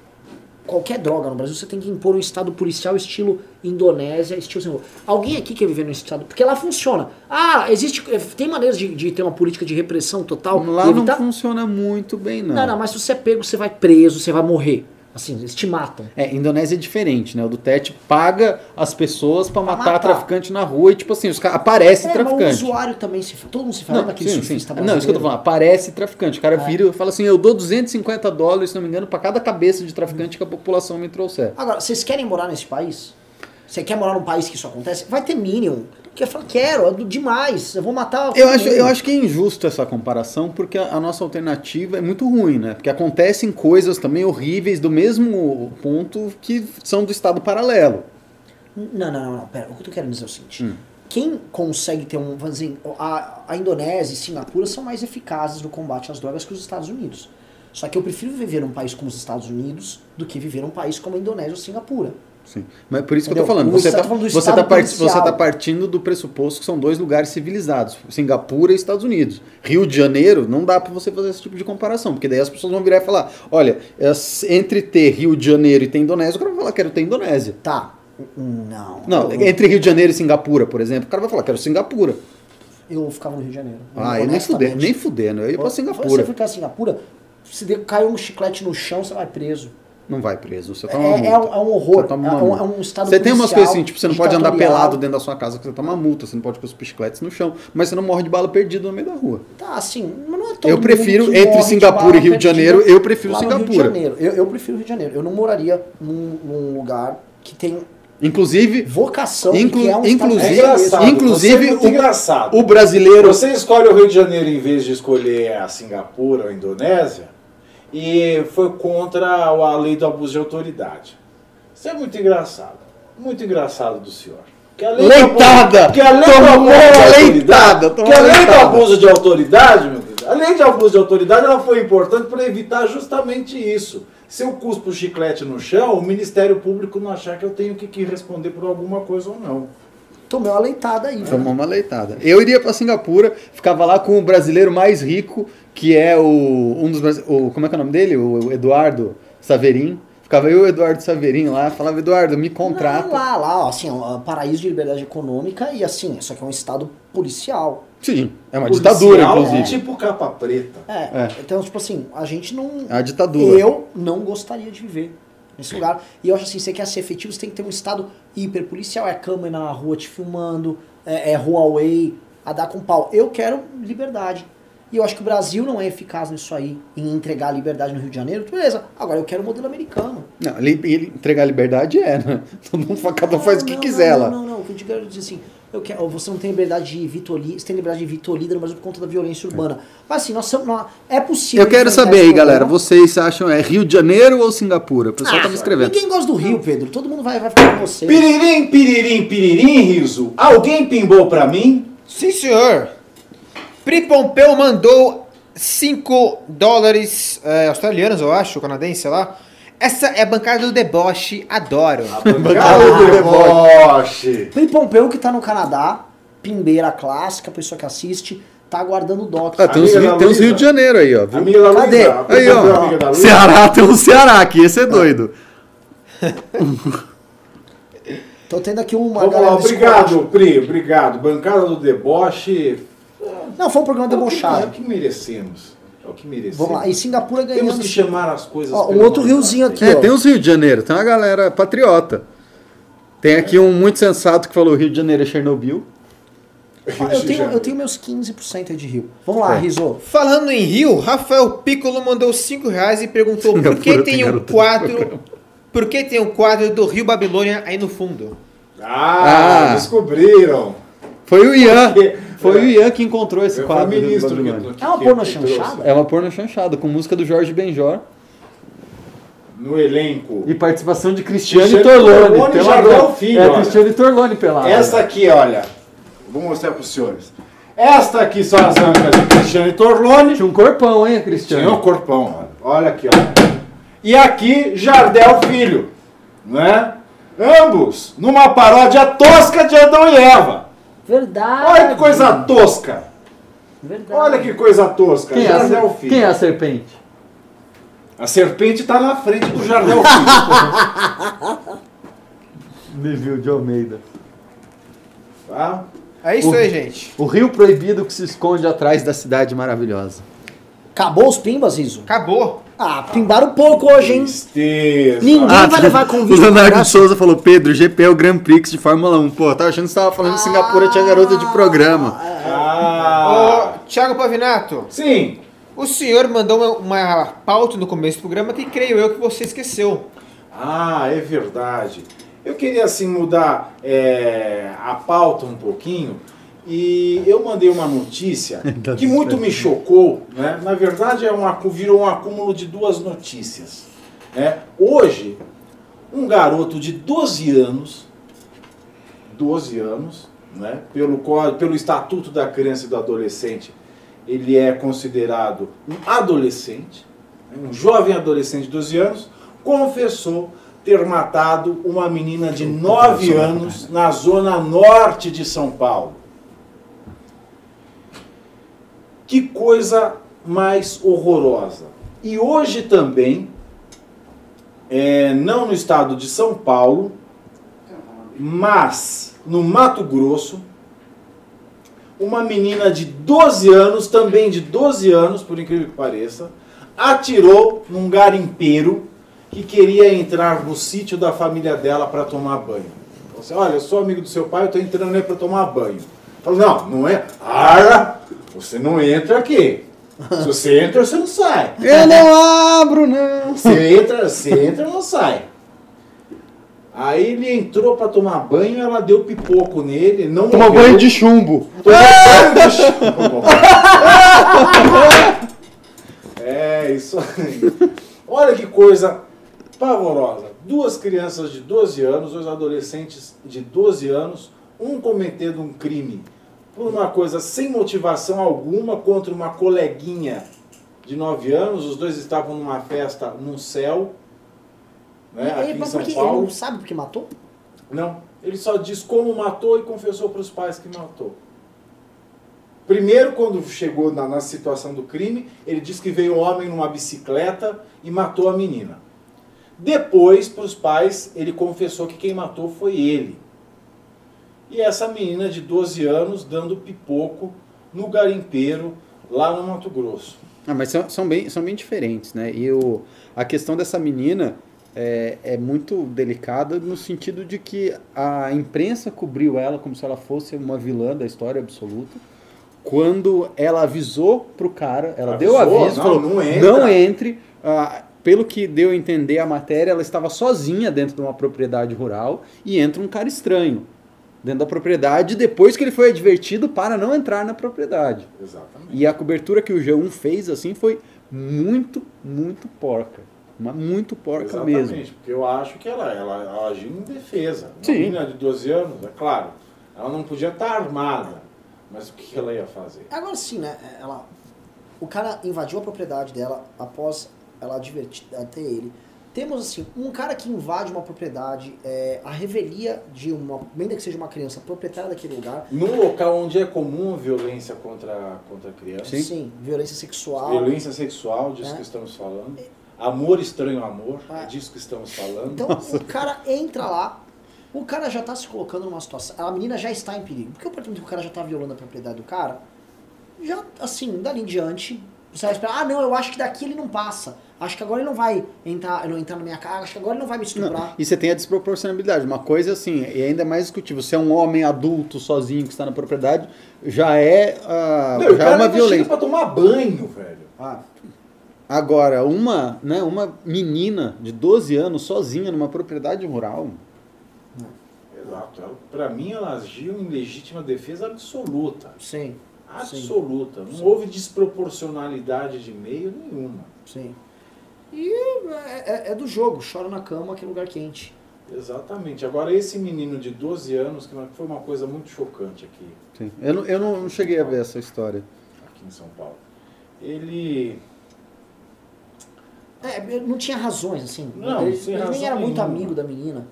qualquer droga no Brasil, você tem que impor um estado policial estilo Indonésia, estilo. Alguém aqui quer viver no estado? Porque lá funciona. Ah, existe. Tem maneiras de, de ter uma política de repressão total. Lá não funciona muito bem, não. não, não, mas se você é pego, você vai preso, você vai morrer. Assim, eles te matam. É, Indonésia é diferente, né? O do TET paga as pessoas pra Pra matar, matar. traficante na rua e, tipo assim, os caras aparece É, mas o traficante. usuário também se. Todo mundo se fala daquele sim, surfista sim. Não, isso que eu tô falando. Aparece traficante. O cara É. vira e fala assim: eu dou 250 dólares, se não me engano, pra cada cabeça de traficante que a população me trouxer. Agora, vocês querem morar nesse país? Você quer morar num país que isso acontece? Vai ter Minion. Que eu falo, quero, é demais. Eu vou matar. Eu acho, eu acho que é injusto essa comparação, porque a, a nossa alternativa é muito ruim, né? Porque acontecem coisas também horríveis do mesmo ponto que são do estado paralelo. Não, não, não, não. Pera, o que eu tô querendo dizer é o seguinte. Hum. Quem consegue ter um. Vamos dizer, a, a Indonésia e Singapura são mais eficazes no combate às drogas que os Estados Unidos. Só que eu prefiro viver num país como os Estados Unidos do que viver num país como a Indonésia ou Singapura. Sim. Mas por isso que eu tô Entendeu? falando. O Você Estado tá, tá você, Estado tá part- você tá partindo do pressuposto que são dois lugares civilizados, Singapura e Estados Unidos. Rio de Janeiro, não dá pra você fazer esse tipo de comparação, porque daí as pessoas vão virar e falar: olha, entre ter Rio de Janeiro e ter Indonésia, o cara vai falar: quero ter Indonésia. Tá. Não. Não, Eu- entre Rio de Janeiro e Singapura, por exemplo, o cara vai falar: quero Singapura. Eu ficava no Rio de Janeiro. Ah, eu nem fudendo, nem fudendo. Eu ia pra Você Singapura. ficar em Singapura, se cair um chiclete no chão, você vai preso. Não vai preso, você É, toma multa. é um, é um horror. Você toma É uma um, multa. é um estado Você tem umas coisas assim, tipo, você não pode andar pelado dentro da sua casa que você toma multa, você não pode cuspir chicletes no chão, mas você não morre de bala perdida no meio da rua. Tá, assim, mas não é todo Eu mundo prefiro, que entre Singapura e Rio de Janeiro, eu prefiro lá no Rio de Singapura. Janeiro. Eu, eu prefiro o Rio de Janeiro. Eu não moraria num, num lugar que tem Inclusive, vocação Inclu- que é um inclusive- É. Inclusive, você é muito o- engraçado. o brasileiro. Você escolhe o Rio de Janeiro em vez de escolher a Singapura ou a Indonésia e foi contra a lei do abuso de autoridade. Isso é muito engraçado. Muito engraçado do senhor. Que a lei Leitada! abuso- Que a lei do Tomou autoridade- leitada, tomou Que a lei do abuso de autoridade, meu querido, a lei de abuso de autoridade ela foi importante para evitar justamente isso. Se eu cuspo o chiclete no chão, o Ministério Público não achar que eu tenho que, que responder por alguma coisa ou não. Tomei uma leitada aí. Tomou uma leitada. Eu iria pra Singapura, ficava lá com o brasileiro mais rico, que é o um dos o como é que é o nome dele? O Eduardo Saverin. Ficava eu e o Eduardo Saverin lá, falava Eduardo, me contrata. Não, lá, lá, ó, assim, é um paraíso de liberdade econômica e assim, isso aqui é um estado policial. Sim, é uma Policial, ditadura inclusive. Tipo capa preta. É, É. então, tipo assim, a gente não. É uma ditadura. Eu não gostaria de viver nesse lugar. E eu acho assim, você quer ser efetivo, você tem que ter um estado hiperpolicial. É câmera na rua te filmando, é, é Huawei a dar com pau. Eu quero liberdade. E eu acho que o Brasil não é eficaz nisso aí, em entregar a liberdade no Rio de Janeiro. Beleza, agora eu quero o modelo americano. Não, ele, ele entregar a liberdade é, né? Todo mundo, cada um faz o que Não, quiser não, lá. Não, não, não. O que eu digo é assim, eu quero, você não tem liberdade de Vitor Líder, você tem liberdade de Vitor Líder no Brasil por conta da violência urbana. Mas assim, nós somos, nós- é possível... Eu quero saber aí, galera, vocês acham é Rio de Janeiro ou Singapura? O pessoal Ah, tá me escrevendo. Ninguém gosta do Rio, Pedro. Todo mundo vai, vai ficar com você. Piririm, piririm, piririm, riso. Alguém pimbou pra mim? Sim, senhor. Pri Pompeu mandou 5 dólares eh, australianos, eu acho, canadense, sei lá. Essa é a bancada do deboche, adoro. Bancada do deboche. Pri Pompeu, que tá no Canadá, pimbeira clássica, pessoa que assiste, tá aguardando o doc. Ah, tem uns, tem uns. Rio de Janeiro aí, ó. viu? Amiga da Cadê? Luísa. Aí, ó. Ceará, tem um Ceará aqui, esse é doido. Tô tendo aqui uma Vamos galera lá, do obrigado. Pri, obrigado. Bancada do deboche. Não, foi um programa É o debochado. que merecemos. É o que merecemos. Vamos lá. E Singapura ganhando... Temos que chamar as coisas. Ó, um outro riozinho aqui, É, ó. tem uns Rio de Janeiro, tem uma galera patriota. Tem aqui um muito sensato que falou Rio de Janeiro é Chernobyl. Ah, eu, tenho, eu tenho meus 15% aí de Rio. Vamos lá, É. Rizzo. Falando em Rio, Rafael Piccolo mandou 5 reais e perguntou por que tem um quadro. Por que tem um quadro do Rio Babilônia aí no fundo? Ah, Ah. descobriram. Foi o Ian. Que- Foi o Ian que encontrou esse o quadro. do ministro que, Babilônia. que- É uma porno chanchada? É uma porno chanchada, com música do Jorge Benjor No elenco. e participação de Cristiane Cristiane Torlone. Torlone e pelado. Jardel Filho, É, olha. Cristiane Torlone pelado. Essa aqui, olha. Vou mostrar para os senhores. Esta aqui são as ancas de Cristiane Torlone. Tinha um corpão, hein, Cristiane? Tinha o corpão, olha. Olha aqui, ó. E aqui, Jardel Filho. Né? Ambos numa paródia tosca de Adão e Eva. Verdade. Olha que coisa tosca. Verdade. Olha que coisa tosca. Quem é, Jardel a, Filho. quem é a serpente? A serpente está na frente do Jardel Filho. Neville de Almeida. tá? É isso O- aí, gente. O rio proibido que se esconde atrás da cidade maravilhosa. Acabou os pimbas, Rizzo? Acabou. Ah, pimbaram pouco hoje, hein? Tristeza. Ninguém vai levar o convite. Leonardo pra de Souza falou, Pedro, GP é o Grand Prix de Fórmula 1. Pô, tava achando que você tava falando que Singapura tinha garota de programa. Ah. Ô, Thiago Pavinato, Sim. o senhor mandou uma, uma pauta no começo do programa que creio eu que você esqueceu. Ah, é verdade. Eu queria assim mudar é, a pauta um pouquinho e eu mandei uma notícia Tá que muito me chocou. Né? Na verdade, é um, virou um acúmulo de duas notícias. né? Hoje, um garoto de 12 anos, 12 anos, né? pelo, pelo Estatuto da Criança e do Adolescente, ele é considerado um adolescente, né? um jovem adolescente de 12 anos, confessou ter matado uma menina de 9 anos na zona norte de São Paulo. Que coisa mais horrorosa. E hoje também, é, não no estado de São Paulo, mas no Mato Grosso, uma menina de 12 anos, também de 12 anos, por incrível que pareça, atirou num garimpeiro que queria entrar no sítio da família dela para tomar banho. Falou assim, olha, eu sou amigo do seu pai, eu estou entrando aí para tomar banho. Falou, não, não é. Ara, você não entra aqui. Se você entra, você não sai. Eu não abro, não. Você entra, você entra não sai. Aí ele entrou para tomar banho, ela deu pipoco nele, não Toma morreu. banho de chumbo. Tomou banho de chumbo. É, isso aí. Olha que coisa pavorosa. Duas crianças de 12 anos, dois adolescentes de 12 anos, um cometendo um crime por uma coisa sem motivação alguma contra uma coleguinha de 9 anos. Os dois estavam numa festa num céu, né, E- aqui em mas São que ele Paulo. não sabe porque matou? Não, ele só diz como matou e confessou para os pais que matou. Primeiro, quando chegou na, na situação do crime, ele disse que veio um homem numa bicicleta e matou a menina. Depois, para os pais, ele confessou que quem matou foi ele. E essa menina de 12 anos dando pipoco no garimpeiro lá no Mato Grosso. Ah, mas são, são bem, são bem diferentes, né? E o, a questão dessa menina é, é muito delicada no sentido de que a imprensa cobriu ela como se ela fosse uma vilã da história absoluta. Quando ela avisou pro cara, ela deu Avisou, aviso, não, falou, não entra. não entre. Ah, pelo que deu a entender a matéria, ela estava sozinha dentro de uma propriedade rural e entra um cara estranho dentro da propriedade depois que ele foi advertido para não entrar na propriedade. Exatamente. E a cobertura que o G1 fez assim foi muito, muito porca. Mas muito porca Exatamente, mesmo. porque eu acho que ela, ela, ela agiu em defesa. Uma Sim. menina de 12 anos, é claro, ela não podia estar armada, mas o que que ela ia fazer? Agora sim, né? Ela, o cara invadiu a propriedade dela após ela advertir até ele. Temos assim, um cara que invade uma propriedade, é, a revelia de uma, ainda que seja uma criança proprietária daquele lugar, No local onde é comum violência contra, contra crianças, sim, violência sexual. violência sexual, disso É. que estamos falando, amor estranho amor, É. é disso que estamos falando. Então o cara entra lá, o cara já tá se colocando numa situação. A menina já está em perigo. Porque a partir do momento que o cara já tá violando a propriedade do cara, já, assim, dali em diante, você vai esperar, ah não, eu acho que daqui ele não passa. Acho que agora ele não vai entrar, não entrar na minha casa, acho que agora ele não vai me Não, estuprar. e você tem a desproporcionalidade. Uma coisa assim, e ainda mais discutível. Se é um homem adulto sozinho que está na propriedade, já é, ah, Não, o já é uma chega violência. pra tomar banho, velho. Ah, Agora, uma, né, uma menina de 12 anos sozinha numa propriedade rural. Exato. Ela, pra mim, ela agiu em legítima defesa absoluta. sim, Absoluta. Não houve desproporcionalidade de meio nenhuma. sim. E é, é- é do jogo, chora na cama, aquele lugar quente. Exatamente. Agora, esse menino de 12 anos, que foi uma coisa muito chocante aqui, Sim. Eu, não, eu não não cheguei a ver essa história. aqui em São Paulo. Ele. É, não tinha razões, assim. Não, ele, ele nem era muito nenhuma. amigo da menina.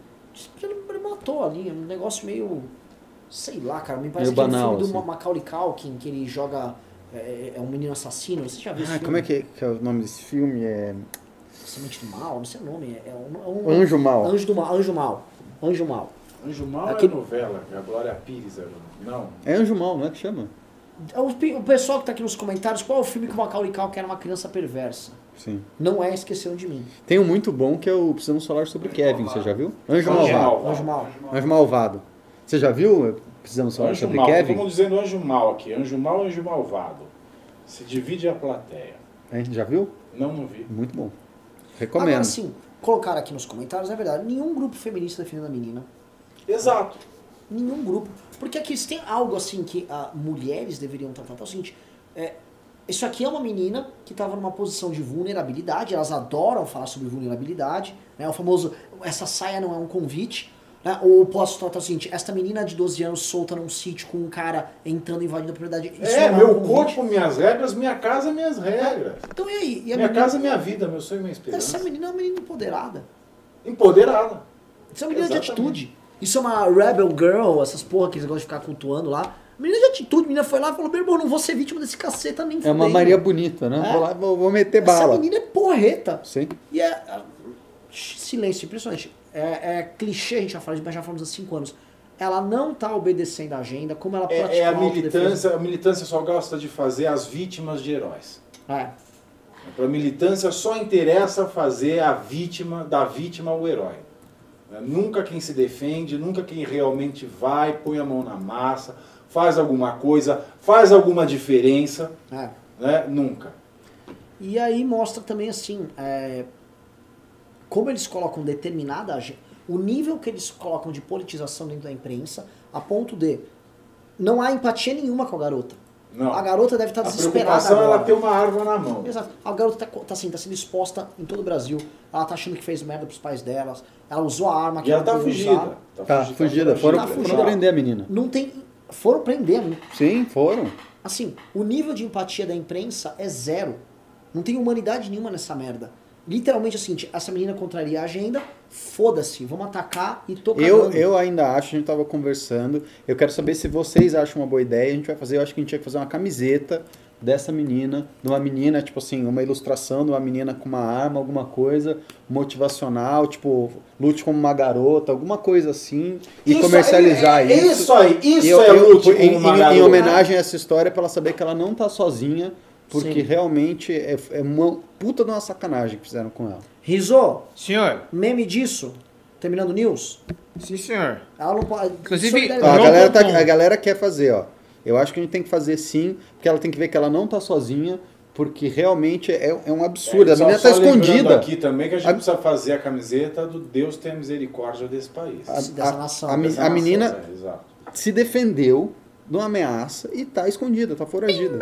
Ele, ele matou ali, um negócio meio. Sei lá, cara. Me parece Meio aquele banal, filme do assim. Macaulay Culkin, que ele joga. É, é um menino assassino. Você já viu esse Ah, filme? como é que, que é o nome desse filme? É Semente do Mal? Não sei o nome. É um, um- Anjo Mal. Anjo do Mal. Anjo Mal. Anjo Mal. Anjo Mal Aquele- é novela, que a Glória Pires era. Não. É Anjo Mal, não é que chama? O, pe- o pessoal que tá aqui nos comentários, qual é o filme que o Macaulay Culkin era uma criança perversa? Sim. Não é Esqueceram de Mim. Tem um muito bom que é o Precisamos Falar sobre Kevin, você já viu? Anjo Anjo Malvado. Mal. Anjo Mal. Anjo Malvado. Você já viu Precisamos Falar Anjo sobre Mal. Kevin? Estamos dizendo anjo mal aqui. Anjo mal anjo malvado. Se divide a plateia. É, já viu? Não, não vi. Muito bom. Recomendo. Agora sim, colocaram aqui nos comentários, é verdade, nenhum grupo feminista defendendo a menina. Exato. Nenhum grupo. Porque aqui se tem algo assim que ah, mulheres deveriam tratar. É o seguinte, é, isso aqui é uma menina que estava numa posição de vulnerabilidade, elas adoram falar sobre vulnerabilidade, né? O famoso, essa saia não é um convite. Né? Ou posso tratar o seguinte, esta menina de 12 anos solta num sítio com um cara entrando invadindo a propriedade. Isso é, não meu convite. corpo, minhas regras, minha casa, minhas regras. Então e aí? E a Minha menina- casa, minha vida, meu sonho, minha Essa esperança. menina é uma menina empoderada. Empoderada. Isso é uma menina de Exatamente. atitude. Isso é uma rebel girl, essas porra que eles gostam de ficar cultuando lá. Menina de atitude, menina foi lá e falou, meu irmão, não vou ser vítima desse caceta nem É uma fudendo." Maria bonita, né? É. Vou lá, vou, vou meter Essa bala. menina é porreta. Sim. E é... ah, Silêncio, impressionante. É, é clichê, a gente já fala, mas já falamos há cinco anos. ela não tá obedecendo a agenda, como ela praticou É, é a militância, a militância só gosta de fazer as vítimas de heróis. É. Para a militância só interessa fazer a vítima, da vítima o herói. Né? Nunca quem se defende, nunca quem realmente vai, põe a mão na massa, faz alguma coisa, faz alguma diferença, é. né? Nunca. E aí mostra também assim, é, como eles colocam determinada o nível que eles colocam de politização dentro da imprensa, a ponto de não há empatia nenhuma com a garota. Não. A garota deve estar A desesperada preocupação é agora. ela ter uma arma na mão. Exato. A garota tá, co- tá, assim, tá sendo exposta em todo o Brasil. Ela tá achando que fez merda pros pais delas. Ela usou a arma que E ela tá não podia fugida. usar. Tá, fugida. Foram, Tá foram fugida. prender a menina. Não tem. Foram prender. né? Sim, foram. Assim, o nível de empatia da imprensa é zero. Não tem humanidade nenhuma nessa merda. Literalmente assim, essa menina contraria a agenda, foda-se, vamos atacar e tô Eu, cagando. eu ainda acho, a gente tava conversando. Eu quero saber se vocês acham uma boa ideia. A gente vai fazer, eu acho que a gente tinha que fazer uma camiseta dessa menina, de uma menina, tipo assim, uma ilustração de uma menina com uma arma, alguma coisa motivacional, tipo, lute como uma garota, alguma coisa assim, e Isso comercializar aí, é- isso. Isso aí, isso eu- é eu- lute em, como uma em- em garota. homenagem a essa história, pra ela saber que ela não tá sozinha, porque Sim. realmente é, é uma puta de uma sacanagem que fizeram com ela. Rizzo, Senhor. meme disso, terminando news. Sim, senhor. Ela não pode. Inclusive, Ó, a, galera tá- a galera quer fazer, ó. Eu acho que a gente tem que fazer sim, porque ela tem que ver que ela não tá sozinha, porque realmente é, é um absurdo. É, a menina tá lembrando escondida. aqui também que a gente A- precisa fazer a camiseta do Deus tenha misericórdia desse país. A, dessa a- nação, a me- Dessa a nação, menina é, se defendeu de uma ameaça e tá escondida, tá foragida.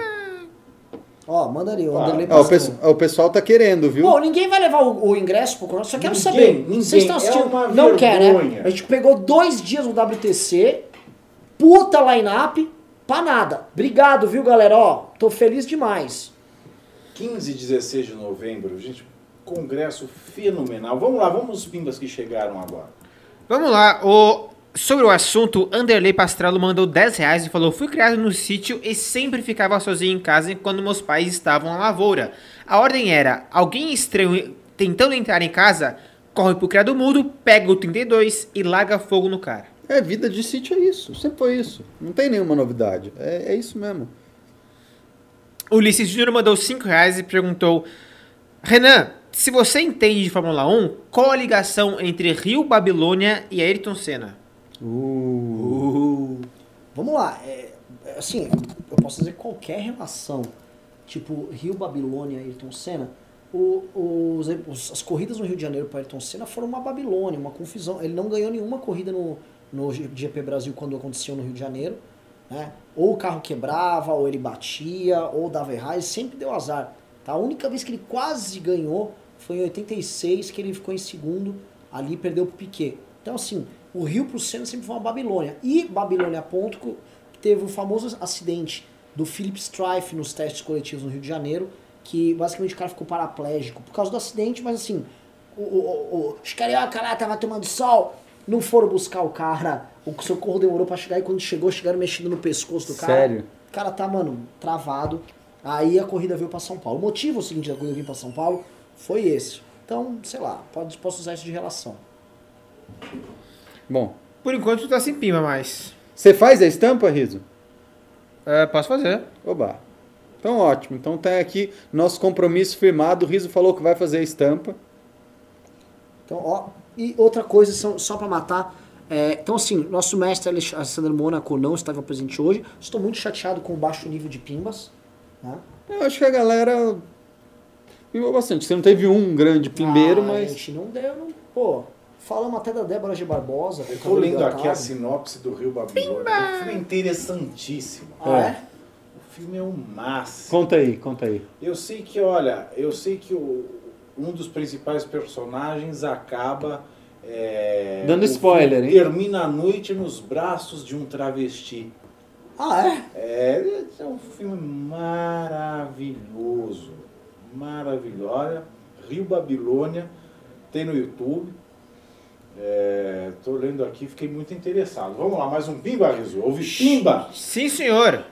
Ó, manda ali, o Ah, Anderlei Ó, o, pessoal tá querendo, viu? Bom, ninguém vai levar o, o ingresso pro Coronel, só quero Ninguém, saber. ninguém. Vocês estão É assistindo? uma não quer, né? vergonha. A gente pegou dois dias no WTC, puta line-up, pra nada. Obrigado, viu, galera? Ó, tô feliz demais. 15 e 16 de novembro, gente, congresso fenomenal. Vamos lá, vamos os pimbas que chegaram agora. Vamos lá. O... Sobre o assunto, Anderley Pastrello mandou 10 reais e falou: Fui criado no sítio e sempre ficava sozinho em casa quando meus pais estavam na lavoura. A ordem era: alguém estranho tentando entrar em casa, corre pro criado mudo, pega o 32 e larga fogo no cara. É, vida de sítio é isso. Sempre foi isso. Não tem nenhuma novidade. É, é isso mesmo. Ulisses Júnior mandou 5 reais e perguntou: Renan, se você entende de Fórmula 1, qual a ligação entre Rio Babilônia e Ayrton Senna? Uh. Vamos lá, é, é, assim, eu posso dizer qualquer relação, tipo Rio Babilônia Ayrton Senna, o- os- as corridas no Rio de Janeiro para Ayrton Senna foram uma Babilônia, uma confusão. Ele não ganhou nenhuma corrida no, no GP Brasil quando aconteceu no Rio de Janeiro. Né? Ou o carro quebrava, ou ele batia, ou dava errado, ele sempre deu azar. Tá? A única vez que ele quase ganhou foi em 86, que ele ficou em segundo, ali perdeu pro Piquet. Então, assim, o Rio pro Senna sempre foi uma Babilônia. E Babilônia a ponto que teve o famoso acidente do Philip Strife nos testes coletivos no Rio de Janeiro, que basicamente o cara ficou paraplégico por causa do acidente, mas assim, o, o, o, os carioca lá tava tomando sol, não foram buscar o cara, o socorro demorou pra chegar e quando chegou, chegaram mexendo no pescoço do cara. Sério? O cara tá, mano, travado. Aí a corrida veio pra São Paulo. O motivo seguinte da corrida vir pra São Paulo foi esse. Então, sei lá, pode, posso usar isso de relação. Bom, Por enquanto tu tá sem pima, mas. você faz a estampa, Riso? É, posso fazer. Oba. Então ótimo. Então tem aqui nosso compromisso firmado. O Riso falou que vai fazer a estampa. Então, ó, e outra coisa, são, só pra matar. é, então, assim, nosso mestre Alessandro Mônaco não estava presente hoje. Estou muito chateado com o baixo nível de pimbas. Né? Eu acho que a galera pimbou bastante. Você não teve um grande pimbeiro, Ah, mas. Gente, não deu. Não, pô, falamos até da Débora G. Barbosa. Eu tô cabelo lendo aqui a sinopse do Rio Babilônia. O filme é interessantíssimo. Ah, é? O filme é um máximo. Conta aí, conta aí. Eu sei que, olha, eu sei que o, um dos principais personagens acaba. é, Dando o spoiler, hein? Termina a noite nos braços de um travesti. Ah, é? É, é um filme maravilhoso. Maravilhoso. Olha, Rio Babilônia, tem no YouTube. É, tô lendo aqui, fiquei muito interessado. Vamos lá, mais um Pimba, Rizu. Ouve Pimba! Sim, senhor.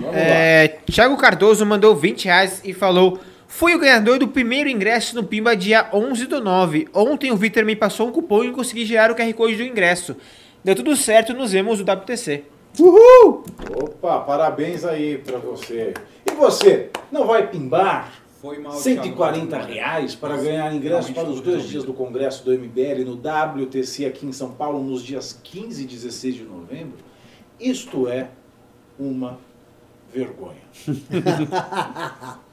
Vamos lá. É, Thiago Cardoso mandou 20 reais e falou: Fui o ganhador do primeiro ingresso no Pimba dia 11 do 9. Ontem o Vitor me passou um cupom e consegui gerar o QR Code do ingresso. Deu tudo certo, nos vemos no WTC. Uhul! Opa, parabéns aí pra você. E você, não vai pimbar Foi mal, 140 Thiago. reais para ganhar ingressos para os dois dias do Congresso do MBL no WTC aqui em São Paulo nos dias 15 e 16 de novembro? Isto é uma vergonha.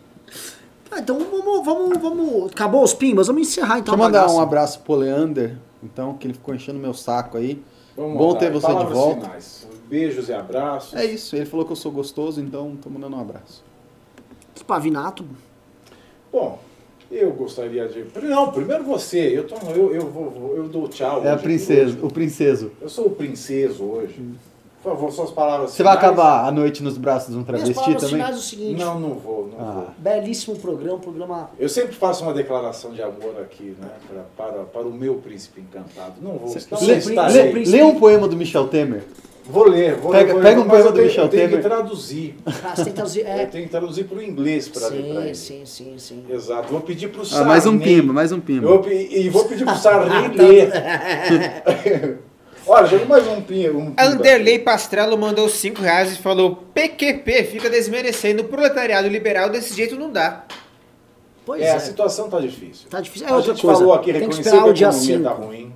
Ah, então vamos, vamos, vamos. Acabou os pimbas? Vamos encerrar então Deixa eu a mandar um abraço pro Leander, então, que ele ficou enchendo meu saco aí. Vamos Bom ter você de volta. finais. Beijos e abraços. É isso, ele falou que eu sou gostoso, então tô mandando um abraço. Pavinato. Bom, eu gostaria de. Não, primeiro você. Eu, tô, eu, eu, vou, eu dou tchau. É a hoje. princesa, o princeso. Eu sou o princeso hoje. Por favor, suas palavras Você vai finais. acabar a noite nos braços de um Minhas travesti palavras também? finais é o seguinte. Não, não vou, não Ah. vou. Belíssimo programa, programa. Eu sempre faço uma declaração de amor aqui, né? pra- para, para o meu príncipe encantado. Não vou. Não Lê, estarei. lê- lê um poema do Michel Temer. Vou ler, vou Pega- ler. vou pega ler, um poema eu do tenho- Michel eu tenho que Temer. traduzir. Ah, você tem que traduzir. Eu É. tenho que traduzir para o inglês para ler para Sim, ele. sim, sim, sim. Exato. Vou pedir para o Ah, mais um Sarney- pimba, mais um pimba. e vou pedir para o Sarney ler. Olha, joga mais um pimba. Um pimba. Anderley Pastrello mandou 5 reais e falou: PQP fica desmerecendo o proletariado liberal, desse jeito não dá. Pois É, é. a situação tá difícil. Tá difícil. É a outra gente coisa. falou aqui, Tem que reconheceu esperar que a economia 5. tá ruim.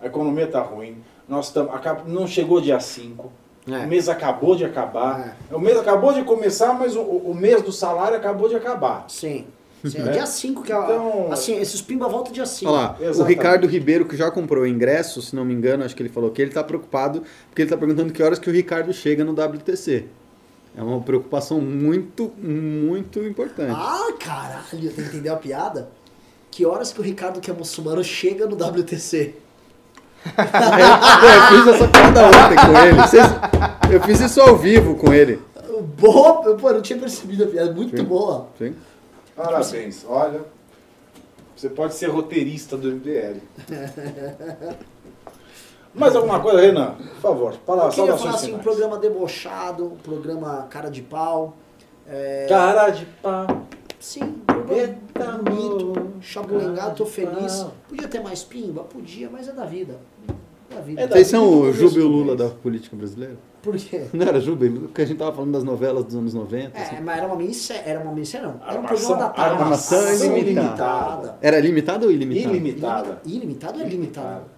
A economia tá ruim. Nós estamos. Não chegou dia 5. É. O mês acabou de acabar. O mês acabou de começar, mas o, o mês do salário acabou de acabar. Sim. Sim, É. dia 5 que é. Então- assim, esses pimba voltam dia 5. Olha lá, o. Ricardo Ribeiro, que já comprou o ingresso, se não me engano, acho que ele falou que ele tá preocupado, porque ele tá perguntando que horas que o Ricardo chega no WTC. É uma preocupação muito, muito importante. Ah, caralho, entendeu a piada? Que horas que o Ricardo, que é muçulmano, chega no WTC? Pô, eu fiz essa piada ontem com ele. Vocês- eu fiz isso ao vivo com ele. Boa, pô, eu não tinha percebido a piada, muito Sim. boa. Sim. Parabéns. Olha, você pode ser roteirista do MBL. Mais alguma coisa, Renan? Por favor, Eu palavras, queria falar assim, um programa debochado, um programa cara de pau. É, Cara de pau. sim, um programa bonito, chabulengado, tô feliz. pau. Podia ter mais pimba? Podia, mas é da vida. É da vida. É da- Vocês são o e o do Lula da política brasileira? Por quê? Não era Juba e Lula? Porque a gente tava falando das novelas dos anos 90. É, assim. mas era uma minissérie, era uma minissérie não, era um programa da tarde. armação ilimitada. ilimitada. Era limitado ou? Ilimitada. Ilimitado ou é?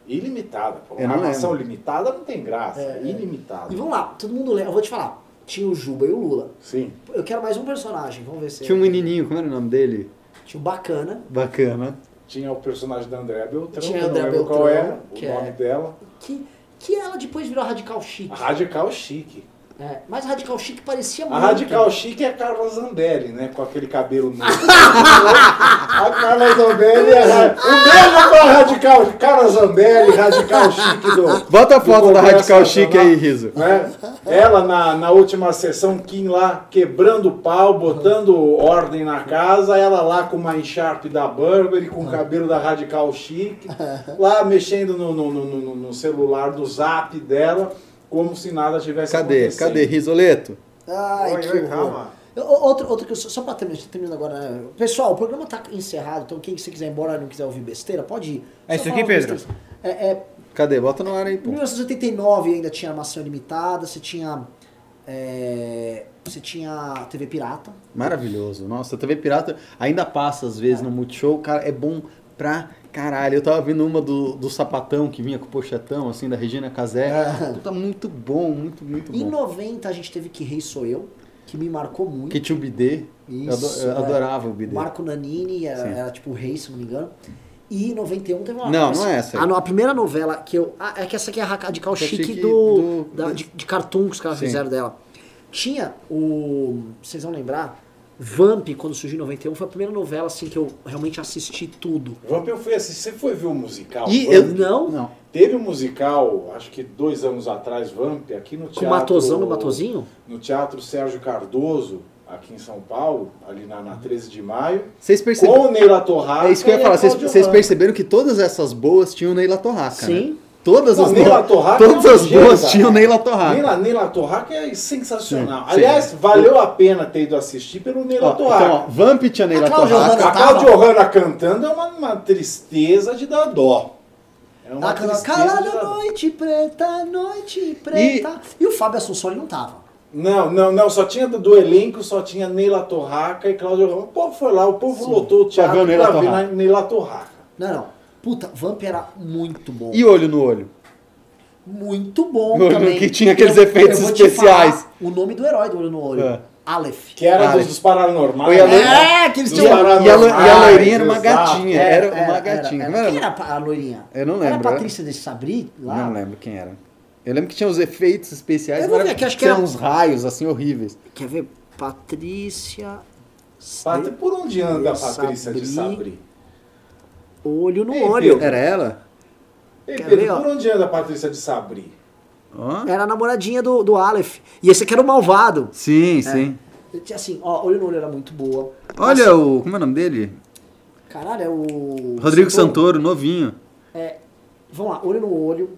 Ilimitada. pô. Eu não Uma armação limitada não tem graça. É, é. Ilimitada. E vamos lá, todo mundo lembra, eu vou te falar. Tinha o Juba e o Lula. Sim. Eu quero mais um personagem, vamos ver se. Tinha um menininho, como era o nome dele? Tinha o Bacana, Bacana. Tinha o personagem da Andréa Beltrão, Tinha não Andréa lembro qual Beltrão, é, o que nome é- dela. que, que ela depois virou Radical Chique. Radical Chique. É, mas Radical Chique parecia A muito. Radical Chique é a Carla Zambelli, né? Com aquele cabelo negro. a Carla Zambelli é a... Um beijo pra Radical Carla Zambelli, Radical Chique do. Bota a foto da Radical Chique Nacional, aí, Riso. né? Ela na, na última sessão, Kim lá quebrando o pau, botando ordem na casa, ela lá com uma encharpe da Burberry, com o cabelo da Radical Chique, lá mexendo no, no, no, no- no celular do zap dela, como se nada tivesse Cadê? acontecendo. Cadê? Risoleto? Ai, Oi, que oi, calma. Outro, outro que eu, só só pra terminar, terminando agora, né? Pessoal, o programa tá encerrado, então quem você quiser ir embora e não quiser ouvir besteira, pode ir. É Só isso aqui, Pedro. É, é, Cadê? Bota no ar aí, Em pô. 1989 ainda tinha armação limitada, você tinha. é, você tinha TV Pirata. Maravilhoso. Nossa, a TV Pirata ainda passa às vezes no Multishow. Cara, é bom pra caralho. Eu tava vendo uma do, do sapatão que vinha com o pochetão, assim, da Regina Casé. Tá muito bom, muito, muito Em bom. 90 a gente teve Que Rei Sou Eu, que me marcou muito. Que tinha o bidê. Isso, eu é. adorava o bidê. Marco Nanini, era, Sim. era tipo o rei, se não me engano. E em 91 teve uma. Não, não é essa. A, no- a primeira novela que eu. Ah, é que essa aqui é a radical Que é chique, chique do, do- da- do- de, de cartoon que os caras Sim. fizeram dela. Tinha o. Vocês vão lembrar? Vamp, quando surgiu em 91, foi a primeira novela assim que eu realmente assisti tudo. Vamp, eu fui assistir. Você foi ver o musical? E Vamp? eu, Não? Não. Teve um musical, acho que dois anos atrás, Vamp, aqui no Com teatro. o Matosão no Matozinho? No Teatro Sérgio Cardoso, aqui em São Paulo, ali na, na 13 de maio. Vocês perceberam? Com o Neila Torraca. É isso que eu ia falar. Vocês, vocês perceberam que todas essas boas tinham Neila Torraca, Sim. né? Todas as Neila Torraca todas é um as boas tinham Neila Torraca. Neila, Neila Torraca é sensacional. Sim, Aliás, sim. valeu a pena ter ido assistir pelo Neila Ó, Torraca. então, ó, Vamp tinha Neila A Torraca. Hanna a Cláudia Hanna cantando é uma, uma tristeza de dar dó. É uma tristeza Calada da- noite preta, noite preta. E, o Fábio Assunção ele não tava. Não, não, não, só tinha do elenco, só tinha Neila Torraca e Cláudio Ramos. O povo foi lá, o povo lotou o teatro pra ver Neila Torraca. Não, não. Puta, Vamp era muito bom. E olho no olho? Muito bom No- no também. que tinha aqueles Eu- efeitos eu vou te especiais. falar O nome do herói do olho no olho. É. Aleph. Que era Ah, dos, dos paranormais. A né? loira- É, que eles tinham... E a, e a loirinha era uma exato. gatinha. É, Era, uma gatinha. Era, Não era- Quem era a loirinha? Eu não Era lembro, a é? Patrícia de Sabri? Lá? Não lembro quem era. Eu lembro que tinha os efeitos especiais. Eu ver era- aqui, acho que tinha era- uns raios assim horríveis. Quer ver? Patrícia... Pat- Por onde anda a Patrícia de Sabri. Olho no Ei, olho. Pedro. Era ela? Ei, Quer Pedro, ver, ó? por onde anda a Patrícia de Sabri? Ó. Era a namoradinha do, do Aleph. E esse aqui era o malvado. Sim, sim. Assim, ó, Olho no Olho era muito boa. Olha o. Como é o nome dele? Caralho, é o... Rodrigo Santoro, novinho. Vamos lá, Olho no Olho.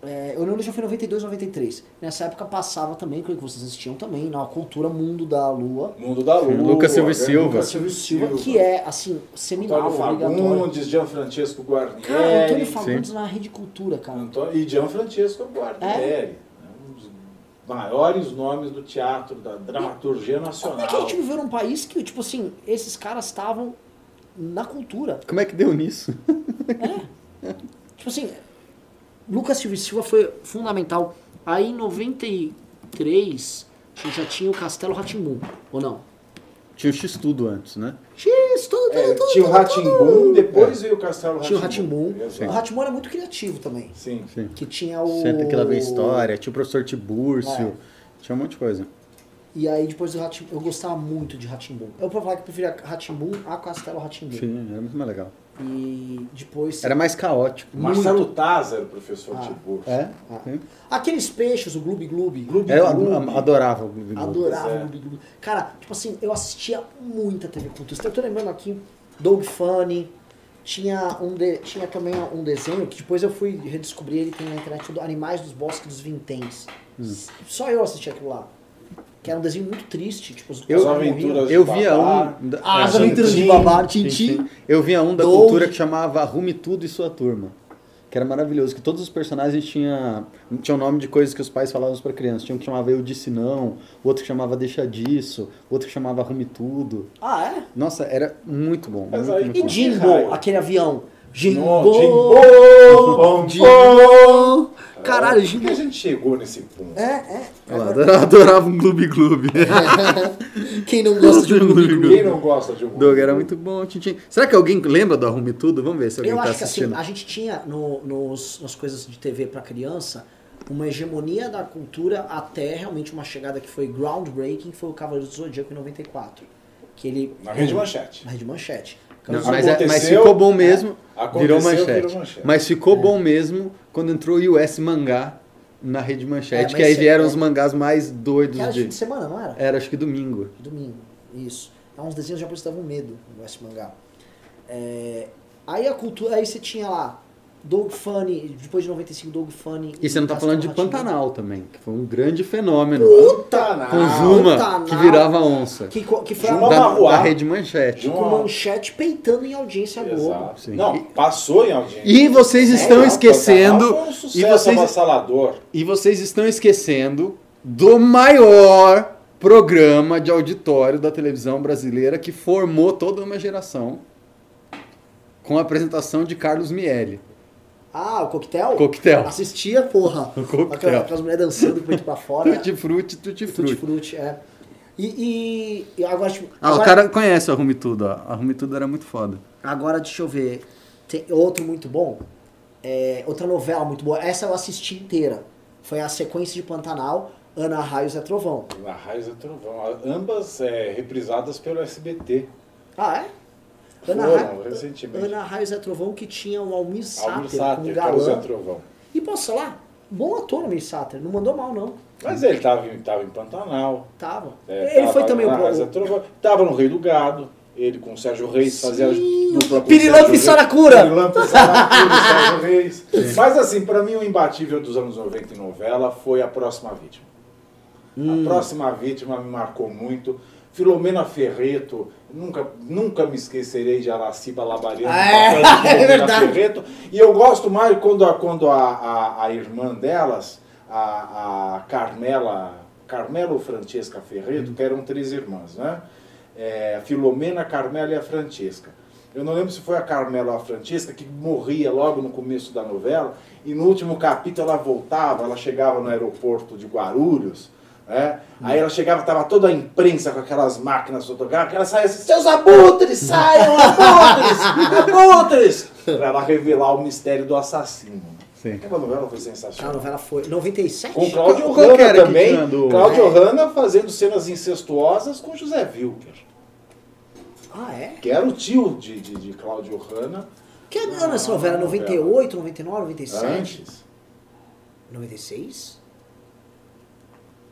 É, no Olho já foi em 92, 93. Nessa época passava também, que vocês assistiam também, na Cultura Mundo da Lua. Mundo da Lua. Lucas Silva e grande Silva. Lucas Silvio Silva, que é, assim, seminal, Antônio obrigatório. Fagundes, Gianfrancesco Guarnieri. Cara, Antônio Fagundes na Rede Cultura, cara. Antônio- E Gianfrancesco Guarnieri. É? né? Um dos maiores nomes do teatro, da dramaturgia Como nacional. é que a gente viveu num país que, tipo assim, esses caras estavam na cultura? Como é que deu nisso? Tipo assim, Lucas Silva e Silva foi fundamental. Aí em 93, a gente já tinha o Castelo Ratimbum, ou não? Tinha o X-Tudo antes, né? X, tudo, É, tudo, tinha o Ratimbum, depois veio o Castelo Tinha o Ratimbum. Ratimbum. O Ratimbum era muito criativo também. Sim. Sim. Que tinha o. Senta que lá vem história, tinha o professor Tibúrcio, É. tinha um monte de coisa. E aí depois do Ratimbum, eu gostava muito de Ratimbum. Eu vou falar que eu preferia Ratimbum a Castelo Ratimbum. Sim, era muito mais legal. E depois. Era mais caótico. Marcelo Taz era o professor Ah. Tiburcio. É? Ah. Aqueles peixes, o Gloob Gloob. Gloob Eu Gloob. ad- adorava o Gloob Gloob. Adorava é. o Gloob Gloob. Cara, tipo assim, eu assistia muita TV Cultura. Eu tô lembrando aqui, Dog Funny. Tinha, um de, tinha também um desenho que depois eu fui redescobrir, ele tem na internet, do Animais dos Bosques dos Vinténs. Hum. Só eu assisti aquilo lá. Que era um desenho muito triste, tipo, os Eu- aventuras Eu via Babá. um. da- Ah, as aventuras de. Babá, Tintim. Tintim. Eu via um da Doug. cultura que chamava Arrume Tudo e Sua Turma. Que era maravilhoso, que todos os personagens tinham tinha nome de coisas que os pais falavam para crianças. Tinha um que chamava Eu Disse Não, outro que chamava Deixa Disso, outro que chamava Arrume Tudo. Ah, é? Nossa, era muito bom. Mas muito, aí- muito E bom. Jimbo, aquele avião. Jimbo! Jimbo! Bom, Jimbo! Caralho, Como que Jimbo. a gente chegou nesse ponto? É, é. Eu adorava, adorava um Gloob Gloob. Quem não gosta de um Gloob Quem não gosta de um Doug era muito bom, Tintin. Será que alguém lembra do Arrume Tudo? Vamos ver se alguém Eu tá acho que assim, assistindo. a gente tinha no, nos, nas coisas de TV pra criança uma hegemonia da cultura até realmente uma chegada que foi groundbreaking, que foi o Cavaleiro do Zodíaco em 94. Que ele. Na Rede Manchete. Na Rede Manchete. Não, mas, é- mas ficou bom mesmo, Aconteceu, virou manchete. virou manchete. Mas ficou bom mesmo quando entrou o US Mangá na rede É, manchete, mas que aí é- vieram é- os mangás mais doidos era de fim de. semana, não era? Era acho que domingo. Domingo. Isso. É uns desenhos japoneses davam medo no S mangá. É, aí a cultura. Aí você tinha lá. Dog Funny, depois de 95, Dog Funny. E você não tá falando de. Pantanal também, que foi um grande fenômeno. Puta! Pantanal. Com Juma, Pantanal. que virava onça. Que, que foi Juma a Da, Marruá. da rede manchete. Juma- com manchete peitando em audiência Globo. Exato. Sim. Não, passou em audiência. E vocês estão Não, esquecendo. Foi um E vocês, avassalador. e vocês estão esquecendo do maior programa de auditório da televisão brasileira que formou toda uma geração com a apresentação de Carlos Miele. Ah, o coquetel? Coquetel. Assistia, porra. O coquetel. Aquela- Aquelas mulheres dançando com o peito pra fora. Tutti frutti, tutti Tutti frutti. frutti, é. E, e, e agora, tipo, Ah, o agora, cara conhece o Arrume Tudo, ó. Arrume Tudo era muito foda. agora deixa eu ver. Tem outro muito bom. É, outra novela muito boa. Essa eu assisti inteira. Foi a sequência de Pantanal, Ana Raios é Trovão. Na Raiz é Trovão. Ambas é, reprisadas pelo SBT. Ah, é? Ana, Foram, Ra- recentemente. Ana Raios é Trovão que tinha o Almir Sater, Almir como Sater, que era o Zé galã. Trovão. E posso falar? Bom ator, Almir Sater. Não mandou mal, não. Mas ele estava em, tava em Pantanal. Tava. é, Ele tava foi também o... Trovão. Tava no Rei do Gado. Ele com o Sérgio Reis fazia Sim, dupla com o Pirilampo Sérgio e Reis. Saracura. Pirilampo e Saracura, Sérgio Reis. Mas assim, pra mim o imbatível dos anos 90 em novela foi A Próxima Vítima. Hum. A Próxima Vítima me marcou muito. Filomena Ferreto Nunca, nunca me esquecerei de Araciba Labariano. É, de é Filomena verdade. Ferreto. E eu gosto mais quando a, quando a, a, a irmã delas, a, a Carmela, Carmela ou Francesca Ferreto, que eram três irmãs, né? É, Filomena, Carmela e a Francesca. Eu não lembro se foi a Carmela ou a Francesca que morria logo no começo da novela, e no último capítulo ela voltava, ela chegava no aeroporto de Guarulhos, né? Aí ela chegava, tava toda a imprensa com aquelas máquinas fotográficas, ela saia assim, seus abutres, saiam, abutres, abutres! Pra ela revelar o mistério do assassino. Sim. Aquela novela foi A sensacional. novela foi 97? Com Cláudio Hanna também. Cláudio É. Hanna fazendo cenas incestuosas com José Wilker, Ah, é? que era o tio de, de, de Cláudio Hanna Que ano é essa novela? Ah, 98, 99, 97? antes. 96?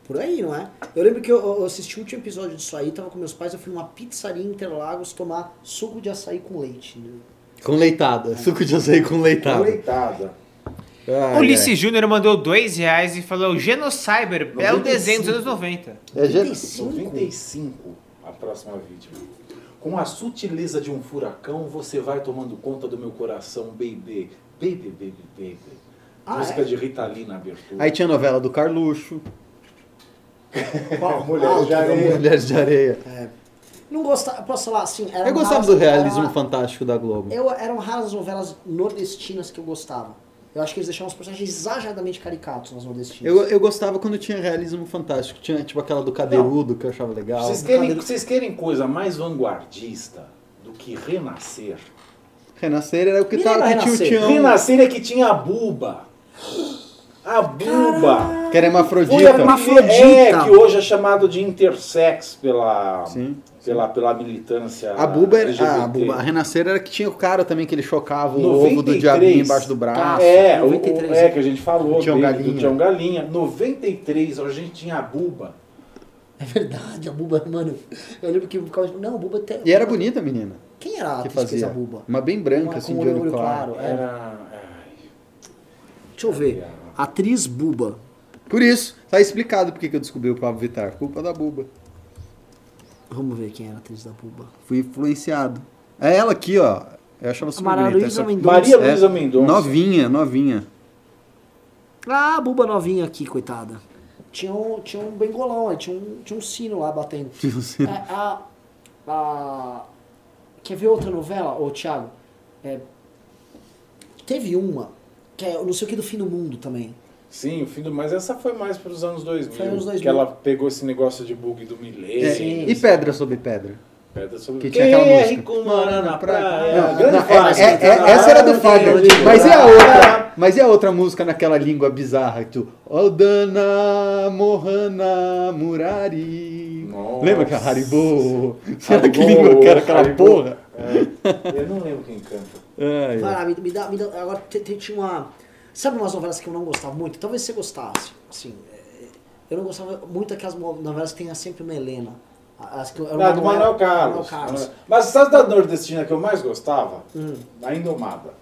Por aí, não é? Eu lembro que eu, eu assisti o último episódio disso aí, tava com meus pais, eu fui numa pizzaria em Interlagos tomar suco de açaí com leite. né? Com leitada. Suco de açaí com leitada. Leitada. Ai, Ulisses ai. Júnior mandou dois reais e falou: Genocyber é o 95. desenho dos anos 90. É, já- 95? 95, a próxima vítima. Com a sutileza de um furacão, você vai tomando conta do meu coração, baby. Baby, baby, baby. Ah, Música é? de Rita Lee na abertura. Aí tinha a novela do Carluxo, Qual? Mulheres de que Areia. Mulheres de Areia. Não gostava, posso falar assim, Eu gostava raras- do realismo era- fantástico da Globo. Eu, eram raras as novelas nordestinas que eu gostava. Eu acho que eles deixavam os personagens exageradamente caricatos nas nordestinas. Eu, eu gostava quando tinha realismo fantástico. Tinha tipo aquela do Cadeirudo que eu achava legal. Vocês querem, vocês querem coisa mais vanguardista do que Renascer? Renascer era o que Me tava que tinha o Renascer? Tião, Renascer é que tinha a Buba. A Buba. que era Foi a hermafrodita. primeira- Hermafrodita. É, que hoje é chamado de intersex pela, Sim. pela, pela militância A Buba, era, LGBT. ah, a Buba, a Renascer era que tinha o cara também que ele chocava o 93. ovo do diabinho embaixo do braço. É, o- 93. o, é, que a gente falou Do Tião dele, Galinha. do Tião Galinha. 93, a gente tinha a Buba. É verdade, a Buba, mano. Eu lembro que ficava não, a Buba tem. E era bonita a menina Quem era a que atriz que fez fazia. a Buba? Uma bem branca, Uma assim, com de olho olho claro. claro. É. Era. Deixa eu ver. Atriz Buba. Por isso, tá explicado porque que eu descobri o Pablo Vittar. Culpa da Buba. Vamos ver quem era a atriz da Buba. Fui influenciado. É ela aqui, ó. Eu achava super Maria bonita. Luísa essa- Mendonça. Maria É, Luísa Mendonça. Novinha, novinha. Ah, a Buba novinha aqui, coitada. Tinha um, tinha um bengolão, aí, tinha um, tinha um sino lá batendo. É, a, a- quer ver outra novela, ô Thiago? É, teve uma, que é não sei o que do fim do mundo também. Sim, o fim do. Mas essa foi mais para os anos 2000. Foi anos 2000. Que ela pegou esse negócio de bug do milênio. É, Sim. e pedra sobre pedra. Pedra sobre Que tinha aquela é música. rico mora na praia. Não, Grande não, fase. é- é- é- essa era do. Grande Mas e a outra? Mas e a outra música naquela língua bizarra? que Tu, Odana Mohana Murari. Nossa. Lembra que a Haribo? Será que Haribo, língua que era aquela Haribo. porra? É, eu não lembro quem canta. Ai, Vai ai. lá, me, me dá, me dá. Agora tinha uma. Sabe umas novelas que eu não gostava muito? Talvez você gostasse. Assim, é, eu não gostava muito daquelas novelas que tem sempre uma Helena. As que, uma Ah, do Manuel Carlos. Carlos. Mas sabe da nordestina que eu mais gostava? Hum. A Indomada.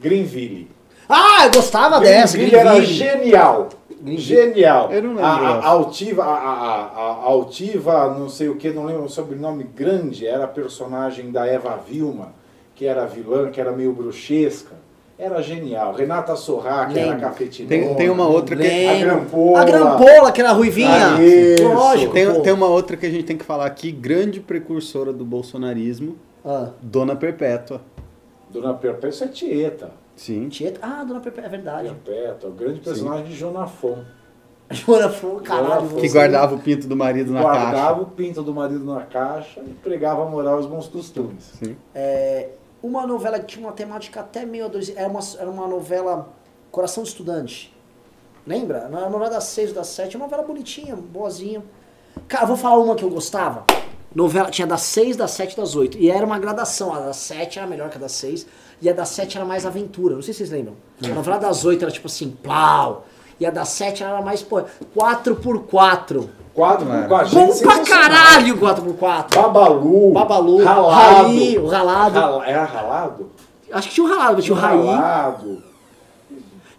Greenville. Ah, eu gostava dessa. Greenville era Greenville. genial. Genial. Eu não lembro A, a, altiva, a, a, a- a altiva, não sei o que, não lembro o sobrenome grande, era a personagem da Eva Vilma, que era vilã, que era meio bruxesca. Era genial. Renata Sorra, que era cafetinona. Tem, tem uma outra que. A. Grampola. A Grampola, que era ruivinha. Ah, isso. Lógico. Tem, pô. tem uma outra que a gente tem que falar aqui, grande precursora do bolsonarismo, Ah, Dona Perpétua. Dona Perpétua é Tieta. Sim. Tieta. Ah, Dona Pepe, é verdade. Perpétua, o grande personagem de Jonafon. Joana Fu, caralho. Que guardava o pinto do marido na Guardava caixa. o pinto do marido na caixa e pregava a moral e os bons costumes. Sim. É, uma novela que tinha uma temática até meio adolescente. Era uma, era uma novela Coração de Estudante. Lembra? Era uma novela das seis ou das sete. Uma novela bonitinha, boazinha. Cara, eu vou falar uma que eu gostava. Novela tinha das seis, das sete e das oito. E era uma gradação. A das sete era melhor que a das seis. E a das sete era mais aventura. Não sei se vocês lembram. A novela das oito era tipo assim, plau. E a das sete era mais, pô, 4x4. Quatro por quatro. Bom gente pra caralho 4x4. Babalu. Babalu, Ralado. Raí, o Ralado. Rala- Era ralado? Acho que tinha o ralado, mas tinha o Raí. Ralado.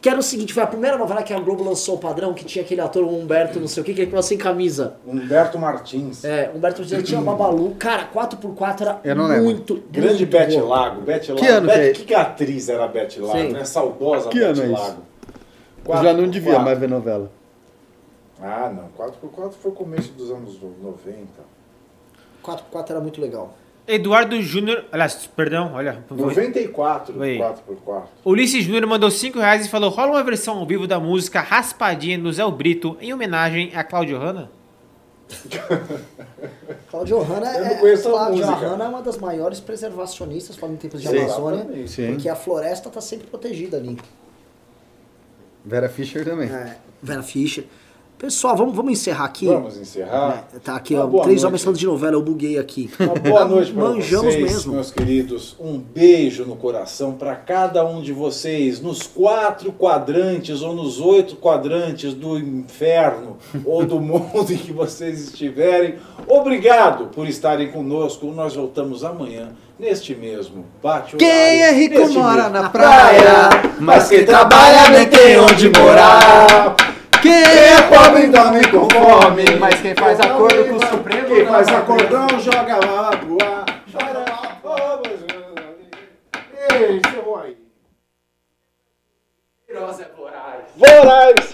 Que era o seguinte, foi a primeira novela que a Globo lançou o padrão, que tinha aquele ator Humberto, não sei o que, que ele ficava sem camisa. Humberto Martins. É, Humberto já tinha Babalu. Cara, 4x4 era Eu não lembro. muito. Grande Bete. Lago. Bete Lago. Que ano Bete- que é? que, que atriz era Bete Lago, Sim. né? Saudosa Que Bete ano é isso? Lago. Eu já não devia Quatro. mais ver novela. Ah, não. 4x4 foi o começo dos anos 90. 4x4 era muito legal. Eduardo Júnior. Aliás, perdão, olha. 94, Oi. 4x4. Ulisses Júnior mandou 5 reais e falou: rola uma versão ao vivo da música Raspadinha do Zé Brito em homenagem a Cláudio Hanna. Cláudio Hanna é. Hanna é uma das maiores preservacionistas falando em tempos de Sim. Amazônia. Sim. porque a floresta está sempre protegida ali. Vera Fischer também. É, Vera Fischer. Pessoal, vamos, vamos encerrar aqui. Vamos encerrar. É, tá aqui, ó, três noite. homens falando de novela, eu buguei aqui. Uma boa noite para Manjamos vocês, mesmo. meus queridos. Um beijo no coração para cada um de vocês, nos quatro quadrantes ou nos oito quadrantes do inferno ou do mundo em que vocês estiverem. Obrigado por estarem conosco. Nós voltamos amanhã neste mesmo bate Quem é rico mora mesmo- na praia, mas quem trabalha nem tem onde morar. Quem Quem é pobre dorme com fome. Mas quem faz acordo com o Supremo Quem não faz acordão joga lá pro ar. Chora lá, Ei, seu aí. Voraz.